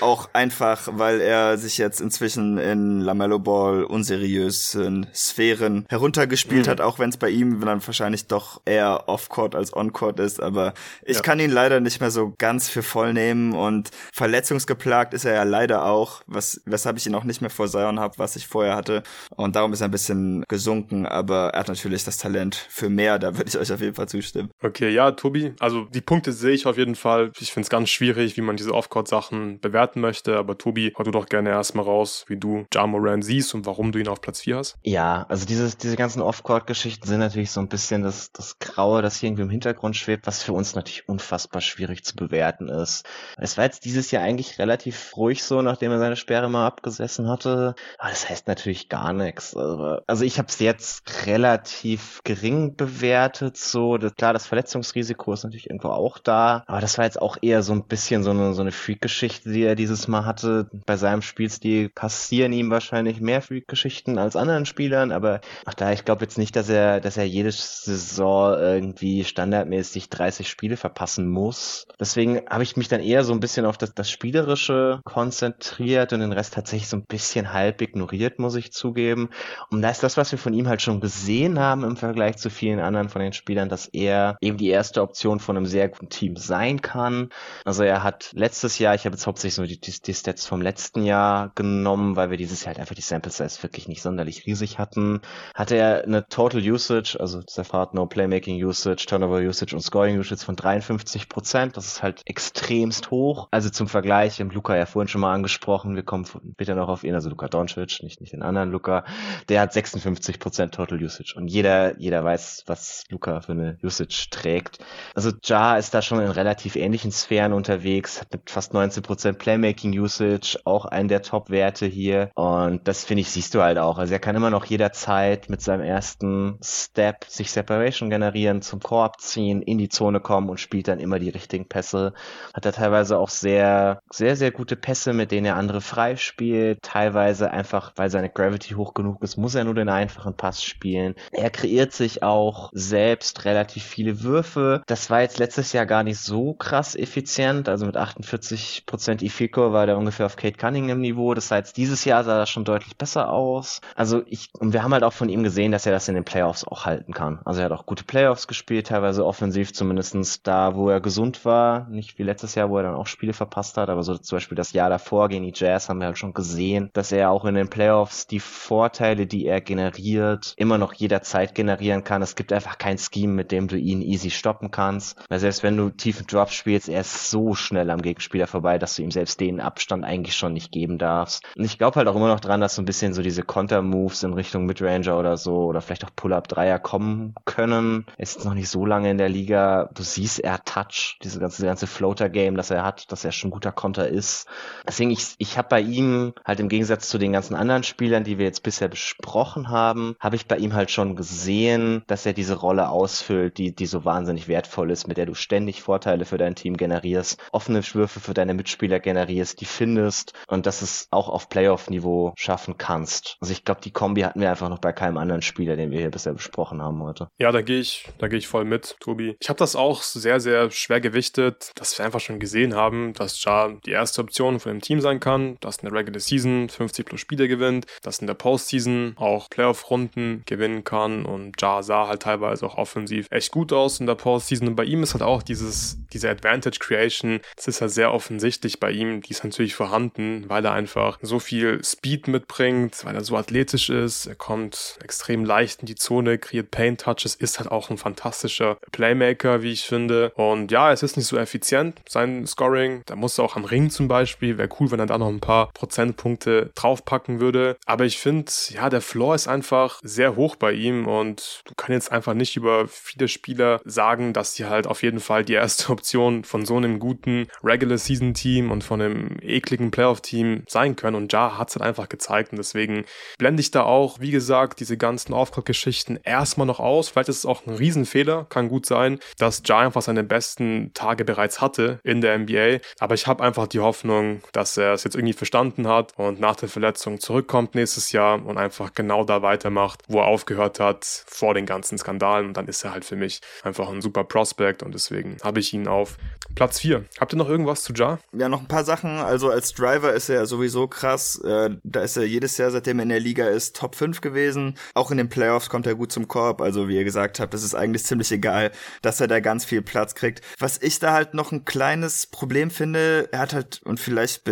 Speaker 2: Auch einfach, weil er sich jetzt inzwischen in Lamello Ball unseriösen Sphären heruntergespielt
Speaker 1: Mhm.
Speaker 2: hat, auch wenn es bei ihm dann wahrscheinlich doch eher Off-Court als On-Court ist. Aber ich
Speaker 1: Ja.
Speaker 2: kann ihn leider nicht mehr so ganz für voll nehmen und verletzungsgeplagt ist er ja leider auch, was, weshalb ich ihn auch nicht mehr vor Zion habe, was ich vorher hatte. Und darum ist er ein bisschen gesunken, aber er hat natürlich das Talent für mehr, da würde ich euch auf jeden Fall zustimmen.
Speaker 1: Okay, ja, Tobi, also die Punkte sehe ich auf jeden Fall. Ich finde es ganz schwierig, wie man diese Off-Court-Sachen bewerten möchte, aber Tobi, hau du doch gerne erstmal raus, wie du Ja Moran siehst und warum du ihn auf Platz 4 hast.
Speaker 3: Ja, also dieses, diese ganzen Off-Court-Geschichten sind natürlich so ein bisschen das, das Graue, das hier irgendwie im Hintergrund schwebt, was für uns natürlich unfassbar schwierig zu bewerten ist. Es war jetzt dieses Jahr eigentlich relativ ruhig so, nachdem er seine Sperre mal abgesessen hatte. Aber das heißt natürlich gar nichts. Also, ich habe es jetzt relativ gering bewertet. So, klar, das Verletzungsrisiko ist natürlich irgendwo auch da. Aber das war jetzt auch eher so ein bisschen so eine, so eine Freak-Geschichte, die er dieses Mal hatte. Bei seinem Spielstil passieren ihm wahrscheinlich mehr Freak-Geschichten als anderen Spielern. Aber ach da, ich glaube jetzt nicht, dass er, dass er jede Saison irgendwie standardmäßig 30 Spiele verpassen muss. Deswegen habe ich mich dann eher so ein bisschen auf das, das Spielerische konzentriert und den Rest tatsächlich so ein bisschen halb ignoriert, muss ich zugeben. Und da ist das, was wir von ihm halt schon gesehen haben im Vergleich zu vielen anderen von den Spielern, dass er eben die erste Option von einem sehr guten Team sein kann. Also er hat letztes Jahr, ich habe jetzt hauptsächlich so die, die, die Stats vom letzten Jahr genommen, weil wir dieses Jahr halt einfach die Sample Size wirklich nicht sonderlich riesig hatten, hatte er eine Total Usage, also separat No Playmaking Usage, Turnover Usage und Scoring Usage von 53 Prozent. Das ist halt extremst hoch. Also zum Vergleich, im Luca ja vorhin schon mal angesprochen, wir kommen später noch auf ihn, also Luca Doncic, nicht, nicht den anderen Luca, der hat 56 Prozent Total Usage und jeder, jeder weiß, was Luca für eine Usage trägt. Also Ja ist da schon in relativ ähnlichen Sphären unterwegs, hat mit fast 19 Prozent Playmaking Usage, auch einen der Top-Werte hier und das finde ich, siehst du halt auch. Also er kann immer noch jederzeit mit seinem ersten Step sich Separation generieren, zum Korb ziehen, in die Zone kommen und spielt dann immer die richtigen Pässe. Hat er teilweise auch sehr, sehr, sehr gute Pässe, mit denen er andere frei spielt. Teilweise einfach, weil seine Gravity hoch genug ist, muss er nur den einfachen Pass spielen. Er kreiert sich auch selbst relativ viele Würfe. Das war jetzt letztes Jahr gar nicht so krass effizient. Also mit 48% Ifico war der ungefähr auf Kate Cunningham Niveau. Das heißt, dieses Jahr sah das schon deutlich besser aus. Also ich, und wir haben halt auch von ihm gesehen, dass er das in den Playoffs auch halten kann. Also er hat auch gute Playoffs gespielt, teilweise offensiv zumindestens da, wo er gesund war. Nicht wie letztes Jahr, wo er dann auch Spiele verpasst hat, aber so zum Beispiel das Jahr davor gegen die Jazz haben wir halt schon gesehen, dass er auch in den Playoffs die Vorteile, die er generiert, immer noch jederzeit generieren kann. Es gibt einfach kein Scheme, mit dem du ihn easy stoppen kannst. Weil selbst wenn du tiefen Drop spielst, er ist so schnell am Gegenspieler vorbei, dass du ihm selbst den Abstand eigentlich schon nicht geben darfst. Und ich glaube halt auch immer noch dran, dass so ein bisschen so diese Konter-Moves in Richtung Midranger oder so oder vielleicht auch Pull-Up-Dreier kommen können. Er ist noch nicht so lange in der Liga. Du siehst, er Touch, diese ganze, ganze Floater-Game, das er hat, dass er schon ein guter Konter ist. Deswegen, ich, Ich habe bei ihm halt im Gegensatz zu den ganzen anderen Spielern, die wir jetzt bisher besprochen haben, habe ich bei ihm halt schon gesehen, dass er diese Rolle ausfüllt, die, die so wahnsinnig wertvoll ist, mit der du ständig Vorteile für dein Team generierst, offene Würfe für deine Mitspieler generierst, die findest und dass es auch auf Playoff-Niveau schaffen kannst. Also ich glaube, die Kombi hatten wir einfach noch bei keinem anderen Spieler, den wir hier bisher besprochen haben heute.
Speaker 1: Ja, da gehe ich, da ich voll mit, Tobi. Ich habe das auch sehr, sehr schwer gewichtet, dass wir einfach schon gesehen haben, dass Ja die erste Option von dem Team sein kann, dass in der Regular Season 50 plus Spiele gewinnt, dass in der Postseason auch Playoff-Runden gewinnen kann und Ja sah halt teilweise auch offensiv echt gut aus in der Postseason. Und bei ihm ist halt auch dieses, diese Advantage Creation, das ist halt sehr offensichtlich bei ihm, die ist natürlich vorhanden, weil er einfach so viel Speed mitbringt, weil er so athletisch ist, er kommt extrem leicht in die Zone, kreiert Paint Touches, ist halt auch ein fantastischer Playmaker, wie ich finde. Und ja, es ist nicht so effizient, sein Scoring, da muss er auch am Ring zum Beispiel, wäre cool, wenn er da noch ein paar Prozentpunkte draufpacken würde, aber ich finde, ja, der Floor ist einfach sehr hoch bei ihm und du kannst jetzt einfach nicht über viele Spieler sagen, dass sie halt auf jeden Fall die erste (laughs) Option von so einem guten Regular Season Team und von einem ekligen Playoff Team sein können. Und Ja hat es halt einfach gezeigt und deswegen blende ich da auch, wie gesagt, diese ganzen Aufgabe-Geschichten erstmal noch aus. Vielleicht ist es auch ein Riesenfehler, kann gut sein, dass Ja einfach seine besten Tage bereits hatte in der NBA, aber ich habe einfach die Hoffnung, dass er es jetzt irgendwie verstanden hat und nach der Verletzung zurückkommt nächstes Jahr und einfach genau da weitermacht, wo er aufgehört hat vor den ganzen Skandalen und dann ist er halt für mich einfach ein super Prospect und deswegen habe ich ihn auf Platz 4. Habt ihr noch irgendwas zu Ja?
Speaker 2: Ja, noch ein paar Sachen. Also als Driver ist er sowieso krass. Äh, da ist er jedes Jahr, seitdem er in der Liga ist, Top 5 gewesen. Auch in den Playoffs kommt er gut zum Korb. Also wie ihr gesagt habt, das ist eigentlich ziemlich egal, dass er da ganz viel Platz kriegt. Was ich da halt noch ein kleines Problem finde, er hat halt, und vielleicht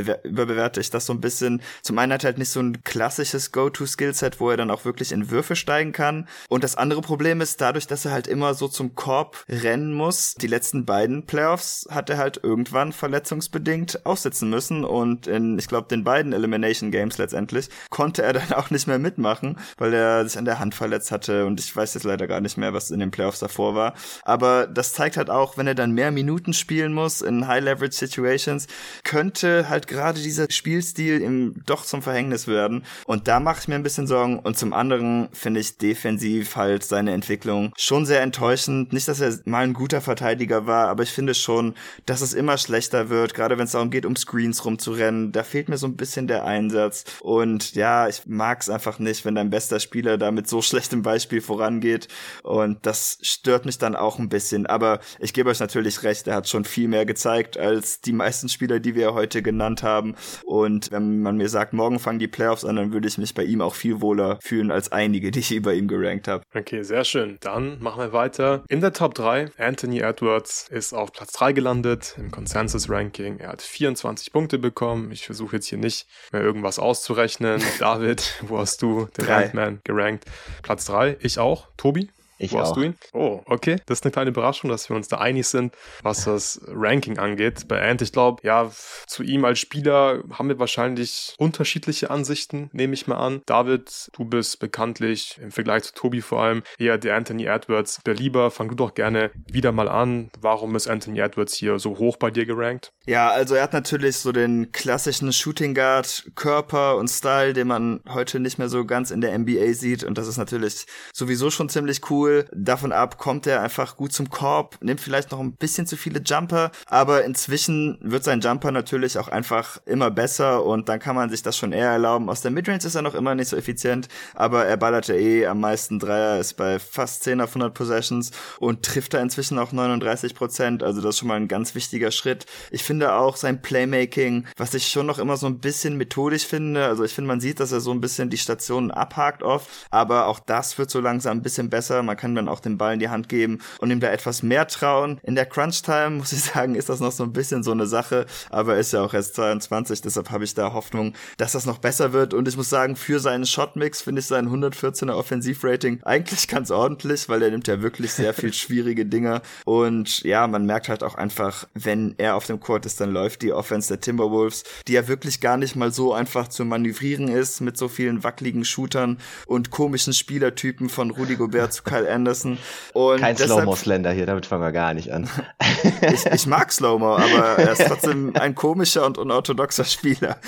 Speaker 2: überbewerte ich das so ein bisschen, zum einen hat halt nicht so ein klassisches Go-To-Skillset, wo er dann auch wirklich in Würfe steigen kann. Und das andere Problem ist, dadurch, dass er halt immer so zum Korb rennen muss, die letzten beiden Playoffs hat er halt irgendwann verletzungsbedingt aussitzen müssen und in, ich glaube, den beiden Elimination Games letztendlich konnte er (laughs) dann auch nicht mehr mitmachen, weil er sich an der Hand verletzt hatte und ich weiß jetzt leider gar nicht mehr, was in den Playoffs davor war. Aber das zeigt halt auch, wenn er dann mehr Minuten spielen muss in High-Leverage Situations, könnte halt gerade dieser Spielstil ihm doch zum Verhängnis werden. Und da mache ich mir ein bisschen Sorgen. Und zum anderen finde ich defensiv halt seine Entwicklung schon sehr enttäuschend. Nicht, dass er mal ein guter Verteidiger war, aber ich finde schon, dass es immer schlechter wird, gerade wenn es darum geht, um Screens rumzurennen. Da fehlt mir so ein bisschen der Einsatz. Und ja, ich mag es einfach nicht, wenn dein bester Spieler da mit so (laughs) schlechtem Beispiel vorangeht. Und das stört mich dann auch ein bisschen. Aber ich gebe euch natürlich recht, er hat schon viel mehr gezeigt als die meisten Spieler, die wir heute genannt haben. Und wenn man mir sagt, morgen fangen die Playoffs an, dann würde ich mich bei ihm auch viel wohler fühlen als einige, die ich über ihm gerankt habe.
Speaker 1: Okay, sehr schön. Dann machen wir weiter. In der Top 3, Anthony Edwards ist auf Platz 3 gelandet im Consensus Ranking. Er hat 24 Punkte bekommen. Ich versuche jetzt hier nicht mehr irgendwas auszurechnen. (laughs) David, wo hast du den Rankman gerankt? Platz 3. Ich auch. Tobi?
Speaker 3: Ich
Speaker 1: Wo
Speaker 3: auch.
Speaker 1: hast du ihn? Oh, okay. Das ist eine kleine Überraschung, dass wir uns da einig sind, was das Ranking angeht. Bei Ant, ich glaube, ja, zu ihm als Spieler haben wir wahrscheinlich unterschiedliche Ansichten, nehme ich mal an. David, du bist bekanntlich im Vergleich zu Tobi vor allem eher der Anthony Edwards Belieber. Fang du doch gerne wieder mal an. Warum ist Anthony Edwards hier so hoch bei dir gerankt?
Speaker 2: Ja, also er hat natürlich so den klassischen Shooting Guard Körper und Style, den man heute nicht mehr so ganz in der NBA sieht und das ist natürlich sowieso schon ziemlich cool. Davon ab kommt er einfach gut zum Korb, nimmt vielleicht noch ein bisschen zu viele Jumper, aber inzwischen wird sein Jumper natürlich auch einfach immer besser und dann kann man sich das schon eher erlauben. Aus der Midrange ist er noch immer nicht so effizient, aber er ballerte eh am meisten Dreier, ist bei fast 10 auf 100 Possessions und trifft da inzwischen auch 39 Prozent, also das ist schon mal ein ganz wichtiger Schritt. Ich finde auch sein Playmaking, was ich schon noch immer so ein bisschen methodisch finde, also ich finde, man sieht, dass er so ein bisschen die Stationen abhakt oft, aber auch das wird so langsam ein bisschen besser. Man kann dann auch den Ball in die Hand geben und ihm da etwas mehr trauen. In der Crunch-Time, muss ich sagen, ist das noch so ein bisschen so eine Sache, aber er ist ja auch erst 22, deshalb habe ich da Hoffnung, dass das noch besser wird und ich muss sagen, für seinen Shotmix finde ich sein 114er Offensivrating eigentlich ganz ordentlich, weil er nimmt ja wirklich sehr viel (laughs) schwierige Dinger und ja, man merkt halt auch einfach, wenn er auf dem Court ist, dann läuft die Offense der Timberwolves, die ja wirklich gar nicht mal so einfach zu manövrieren ist mit so vielen wackeligen Shootern und komischen Spielertypen von Rudy Gobert zu Kyle Kyle Anderson. Und
Speaker 3: Kein Slow-Mo-Slender hier, damit fangen wir gar nicht an. (laughs)
Speaker 2: ich, ich mag Slow-Mo, aber er ist trotzdem ein komischer und unorthodoxer Spieler. (laughs)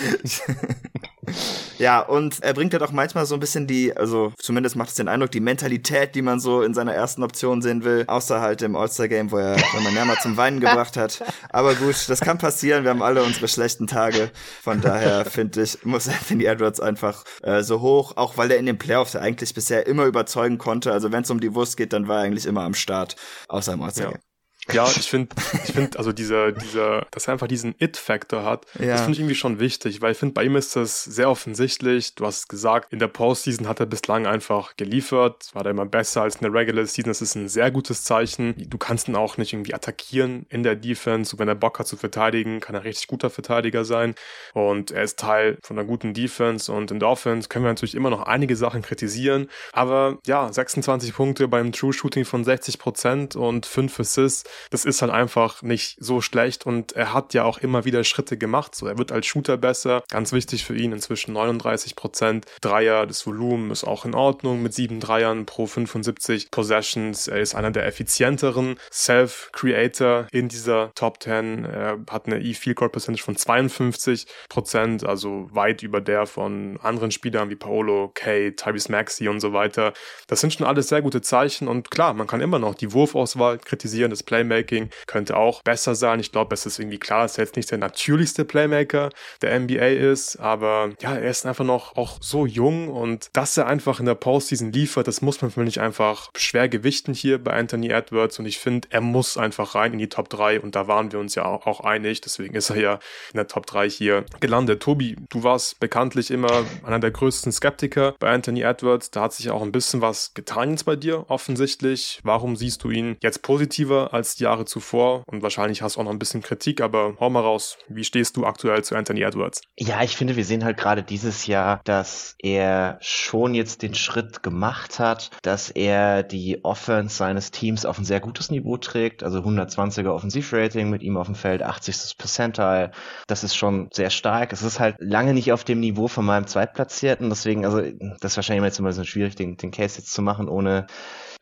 Speaker 2: Ja, und er bringt halt auch manchmal so ein bisschen die, also zumindest macht es den Eindruck, die Mentalität, die man so in seiner ersten Option sehen will, außer halt im All-Star-Game, wo er Nerma zum Weinen gebracht hat. Aber gut, das kann passieren, wir haben alle unsere schlechten Tage. Von daher finde ich, muss Anthony Edwards einfach äh, so hoch, auch weil er in den Playoffs eigentlich bisher immer überzeugen konnte. Also wenn es um die Wurst geht, dann war er eigentlich immer am Start, außer im All-Star-Game.
Speaker 1: Ja. Ich finde, ich finde, also dieser, dieser, dass er einfach diesen It-Faktor hat, ja. das finde ich irgendwie schon wichtig, weil ich finde, bei ihm ist das sehr offensichtlich. Du hast es gesagt, in der Postseason hat er bislang einfach geliefert, war da immer besser als in der Regular Season. Das ist ein sehr gutes Zeichen. Du kannst ihn auch nicht irgendwie attackieren in der Defense. Und wenn er Bock hat zu verteidigen, kann er richtig guter Verteidiger sein. Und er ist Teil von einer guten Defense. Und in der Offense können wir natürlich immer noch einige Sachen kritisieren. Aber ja, 26 Punkte beim True Shooting von 60 Prozent und 5 Assists das ist halt einfach nicht so schlecht und er hat ja auch immer wieder Schritte gemacht. So, er wird als Shooter besser. Ganz wichtig für ihn inzwischen 39 Prozent. Dreier, das Volumen ist auch in Ordnung mit sieben Dreiern pro 75 Possessions. Er ist einer der effizienteren Self-Creator in dieser Top 10. Er hat eine E-Field Goal Percentage von 52 Prozent, also weit über der von anderen Spielern wie Paolo, Kay, Tyrese Maxey und so weiter. Das sind schon alles sehr gute Zeichen und klar, man kann immer noch die Wurfauswahl kritisieren, das Playmaking Playmaking könnte auch besser sein. Ich glaube, es ist irgendwie klar, dass er jetzt nicht der natürlichste Playmaker der NBA ist, aber ja, er ist einfach noch auch so jung und dass er einfach in der Postseason liefert, das muss man für mich einfach schwer gewichten hier bei Anthony Edwards und ich finde, er muss einfach rein in die Top 3 und da waren wir uns ja auch, einig, deswegen ist er ja in der Top 3 hier gelandet. Tobi, du warst bekanntlich immer einer der größten Skeptiker bei Anthony Edwards, da hat sich auch ein bisschen was getan jetzt bei dir offensichtlich. Warum siehst du ihn jetzt positiver als die Jahre zuvor und wahrscheinlich hast du auch noch ein bisschen Kritik, aber hau mal raus. Wie stehst du aktuell zu Anthony Edwards?
Speaker 3: Ja, ich finde, wir sehen halt gerade dieses Jahr, dass er schon jetzt den Schritt gemacht hat, dass er die Offense seines Teams auf ein sehr gutes Niveau trägt, also 120er Offensivrating mit ihm auf dem Feld, 80. Percentile. Das ist schon sehr stark. Es ist halt lange nicht auf dem Niveau von meinem Zweitplatzierten, deswegen, also das ist wahrscheinlich jetzt immer so schwierig, den, den Case jetzt zu machen, ohne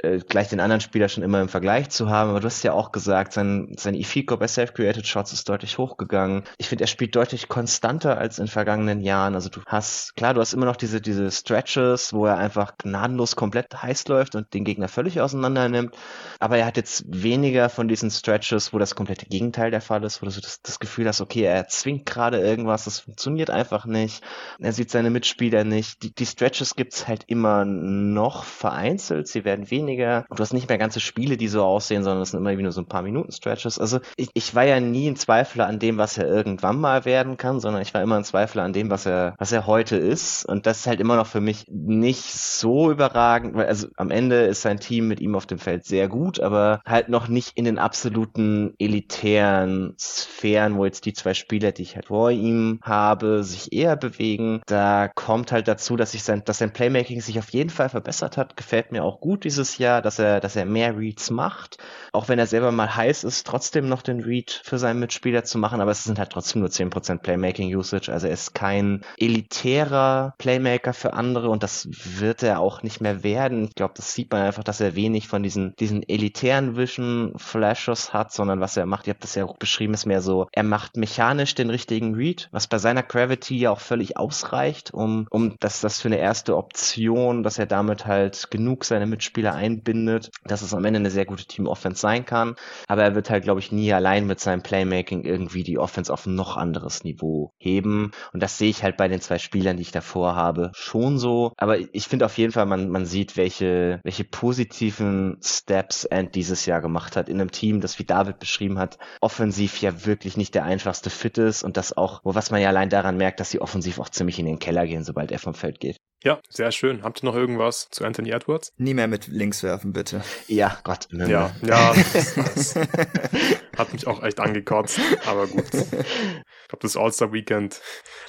Speaker 3: äh, gleich den anderen Spieler schon immer im Vergleich zu haben. Aber du hast ja auch gesagt, sein, sein EFICO bei Self-Created Shots ist deutlich hochgegangen. Ich finde, er spielt deutlich konstanter als in vergangenen Jahren. Also du hast, klar, du hast immer noch diese, diese Stretches, wo er einfach gnadenlos komplett heiß läuft und den Gegner völlig auseinander nimmt. Aber er hat jetzt weniger von diesen Stretches, wo das komplette Gegenteil der Fall ist, wo du so das, das Gefühl hast, okay, er zwingt gerade irgendwas, das funktioniert einfach nicht. Er sieht seine Mitspieler nicht. Die, die Stretches gibt's halt immer noch vereinzelt. Sie werden weniger weniger. Du hast nicht mehr ganze Spiele, die so aussehen, sondern es sind immer nur so ein paar Minuten Stretches. Also ich, ich war ja nie ein Zweifler an dem, was er irgendwann mal werden kann, sondern ich war immer ein Zweifler an dem, was er, was er heute ist. Und das ist halt immer noch für mich nicht so überragend, weil also am Ende ist sein Team mit ihm auf dem Feld sehr gut, aber halt noch nicht in den absoluten elitären Sphären, wo jetzt die zwei Spieler, die ich halt vor ihm habe, sich eher bewegen. Da kommt halt dazu, dass ich sein, dass sein Playmaking sich auf jeden Fall verbessert hat. Gefällt mir auch gut dieses Jahr ja, dass er, dass er mehr Reads macht. Auch wenn er selber mal heiß ist, trotzdem noch den Read für seinen Mitspieler zu machen, aber es sind halt trotzdem nur 10% Playmaking Usage. Also er ist kein elitärer Playmaker für andere und das wird er auch nicht mehr werden. Ich glaube, das sieht man einfach, dass er wenig von diesen, diesen elitären Vision Flashes hat, sondern was er macht, ihr habt das ja auch beschrieben, ist mehr so, er macht mechanisch den richtigen Read, was bei seiner Gravity ja auch völlig ausreicht, um, um dass das für eine erste Option, dass er damit halt genug seine Mitspieler ein einbindet, dass es am Ende eine sehr gute Team-Offense sein kann. Aber er wird halt, glaube ich, nie allein mit seinem Playmaking irgendwie die Offense auf ein noch anderes Niveau heben. Und das sehe ich halt bei den zwei Spielern, die ich davor habe, schon so. Aber ich finde auf jeden Fall, man, man sieht, welche, welche positiven Steps Ant dieses Jahr gemacht hat in einem Team, das, wie David beschrieben hat, offensiv ja wirklich nicht der einfachste Fit ist und das auch, was man ja allein daran merkt, dass sie offensiv auch ziemlich in den Keller gehen, sobald er vom Feld geht.
Speaker 1: Ja, sehr schön. Habt ihr noch irgendwas zu Anthony Edwards?
Speaker 2: Nie mehr mit links werfen, bitte.
Speaker 3: Ja, Gott.
Speaker 1: Ne, ja, ja. Das, (laughs) das (laughs) hat mich auch echt angekotzt, aber gut. Ich glaube, das All-Star-Weekend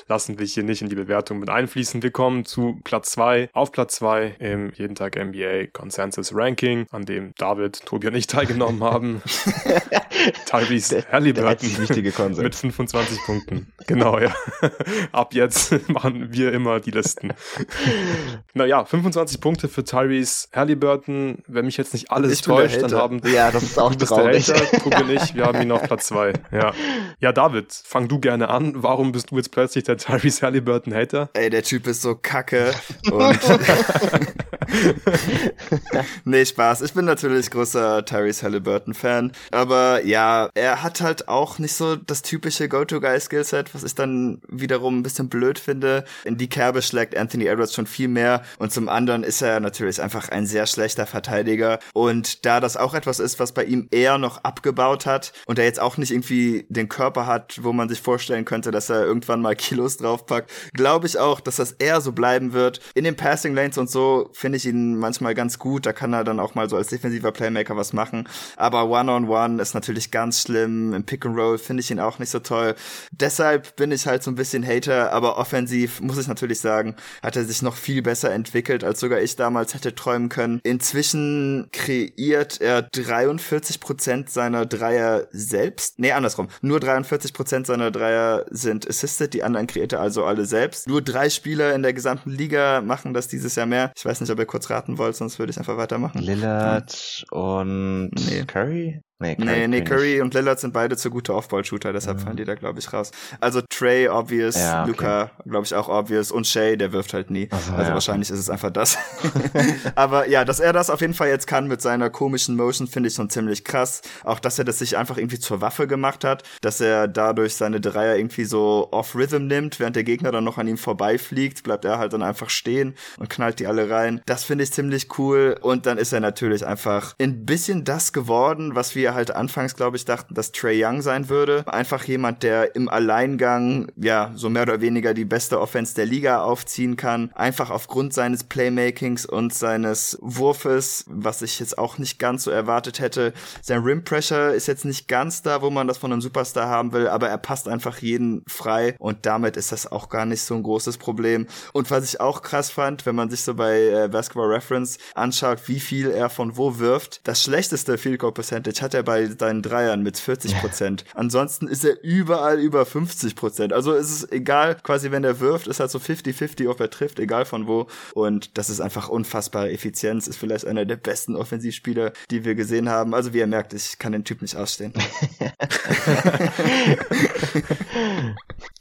Speaker 1: lassen wir hier nicht in die Bewertung mit einfließen. Wir kommen zu Platz 2. Auf Platz 2 im Jeden Tag NBA Consensus Ranking, an dem David, Tobi und ich teilgenommen haben. (laughs) Tyrese Halliburton mit 25 Punkten. Genau, ja. Ab jetzt machen wir immer die Listen. Naja, 25 Punkte für Tyrese Halliburton. Wenn mich jetzt nicht alles
Speaker 2: Ich
Speaker 1: täuscht, dann haben
Speaker 3: Ja, das ist auch (laughs)
Speaker 1: du bist
Speaker 3: traurig.
Speaker 1: der Hater, Tobi nicht. Wir haben ihn auf Platz zwei. Ja. ja, David, fang du gerne an. Warum bist du jetzt plötzlich der Tyrese Halliburton Hater?
Speaker 2: Ey, der Typ ist so kacke. Und (laughs) nee, Spaß. Ich bin natürlich großer Tyrese Halliburton-Fan. Aber ja, er hat halt auch nicht so das typische Go-To-Guy-Skillset, was ich dann wiederum ein bisschen blöd finde. In die Kerbe schlägt Anthony Edwards schon viel mehr. Und zum anderen ist er natürlich einfach ein sehr schlechter Verteidiger. Und da das auch etwas ist, was bei ihm eher noch abgebaut hat und er jetzt auch nicht irgendwie den Körper hat, wo man sich vorstellen könnte, dass er irgendwann mal (laughs) Kilos draufpackt, glaube ich auch, dass das eher so bleiben wird. In den Passing Lanes und so finde ich ihn manchmal ganz gut. Da kann er dann auch mal so als defensiver Playmaker was machen. Aber One-on-One ist natürlich ganz schlimm. Im Pick and Roll finde ich ihn auch nicht so toll. Deshalb bin ich halt so ein bisschen Hater, aber offensiv muss ich natürlich sagen, hat er sich noch viel besser entwickelt, als sogar ich damals hätte träumen können. Inzwischen kreiert er 43 Prozent seiner Dreier selbst. Nee, andersrum. Nur 43 Prozent seiner Dreier sind assisted, die anderen kreiert er also alle selbst. Nur drei Spieler in der gesamten Liga machen das dieses Jahr mehr. Ich weiß nicht, ob ihr kurz raten wollt, sonst würde ich einfach weitermachen.
Speaker 3: Lillard und
Speaker 2: Nee.
Speaker 3: Curry?
Speaker 2: Nee, nee,
Speaker 3: nicht.
Speaker 2: Curry und Lillard sind beide zu gute Off-Ball-Shooter, deshalb fallen die da, glaube ich, raus. Also Trey, obvious,
Speaker 3: Ja, okay.
Speaker 2: Luca, glaube ich, auch obvious und Shay, der wirft halt nie.
Speaker 3: Ach so,
Speaker 2: also
Speaker 3: ja,
Speaker 2: wahrscheinlich ist es einfach das. (laughs) (laughs) Aber ja, dass er das auf jeden Fall jetzt kann mit seiner komischen Motion, finde ich schon ziemlich krass. Auch, dass er das sich einfach irgendwie zur Waffe gemacht hat, dass er dadurch seine Dreier irgendwie so off-Rhythm nimmt, während der Gegner dann noch an ihm vorbeifliegt, bleibt er halt dann einfach stehen und knallt die alle rein. Das finde ich ziemlich cool. Und dann ist er natürlich einfach ein bisschen das geworden, was wir halt anfangs, glaube ich, dachten, dass Trey Young sein würde. Einfach jemand, der im Alleingang, ja, so mehr oder weniger die beste Offense der Liga aufziehen kann. Einfach aufgrund seines Playmakings und seines Wurfes, was ich jetzt auch nicht ganz so erwartet hätte. Sein Rim Pressure ist jetzt nicht ganz da, wo man das von einem Superstar haben will, aber er passt einfach jeden frei und damit ist das auch gar nicht so ein großes Problem. Und was ich auch krass fand, wenn man sich so bei äh, Basketball Reference anschaut, wie viel er von wo wirft, das schlechteste Field Goal Percentage hat er bei seinen Dreiern mit 40 Prozent. (laughs) Ansonsten ist er überall über 50 Prozent. Also es ist egal, quasi wenn er wirft, ist halt so 50-50, ob er trifft, egal von wo. Und das ist einfach unfassbare Effizienz, ist vielleicht einer der besten Offensivspieler, die wir gesehen haben. Also wie ihr merkt, ich kann den Typ nicht ausstehen. (laughs)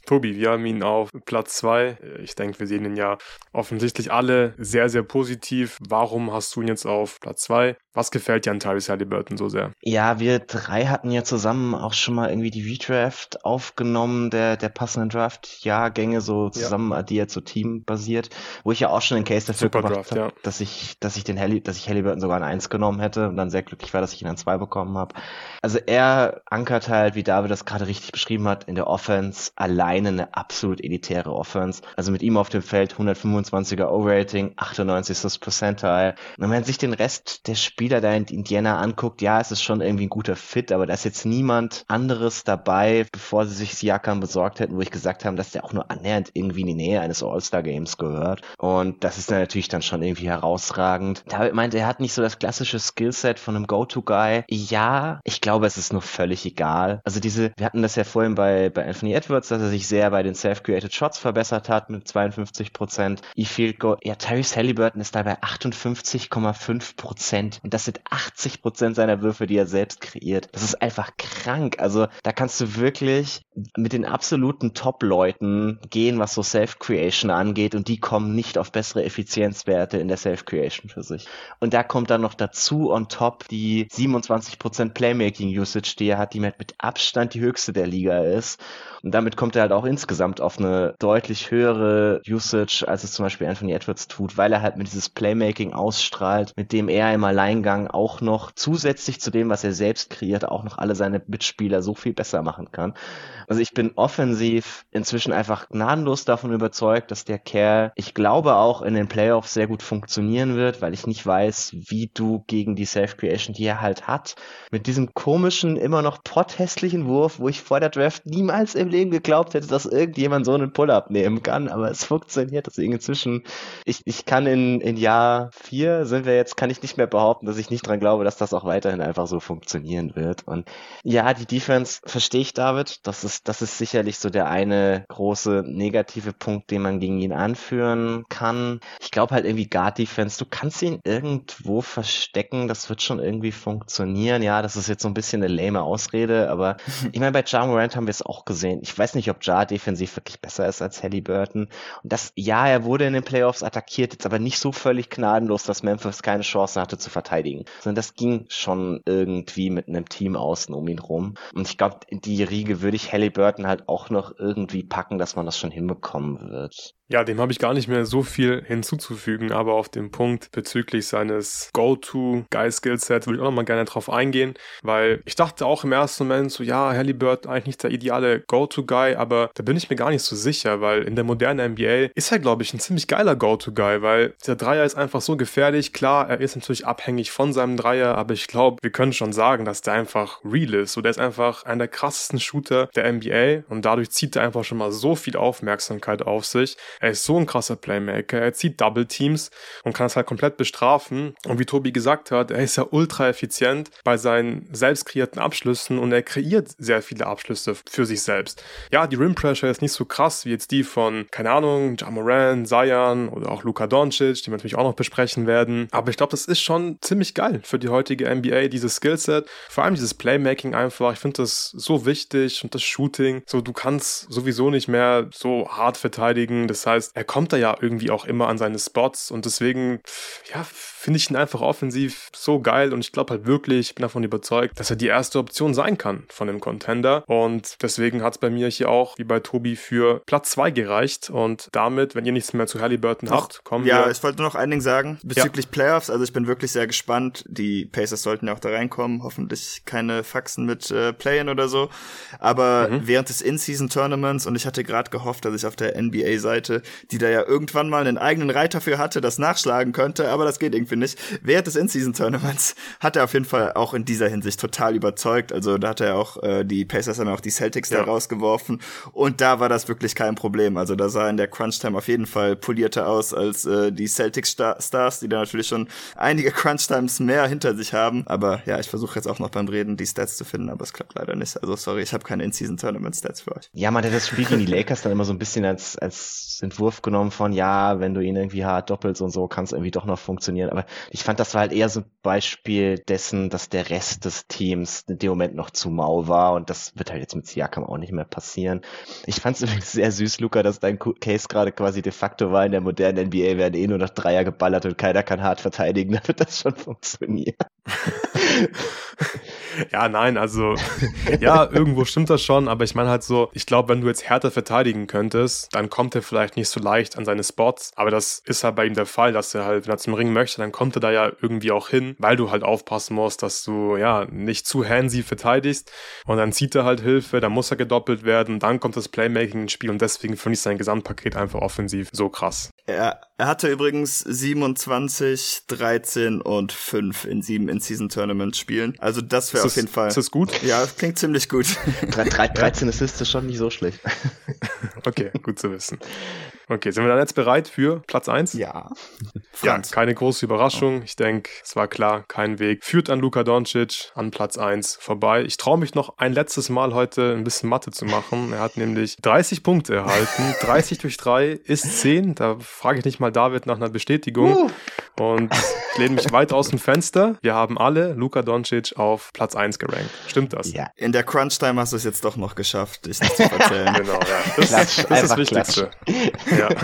Speaker 1: Tobi, wir haben ihn auf Platz zwei. Ich denke, wir sehen ihn ja offensichtlich alle sehr, sehr positiv. Warum hast du ihn jetzt auf Platz zwei? Was gefällt dir an Tyrese Halliburton so sehr?
Speaker 3: Ja, wir drei hatten ja zusammen auch schon mal irgendwie die Redraft aufgenommen, der, der passenden Draft-Jahrgänge so zusammen addiert, so teambasiert, wo ich ja auch schon den Case dafür
Speaker 1: Super
Speaker 3: gemacht habe,
Speaker 1: ja.
Speaker 3: dass ich, dass ich den Halli, dass ich Halliburton sogar an eins genommen hätte und dann sehr glücklich war, dass ich ihn an zwei bekommen habe. Also er ankert halt, wie David das gerade richtig beschrieben hat, in der Offense alleine eine absolut elitäre Offense. Also mit ihm auf dem Feld 125er O-Rating, 98. Percentile. Und wenn man sich den Rest der Spieler da in Indiana anguckt, ja, es ist schon irgendwie ein guter Fit, aber da ist jetzt niemand anderes dabei, bevor sie sich Siakam besorgt hätten, wo ich gesagt habe, dass der auch nur annähernd irgendwie in die Nähe eines All-Star-Games gehört. Und das ist dann natürlich dann schon irgendwie herausragend. David meinte, er hat nicht so das klassische Skillset von einem Go-To-Guy. Ja, ich glaube, es ist nur völlig egal. Also diese, wir hatten das ja vorhin bei, bei Anthony Edwards, dass er sich sehr bei den Self-Created Shots verbessert hat mit 52 Prozent. E-Field Goal, ja, Tyrese Halliburton ist dabei 58,5 Prozent. Und das sind 80 Prozent seiner Würfe, die er selbst kreiert. Das ist einfach krank. Also da kannst du wirklich mit den absoluten Top-Leuten gehen, was so Self-Creation angeht. Und die kommen nicht auf bessere Effizienzwerte in der Self-Creation für sich. Und da kommt dann noch dazu on top die 27 Prozent Playmaking-Usage, die er hat, die mit Abstand die höchste der Liga ist. Und damit kommt er halt auch insgesamt auf eine deutlich höhere Usage, als es zum Beispiel Anthony Edwards tut, weil er halt mit dieses Playmaking ausstrahlt, mit dem er im Alleingang auch noch zusätzlich zu dem, was er selbst kreiert, auch noch alle seine Mitspieler so viel besser machen kann. Also ich bin offensiv inzwischen einfach gnadenlos davon überzeugt, dass der Kerl, ich glaube auch in den Playoffs sehr gut funktionieren wird, weil ich nicht weiß, wie du gegen die Self-Creation, die er halt hat, mit diesem komischen, immer noch potthässlichen Wurf, wo ich vor der Draft niemals im Leben geglaubt hätte, dass irgendjemand so einen Pull-up nehmen kann, aber es funktioniert. Deswegen inzwischen, ich, ich kann in, in Jahr vier sind wir jetzt, kann ich nicht mehr behaupten, dass ich nicht dran glaube, dass das auch weiterhin einfach so funktionieren wird. Und ja, die Defense verstehe ich, David. Das ist, das ist sicherlich so der eine große negative Punkt, den man gegen ihn anführen kann. Ich glaube halt irgendwie Guard Defense, du kannst ihn irgendwo verstecken, das wird schon irgendwie funktionieren. Ja, das ist jetzt so ein bisschen eine lame Ausrede, aber (laughs) ich meine, bei Ja Morant haben wir es auch gesehen. Ich weiß nicht, ob Ja defensiv wirklich besser ist als Halliburton. Und das, ja, er wurde in den Playoffs attackiert, jetzt aber nicht so völlig gnadenlos, dass Memphis keine Chance hatte zu verteidigen. Sondern das ging schon irgendwie mit einem Team außen um ihn rum. Und ich glaube, die Riege würde ich Halliburton halt auch noch irgendwie packen, dass man das schon hinbekommen wird.
Speaker 1: Ja, dem habe ich gar nicht mehr so viel hinzuzufügen, aber auf den Punkt bezüglich seines Go-To-Guy-Skillset würde ich auch nochmal gerne drauf eingehen, weil ich dachte auch im ersten Moment so, ja, Halliburton eigentlich nicht der ideale Go-To-Guy, aber da bin ich mir gar nicht so sicher, weil in der modernen NBA ist er, glaube ich, ein ziemlich geiler Go-To-Guy, weil der Dreier ist einfach so gefährlich. Klar, er ist natürlich abhängig von seinem Dreier, aber ich glaube, wir können schon sagen, dass der einfach real ist. So, der ist einfach einer der krassesten Shooter der NBA und dadurch zieht er einfach schon mal so viel Aufmerksamkeit auf sich. Er ist so ein krasser Playmaker. Er zieht Double Teams und kann das halt komplett bestrafen. Und wie Tobi gesagt hat, er ist ja ultra effizient bei seinen selbst kreierten Abschlüssen und er kreiert sehr viele Abschlüsse für sich selbst. Ja, die Rim Pressure ist nicht so krass wie jetzt die von, keine Ahnung, Jamoran, Zion oder auch Luka Doncic, die wir natürlich auch noch besprechen werden. Aber ich glaube, das ist schon ziemlich geil für die heutige NBA, dieses Skillset. Vor allem dieses Playmaking einfach. Ich finde das so wichtig und das Shooting. So, du kannst sowieso nicht mehr so hart verteidigen. Das heißt, er kommt da ja irgendwie auch immer an seine Spots und deswegen, ja, finde ich ihn einfach offensiv so geil und ich glaube halt wirklich, ich bin davon überzeugt, dass er die erste Option sein kann von dem Contender und deswegen hat es bei mir hier auch, wie bei Tobi, für Platz 2 gereicht und damit, wenn ihr nichts mehr zu Halliburton Ach, habt, kommen
Speaker 2: ja,
Speaker 1: wir...
Speaker 2: Ja, ich wollte nur noch ein Ding sagen bezüglich ja. Playoffs, also ich bin wirklich sehr gespannt, die Pacers sollten ja auch da reinkommen, hoffentlich keine Faxen mit äh, Playen oder so, aber mhm. während des In-Season-Tournaments und ich hatte gerade gehofft, dass ich auf der NBA-Seite, die da ja irgendwann mal einen eigenen Reiter für hatte, das nachschlagen könnte, aber das geht irgendwie ich. Während des In-Season-Tournaments hat er auf jeden Fall auch in dieser Hinsicht total überzeugt. Also da hat er auch, äh, die Pacers haben auch die Celtics ja. da rausgeworfen und da war das wirklich kein Problem. Also da sah in der Crunch-Time auf jeden Fall polierter aus als äh, die Celtics-Stars, die da natürlich schon einige Crunch-Times mehr hinter sich haben. Aber ja, ich versuche jetzt auch noch beim Reden die Stats zu finden, aber es klappt leider nicht. Also sorry, ich habe keine In-Season-Tournament-Stats für euch.
Speaker 3: Ja, man hat das Spiel gegen die Lakers dann immer so ein bisschen als, als Entwurf genommen von, ja, wenn du ihn irgendwie hart doppelst und so, kann es irgendwie doch noch funktionieren. Aber ich fand, das war halt eher so ein Beispiel dessen, dass der Rest des Teams in dem Moment noch zu mau war und das wird halt jetzt mit Siakam auch nicht mehr passieren. Ich fand es übrigens sehr süß, Luca, dass dein Case gerade quasi de facto war, in der modernen NBA werden eh nur noch Dreier geballert und keiner kann hart verteidigen, (laughs) da wird das schon funktionieren. (laughs) (laughs)
Speaker 1: ja, nein, also ja, irgendwo stimmt das schon, aber ich meine halt so, ich glaube, wenn du jetzt härter verteidigen könntest, dann kommt er vielleicht nicht so leicht an seine Spots, aber das ist halt bei ihm der Fall, dass er halt, wenn er zum Ring möchte, dann kommt er da ja irgendwie auch hin, weil du halt aufpassen musst, dass du ja nicht zu handsy verteidigst und dann zieht er halt Hilfe, dann muss er gedoppelt werden, dann kommt das Playmaking ins Spiel und deswegen finde ich sein Gesamtpaket einfach offensiv so krass.
Speaker 2: Er, er hatte übrigens 27, 13 und 5 in sieben In-Season-Tournament-Spielen. Also das wäre auf jeden Fall.
Speaker 1: Ist das gut?
Speaker 2: Ja, klingt ziemlich gut.
Speaker 3: 13 Assists ist schon nicht so schlecht.
Speaker 1: okay, gut zu wissen. Okay, sind wir dann jetzt bereit für Platz 1? (laughs)
Speaker 2: Ja.
Speaker 1: Franz. Ja, keine große Überraschung. Ich denke, es war klar, kein Weg. Führt an Luka Doncic an Platz 1 vorbei. Ich traue mich noch ein letztes Mal heute ein bisschen Mathe zu machen. Er hat nämlich 30 Punkte erhalten. (laughs) 30 durch 3 ist 10. Da frage ich nicht mal David nach einer Bestätigung. Uh. Und ich lehne mich weit aus dem Fenster. Wir haben alle Luka Doncic auf Platz 1 gerankt. Stimmt das?
Speaker 2: Ja. In der Crunch-Time hast du es jetzt doch noch geschafft, dich nicht zu (laughs) verzählen.
Speaker 1: genau, ja. Das, Klatsch, das ist das Wichtigste. Ja. (laughs)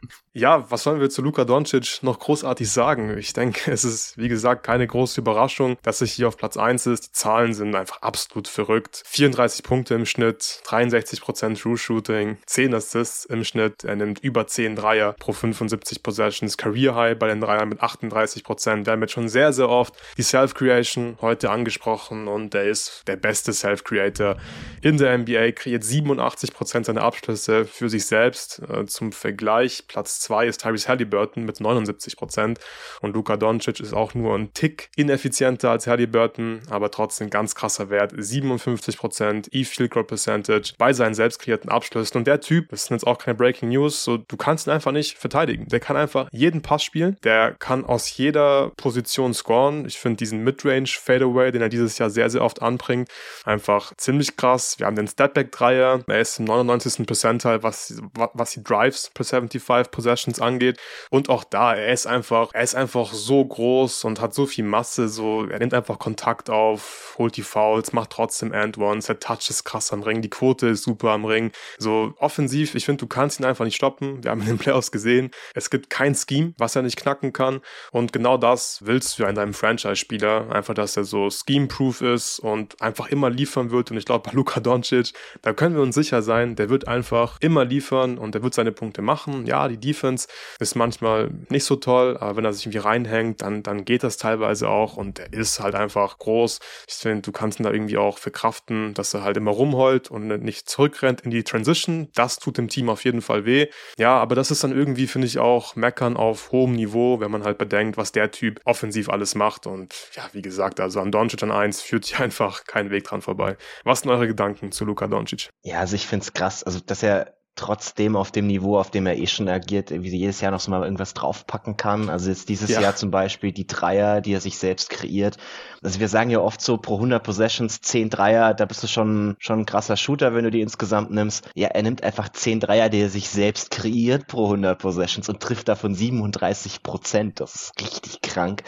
Speaker 1: (laughs) Ja, was sollen wir zu Luka Doncic noch großartig sagen? Ich denke, es ist, wie gesagt, keine große Überraschung, dass er hier auf Platz 1 ist. Die Zahlen sind einfach absolut verrückt. 34 Punkte im Schnitt, 63% True Shooting, 10 Assists im Schnitt. Er nimmt über 10 Dreier pro 75 Possessions. Career High bei den Dreiern mit 38%. Der hat schon sehr, sehr oft die Self-Creation heute angesprochen und er ist der beste Self-Creator in der NBA, kreiert 87% seiner Abschlüsse für sich selbst. Äh, zum Vergleich Platz 2 ist Tyrese Halliburton mit 79 Prozent und Luka Doncic ist auch nur ein Tick ineffizienter als Halliburton, aber trotzdem ganz krasser Wert, 57 Prozent E-Field Goal Percentage bei seinen selbst kreierten Abschlüssen und der Typ, das sind jetzt auch keine Breaking News, so du kannst ihn einfach nicht verteidigen. Der kann einfach jeden Pass spielen, der kann aus jeder Position scoren. Ich finde diesen Midrange Fadeaway, den er dieses Jahr sehr, sehr oft anbringt, einfach ziemlich krass. Wir haben den Statback-Dreier, er ist im 99. Percentile, was, was die Drives per 75 Possessions angeht. Und auch da, er ist einfach, er ist einfach so groß und hat so viel Masse, so, er nimmt einfach Kontakt auf, holt die Fouls, macht trotzdem And-Ones, der Touch ist krass am Ring, die Quote ist super am Ring. So offensiv, ich finde, du kannst ihn einfach nicht stoppen. Wir haben in den Playoffs gesehen, es gibt kein Scheme, was er nicht knacken kann. Und genau das willst du an deinem Franchise-Spieler. Einfach, dass er so scheme-proof ist und einfach immer liefern wird. Und ich glaube, bei Luka Doncic, da können wir uns sicher sein, der wird einfach immer liefern und der wird seine Punkte machen. Ja, die Defense ist manchmal nicht so toll, aber wenn er sich irgendwie reinhängt, dann, dann geht das teilweise auch und er ist halt einfach groß. Ich finde, du kannst ihn da irgendwie auch verkraften, dass er halt immer rumheult und nicht zurückrennt in die Transition. Das tut dem Team auf jeden Fall weh. Ja, aber das ist dann irgendwie, finde ich, auch Meckern auf hohem Niveau, wenn man halt bedenkt, was der Typ offensiv alles macht. Und ja, wie gesagt, also an Doncic an 1 führt hier (laughs) einfach kein Weg dran vorbei. Was sind eure Gedanken zu Luka Doncic?
Speaker 3: Ja, also ich finde es krass, also dass er trotzdem auf dem Niveau, auf dem er eh schon agiert, wie sie jedes Jahr noch so mal irgendwas draufpacken kann. Also jetzt dieses ja. Jahr zum Beispiel die Dreier, die er sich selbst kreiert. Also wir sagen ja oft so pro 100 Possessions 10 Dreier, da bist du schon, schon ein krasser Shooter, wenn du die insgesamt nimmst. Ja, er nimmt einfach 10 Dreier, die er sich selbst kreiert pro 100 Possessions und trifft davon 37 Prozent. Das ist richtig krank.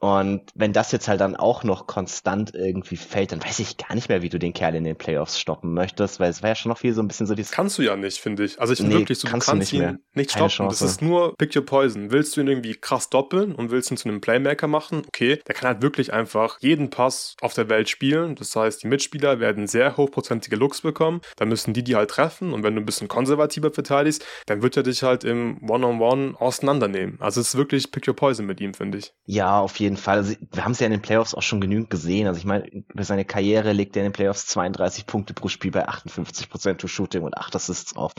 Speaker 3: Und wenn das jetzt halt dann auch noch konstant irgendwie fällt, dann weiß ich gar nicht mehr, wie du den Kerl in den Playoffs stoppen möchtest, weil es war ja schon noch viel so ein bisschen so dieses.
Speaker 1: Kannst du ja nicht, finde ich. Also ich finde nee, wirklich so, kannst, du nicht ihn mehr. nicht stoppen. Chance. Das ist nur Pick Your Poison. Willst du ihn irgendwie krass doppeln und willst ihn zu einem Playmaker machen? Okay, der kann halt wirklich einfach jeden Pass auf der Welt spielen. Das heißt, die Mitspieler werden sehr hochprozentige Looks bekommen. Dann müssen die die halt treffen und wenn du ein bisschen konservativer verteidigst, dann wird er dich halt im One-on-One -on -One auseinandernehmen. Also es ist wirklich Pick Your Poison mit ihm, finde ich.
Speaker 3: Ja, auf jeden jeden Fall. Also, wir haben es ja in den Playoffs auch schon genügend gesehen. Also ich meine, über seine Karriere legt er in den Playoffs 32 Punkte pro Spiel bei 58 Prozent to Shooting und 8 Assists auf.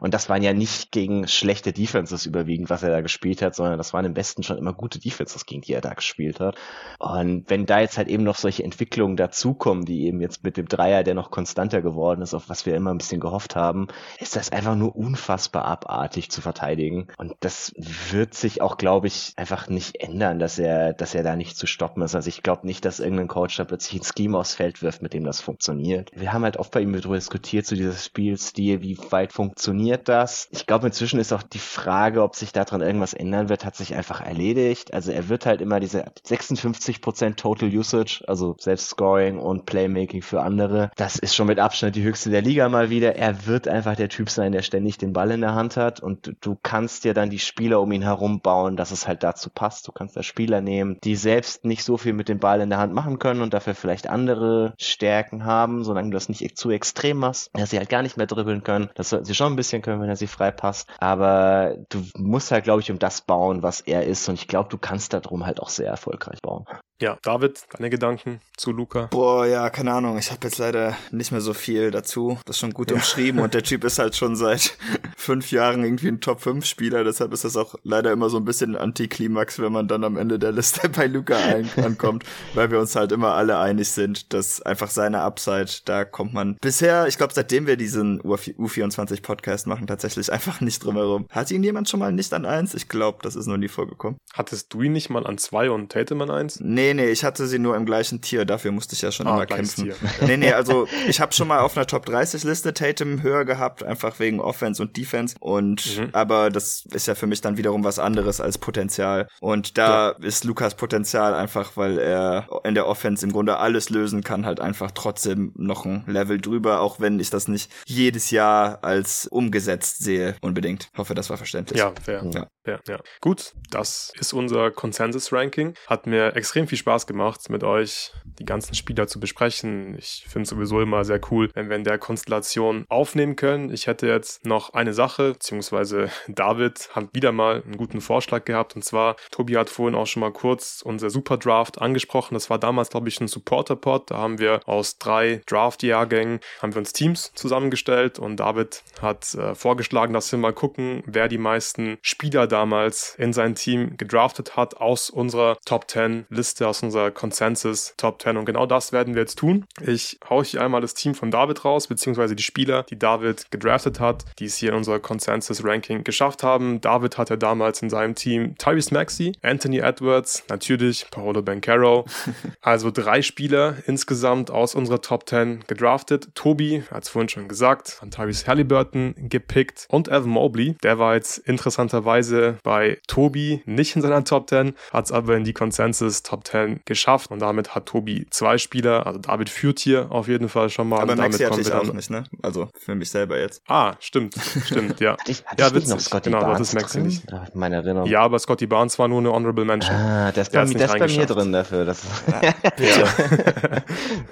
Speaker 3: Und das waren ja nicht gegen schlechte Defenses überwiegend, was er da gespielt hat, sondern das waren im Besten schon immer gute Defenses, gegen die er da gespielt hat. Und wenn da jetzt halt eben noch solche Entwicklungen dazukommen, die eben jetzt mit dem Dreier, der noch konstanter geworden ist, auf was wir immer ein bisschen gehofft haben, ist das einfach nur unfassbar abartig zu verteidigen. Und das wird sich auch, glaube ich, einfach nicht ändern, dass er, dass er er da nicht zu stoppen ist. Also ich glaube nicht, dass irgendein Coach da plötzlich ein Scheme aufs Feld wirft, mit dem das funktioniert. Wir haben halt oft bei ihm darüber diskutiert, zu so dieses Spielstil, wie weit funktioniert das? Ich glaube, inzwischen ist auch die Frage, ob sich daran irgendwas ändern wird, hat sich einfach erledigt. Also er wird halt immer diese 56% Total Usage, also Selbstscoring und Playmaking für andere. Das ist schon mit Abstand die höchste der Liga mal wieder. Er wird einfach der Typ sein, der ständig den Ball in der Hand hat und du kannst dir dann die Spieler um ihn herum bauen, dass es halt dazu passt. Du kannst da Spieler nehmen, die selbst nicht so viel mit dem Ball in der Hand machen können und dafür vielleicht andere Stärken haben, solange du das nicht zu extrem machst, dass sie halt gar nicht mehr dribbeln können. Das sollten sie schon ein bisschen können, wenn er sie frei passt. Aber du musst halt, glaube ich, um das bauen, was er ist. Und ich glaube, du kannst darum halt auch sehr erfolgreich bauen.
Speaker 1: Ja, David, deine Gedanken zu Luca?
Speaker 2: Boah, ja, keine Ahnung. Ich habe jetzt leider nicht mehr so viel dazu. Das ist schon gut ja. umschrieben und der Typ ist halt schon seit (laughs) fünf Jahren irgendwie ein Top-5-Spieler. Deshalb ist das auch leider immer so ein bisschen Antiklimax, wenn man dann am Ende der Liste (laughs) bei Luca ankommt, weil wir uns halt immer alle einig sind, dass einfach seine Upside, da kommt man bisher, ich glaube, seitdem wir diesen U24-Podcast machen, tatsächlich einfach nicht drum herum. Hat ihn jemand schon mal nicht an eins? Ich glaube, das ist noch nie vorgekommen.
Speaker 1: Hattest du ihn nicht mal an zwei und Tatum an eins?
Speaker 2: Nee, Nee, nee, ich hatte sie nur im gleichen Tier, dafür musste ich ja schon ah, immer kämpfen. Tier. Nee, nee, also ich habe schon mal auf einer Top 30 Liste Tatum höher gehabt, einfach wegen Offense und Defense und mhm. aber das ist ja für mich dann wiederum was anderes als Potenzial und da ja. ist Lukas Potenzial einfach, weil er in der Offense im Grunde alles lösen kann, halt einfach trotzdem noch ein Level drüber, auch wenn ich das nicht jedes Jahr als umgesetzt sehe, unbedingt. Hoffe, das war verständlich.
Speaker 1: Ja, fair. Ja. Ja, ja. Gut, das ist unser Consensus-Ranking. Hat mir extrem viel Spaß gemacht, mit euch die ganzen Spieler zu besprechen. Ich finde es sowieso immer sehr cool, wenn wir in der Konstellation aufnehmen können. Ich hätte jetzt noch eine Sache, beziehungsweise David hat wieder mal einen guten Vorschlag gehabt. Und zwar, Tobi hat vorhin auch schon mal kurz unser Superdraft angesprochen. Das war damals, glaube ich, ein Supporter-Pod. Da haben wir aus drei Draft-Jahrgängen, haben wir uns Teams zusammengestellt und David hat äh, vorgeschlagen, dass wir mal gucken, wer die meisten Spieler damals in sein Team gedraftet hat aus unserer Top 10 Liste, aus unserer Consensus Top 10. Und genau das werden wir jetzt tun. Ich haue hier einmal das Team von David raus, beziehungsweise die Spieler, die David gedraftet hat, die es hier in unser Consensus Ranking geschafft haben. David hatte damals in seinem Team Tyrese Maxey, Anthony Edwards, natürlich Paolo Bencaro. (laughs) also drei Spieler insgesamt aus unserer Top 10 gedraftet. Tobi, hat es vorhin schon gesagt, an Tyrese Halliburton gepickt und Evan Mobley. Der war jetzt interessanterweise bei Tobi nicht in seiner Top 10, hat es aber in die Consensus Top 10 geschafft und damit hat Tobi zwei Spieler. Also David führt hier auf jeden Fall schon mal.
Speaker 2: Aber
Speaker 1: damit
Speaker 2: Maxi hatte ich auch nicht, ne? Also für mich selber jetzt.
Speaker 1: Ah, stimmt, stimmt, ja.
Speaker 3: Hatte ich, hatte
Speaker 1: ja,
Speaker 3: ich nicht noch
Speaker 1: witzig.
Speaker 3: Scotty
Speaker 1: Genau,
Speaker 3: Barnes
Speaker 1: das ist Maxi
Speaker 3: drin?
Speaker 1: nicht.
Speaker 3: Hat meine Erinnerung.
Speaker 1: Ja, aber Scotty Barnes war nur eine Honorable Mention.
Speaker 3: Ah, der ist,
Speaker 1: Der
Speaker 3: bei,
Speaker 1: ist
Speaker 3: mir-
Speaker 1: nicht
Speaker 3: der ist bei mir drin dafür. Das (laughs)
Speaker 1: Ja.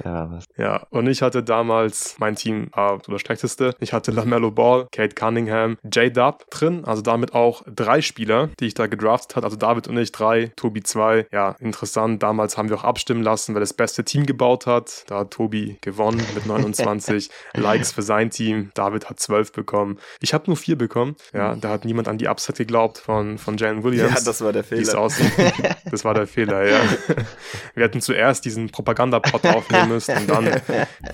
Speaker 3: ja.
Speaker 1: Ja, und ich hatte damals mein Team war das schlechteste. Ich hatte LaMelo Ball, Kate Cunningham, J-Dub drin, also damit auch drei Spieler, die ich da gedraftet hat. Also David und ich drei, Tobi zwei. Ja, interessant. Damals haben wir auch abstimmen lassen, wer das beste Team gebaut hat. Da hat Tobi gewonnen mit (laughs) 29 Likes für sein Team. David hat 12 bekommen. Ich habe nur vier bekommen. Ja, da hat niemand an die Upset geglaubt von, von Jalen Williams.
Speaker 2: Ja, das war der Fehler. (laughs)
Speaker 1: Das war der Fehler, ja. Wir hätten zuerst diesen Propagandapot aufnehmen müssen und dann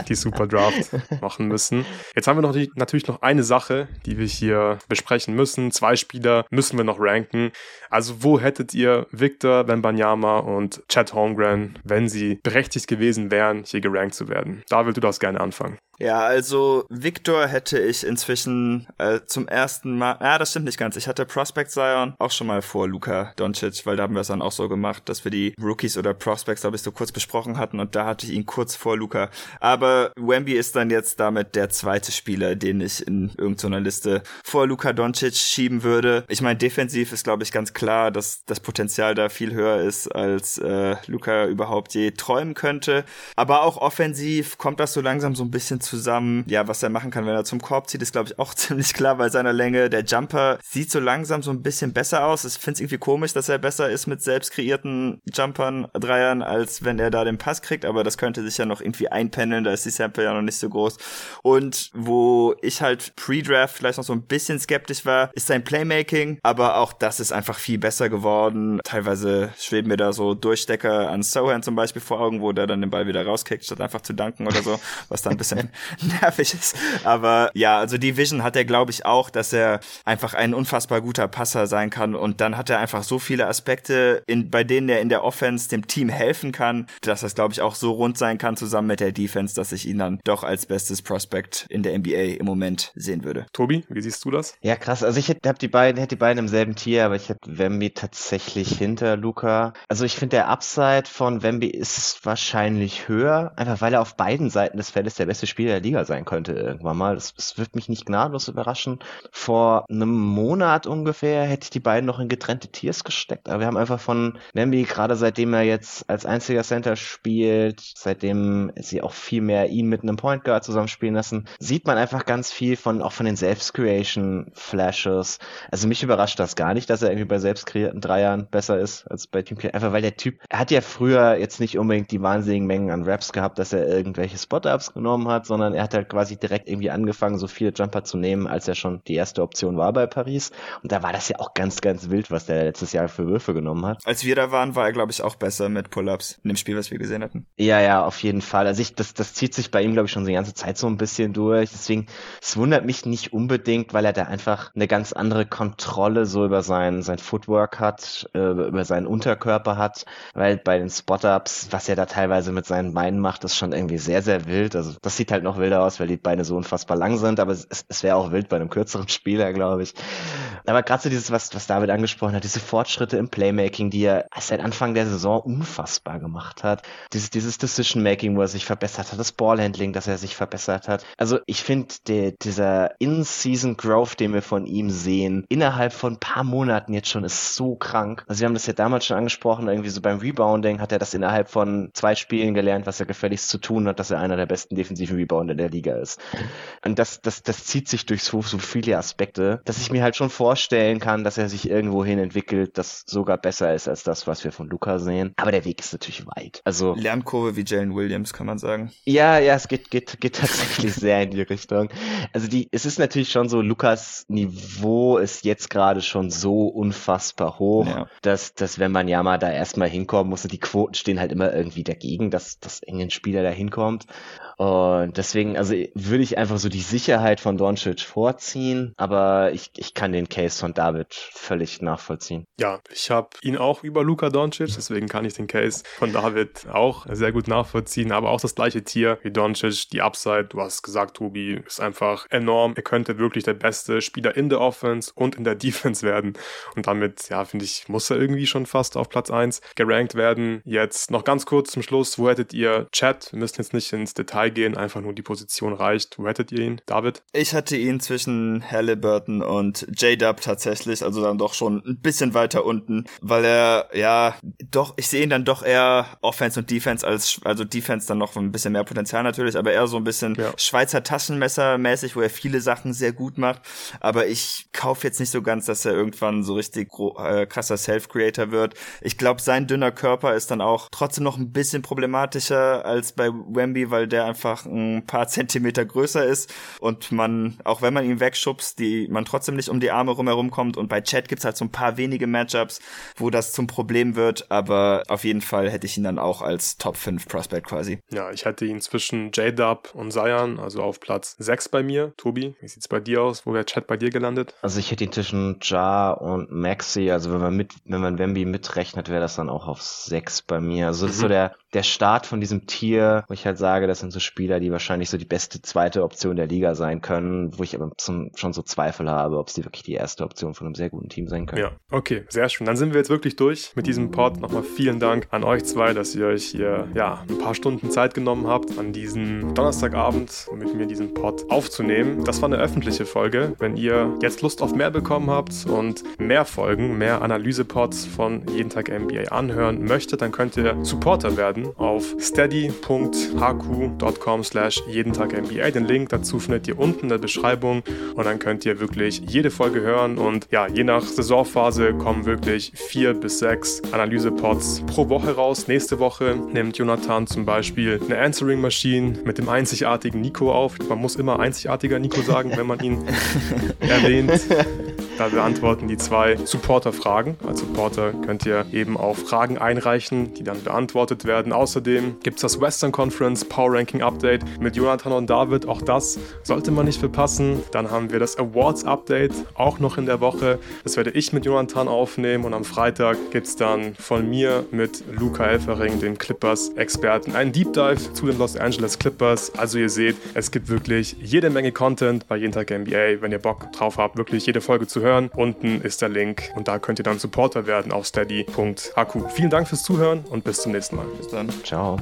Speaker 1: die Super Draft machen müssen. Jetzt haben wir noch die, natürlich noch eine Sache, die wir hier besprechen müssen. Zwei Spieler müssen wir noch ranken. Also wo hättet ihr Victor Wembanyama und Chad Holmgren, wenn sie berechtigt gewesen wären, hier gerankt zu werden? David, du darfst gerne anfangen.
Speaker 2: Ja, also Victor hätte ich inzwischen äh, zum ersten Mal, ja, das stimmt nicht ganz. Ich hatte Prospect Zion auch schon mal vor Luka Doncic, weil da haben wir es dann auch so gemacht, dass wir die Rookies oder Prospects, glaube ich, so kurz besprochen hatten und da hatte ich ihn kurz vor Luka. Aber Wemby ist dann jetzt damit der zweite Spieler, den ich in irgendeiner Liste vor Luka Doncic schieben würde. Ich meine, defensiv ist, glaube ich, ganz klar, dass das Potenzial da viel höher ist, als äh, Luka überhaupt je träumen könnte. Aber auch offensiv kommt das so langsam so ein bisschen zusammen. Ja, was er machen kann, wenn er zum Korb zieht, ist, glaube ich, auch (laughs) ziemlich klar bei seiner Länge. Der Jumper sieht so langsam so ein bisschen besser aus. Ich finde es irgendwie komisch, dass er besser ist mit selbst kreierten Jumpern, Dreiern, als wenn er da den Pass kriegt. Aber das könnte sich ja noch irgendwie einpendeln. Da ist die Sample ja noch nicht so groß. Und wo ich halt pre-Draft vielleicht noch so ein bisschen skeptisch war, ist sein Playmaking. Aber auch das ist einfach viel besser geworden. Teilweise schweben mir da so Durchstecker an Sohan zum Beispiel vor Augen, wo der dann den Ball wieder rauskickt, statt einfach zu danken oder so, was dann ein bisschen (laughs) (laughs) nervig ist. Aber ja, also die Vision hat er, glaube ich, auch, dass er einfach ein unfassbar guter Passer sein kann. Und dann hat er einfach so viele Aspekte, in, bei denen er in der Offense dem Team helfen kann, dass das, glaube ich, auch so rund sein kann zusammen mit der Defense, dass ich ihn dann doch als bestes Prospect in der NBA im Moment sehen würde.
Speaker 1: Tobi, wie siehst du das?
Speaker 3: Ja, krass. Also ich hätte hab die beiden, hätte die beiden im selben Tier, aber ich hätte Wemby tatsächlich hinter Luca. Also ich finde der Upside von Wemby ist wahrscheinlich höher, einfach weil er auf beiden Seiten des Feldes der beste Spieler der Liga sein könnte irgendwann mal. Das, das wird mich nicht gnadenlos überraschen. Vor einem Monat ungefähr hätte ich die beiden noch in getrennte Tiers gesteckt, aber wir haben einfach von Wemby, gerade seitdem er jetzt als einziger Center spielt, seitdem sie auch viel mehr ihn mit einem Point Guard zusammenspielen lassen, sieht man einfach ganz viel von, auch von den Selbst-Creation-Flashes. Also mich überrascht das gar nicht, dass er irgendwie bei selbst kreierten Dreiern besser ist als bei Team. Einfach weil der Typ, er hat ja früher jetzt nicht unbedingt die wahnsinnigen Mengen an Raps gehabt, dass er irgendwelche Spot-Ups genommen hat, sondern er hat halt quasi direkt irgendwie angefangen, so viele Jumper zu nehmen, als er schon die erste Option war bei Paris. Und da war das ja auch ganz, ganz wild, was der letztes Jahr für Würfe genommen hat.
Speaker 2: Als wir da waren, war er, glaube ich, auch besser mit Pull-Ups in dem Spiel, was wir gesehen hatten.
Speaker 3: Ja, ja, auf jeden Fall. Also ich, das, das zieht sich bei ihm, glaube ich, schon die ganze Zeit so ein bisschen durch. Deswegen, es wundert mich nicht unbedingt, weil er da einfach eine ganz andere Kontrolle so über sein, sein Footwork hat, äh, über seinen Unterkörper hat, weil bei den Spot-Ups, was er da teilweise mit seinen Beinen macht, ist schon irgendwie sehr, sehr wild. Also das sieht halt noch wilder aus, weil die Beine so unfassbar lang sind, aber es, es wäre auch wild bei einem kürzeren (laughs) Spieler, glaube ich. Aber gerade so dieses, was, was David angesprochen hat, diese Fortschritte im Playmaking, die er seit Anfang der Saison unfassbar gemacht hat. Dieses, dieses Decision-Making, wo er sich verbessert hat, das Ballhandling, dass er sich verbessert hat. Also ich finde, dieser In-Season-Growth, den wir von ihm sehen, innerhalb von ein paar Monaten jetzt schon, ist so krank. Also wir haben das ja damals schon angesprochen, irgendwie so beim Rebounding hat er das innerhalb von zwei Spielen gelernt, was er gefälligst zu tun hat, dass er einer der besten defensiven Rebounder der Liga ist. Und das, das, das zieht sich durch so, so viele Aspekte, dass ich mir halt schon vorstellen kann, dass er sich irgendwo hin entwickelt, das sogar besser ist als das, was wir von Luca sehen. Aber der Weg ist natürlich weit. Also
Speaker 2: Lernkurve wie Jalen Williams, kann man sagen.
Speaker 3: Ja, ja, es geht, geht, geht tatsächlich sehr in die Richtung. Also die, es ist natürlich schon so, Lukas Niveau ist jetzt gerade schon so unfassbar hoch, ja. dass, dass wenn man ja mal da erstmal hinkommen muss, und die Quoten stehen halt immer irgendwie dagegen, dass, dass engen Spieler da hinkommt. Und deswegen, also würde ich einfach so die Sicherheit von Doncic vorziehen, aber ich, ich kann den Case von David völlig nachvollziehen.
Speaker 1: Ja, ich habe ihn auch über Luka Doncic, deswegen kann ich den Case von David auch sehr gut nachvollziehen, aber auch das gleiche Tier wie Doncic, die Upside, du hast gesagt, Tobi, ist einfach enorm. Er könnte wirklich der beste Spieler in der Offense und in der Defense werden und damit, ja, finde ich, muss er irgendwie schon fast auf Platz 1 gerankt werden. Jetzt noch ganz kurz zum Schluss, wo hättet ihr Chat? Wir müssen jetzt nicht ins Detail gehen, einfach nur die Position reicht. Wo hättet ihr ihn, David?
Speaker 2: Ich hatte ihn zwischen Halliburton und J-Dub tatsächlich, also dann doch schon ein bisschen weiter unten, weil er, ja, doch, ich sehe ihn dann doch eher Offense und Defense als, also Defense dann noch ein bisschen mehr Potenzial natürlich, aber eher so ein bisschen ja. Schweizer Taschenmesser mäßig, wo er viele Sachen sehr gut macht, aber ich kaufe jetzt nicht so ganz, dass er irgendwann so richtig äh, krasser Self-Creator wird. Ich glaube, sein dünner Körper ist dann auch trotzdem noch ein bisschen problematischer als bei Wemby, weil der einfach einfach ein paar (laughs) Zentimeter größer ist und man, auch wenn man ihn wegschubst, die man trotzdem nicht um die Arme rumherum kommt. Und bei Chat gibt's halt so ein paar wenige Matchups, wo das zum Problem wird, aber auf jeden Fall hätte ich ihn dann auch als Top 5 Prospect quasi.
Speaker 1: Ja, ich hätte ihn zwischen J-Dub und Zion, also auf Platz 6 bei mir. Tobi, wie sieht's bei dir aus? Wo wäre Chat bei dir gelandet?
Speaker 3: Also ich hätte ihn zwischen Ja und Maxi, also wenn man mit, wenn man Wemby mitrechnet, wäre das dann auch auf 6 bei mir. Also das mhm. ist so mhm. der, der Start von diesem Tier, wo ich halt sage, das sind so Spieler, die wahrscheinlich so die beste zweite Option der Liga sein können, wo ich aber zum, schon so Zweifel habe, ob sie wirklich die erste Option von einem sehr guten Team sein können.
Speaker 1: Ja, okay, sehr schön. Dann sind wir jetzt wirklich durch mit diesem Pod. Nochmal vielen Dank an euch zwei, dass ihr euch hier ja ein paar Stunden Zeit genommen habt, an diesem Donnerstagabend mit mir diesen Pod aufzunehmen. Das war eine öffentliche Folge. Wenn ihr jetzt Lust auf mehr bekommen habt und mehr Folgen, mehr Analyse-Pods von Jeden Tag NBA anhören möchtet, dann könnt ihr Supporter werden auf steady.hq.com slash jeden Tag NBA. Den Link dazu findet ihr unten in der Beschreibung und dann könnt ihr wirklich jede Folge hören und ja, je nach Saisonphase kommen wirklich vier bis sechs Analyse-Pods pro Woche raus. Nächste Woche nimmt Jonathan zum Beispiel eine Answering Machine mit dem einzigartigen Nico auf. Man muss immer einzigartiger Nico sagen, wenn man ihn (laughs) erwähnt. Da beantworten die zwei Supporter-Fragen. Als Supporter könnt ihr eben auch Fragen einreichen, die dann beantwortet werden. Außerdem gibt es das Western Conference Power Ranking Update mit Jonathan und David. Auch das sollte man nicht verpassen. Dann haben wir das Awards Update auch noch in der Woche. Das werde ich mit Jonathan aufnehmen und am Freitag gibt es dann von mir mit Luca Elfering, dem Clippers-Experten, einen Deep Dive zu den Los Angeles Clippers. Also ihr seht, es gibt wirklich jede Menge Content bei Jeden Tag NBA. Wenn ihr Bock drauf habt, wirklich jede Folge zu hören, unten ist der Link und da könnt ihr dann Supporter werden auf steady.hq. Vielen Dank fürs Zuhören und bis zum nächsten Mal.
Speaker 3: Bis dann. Ciao.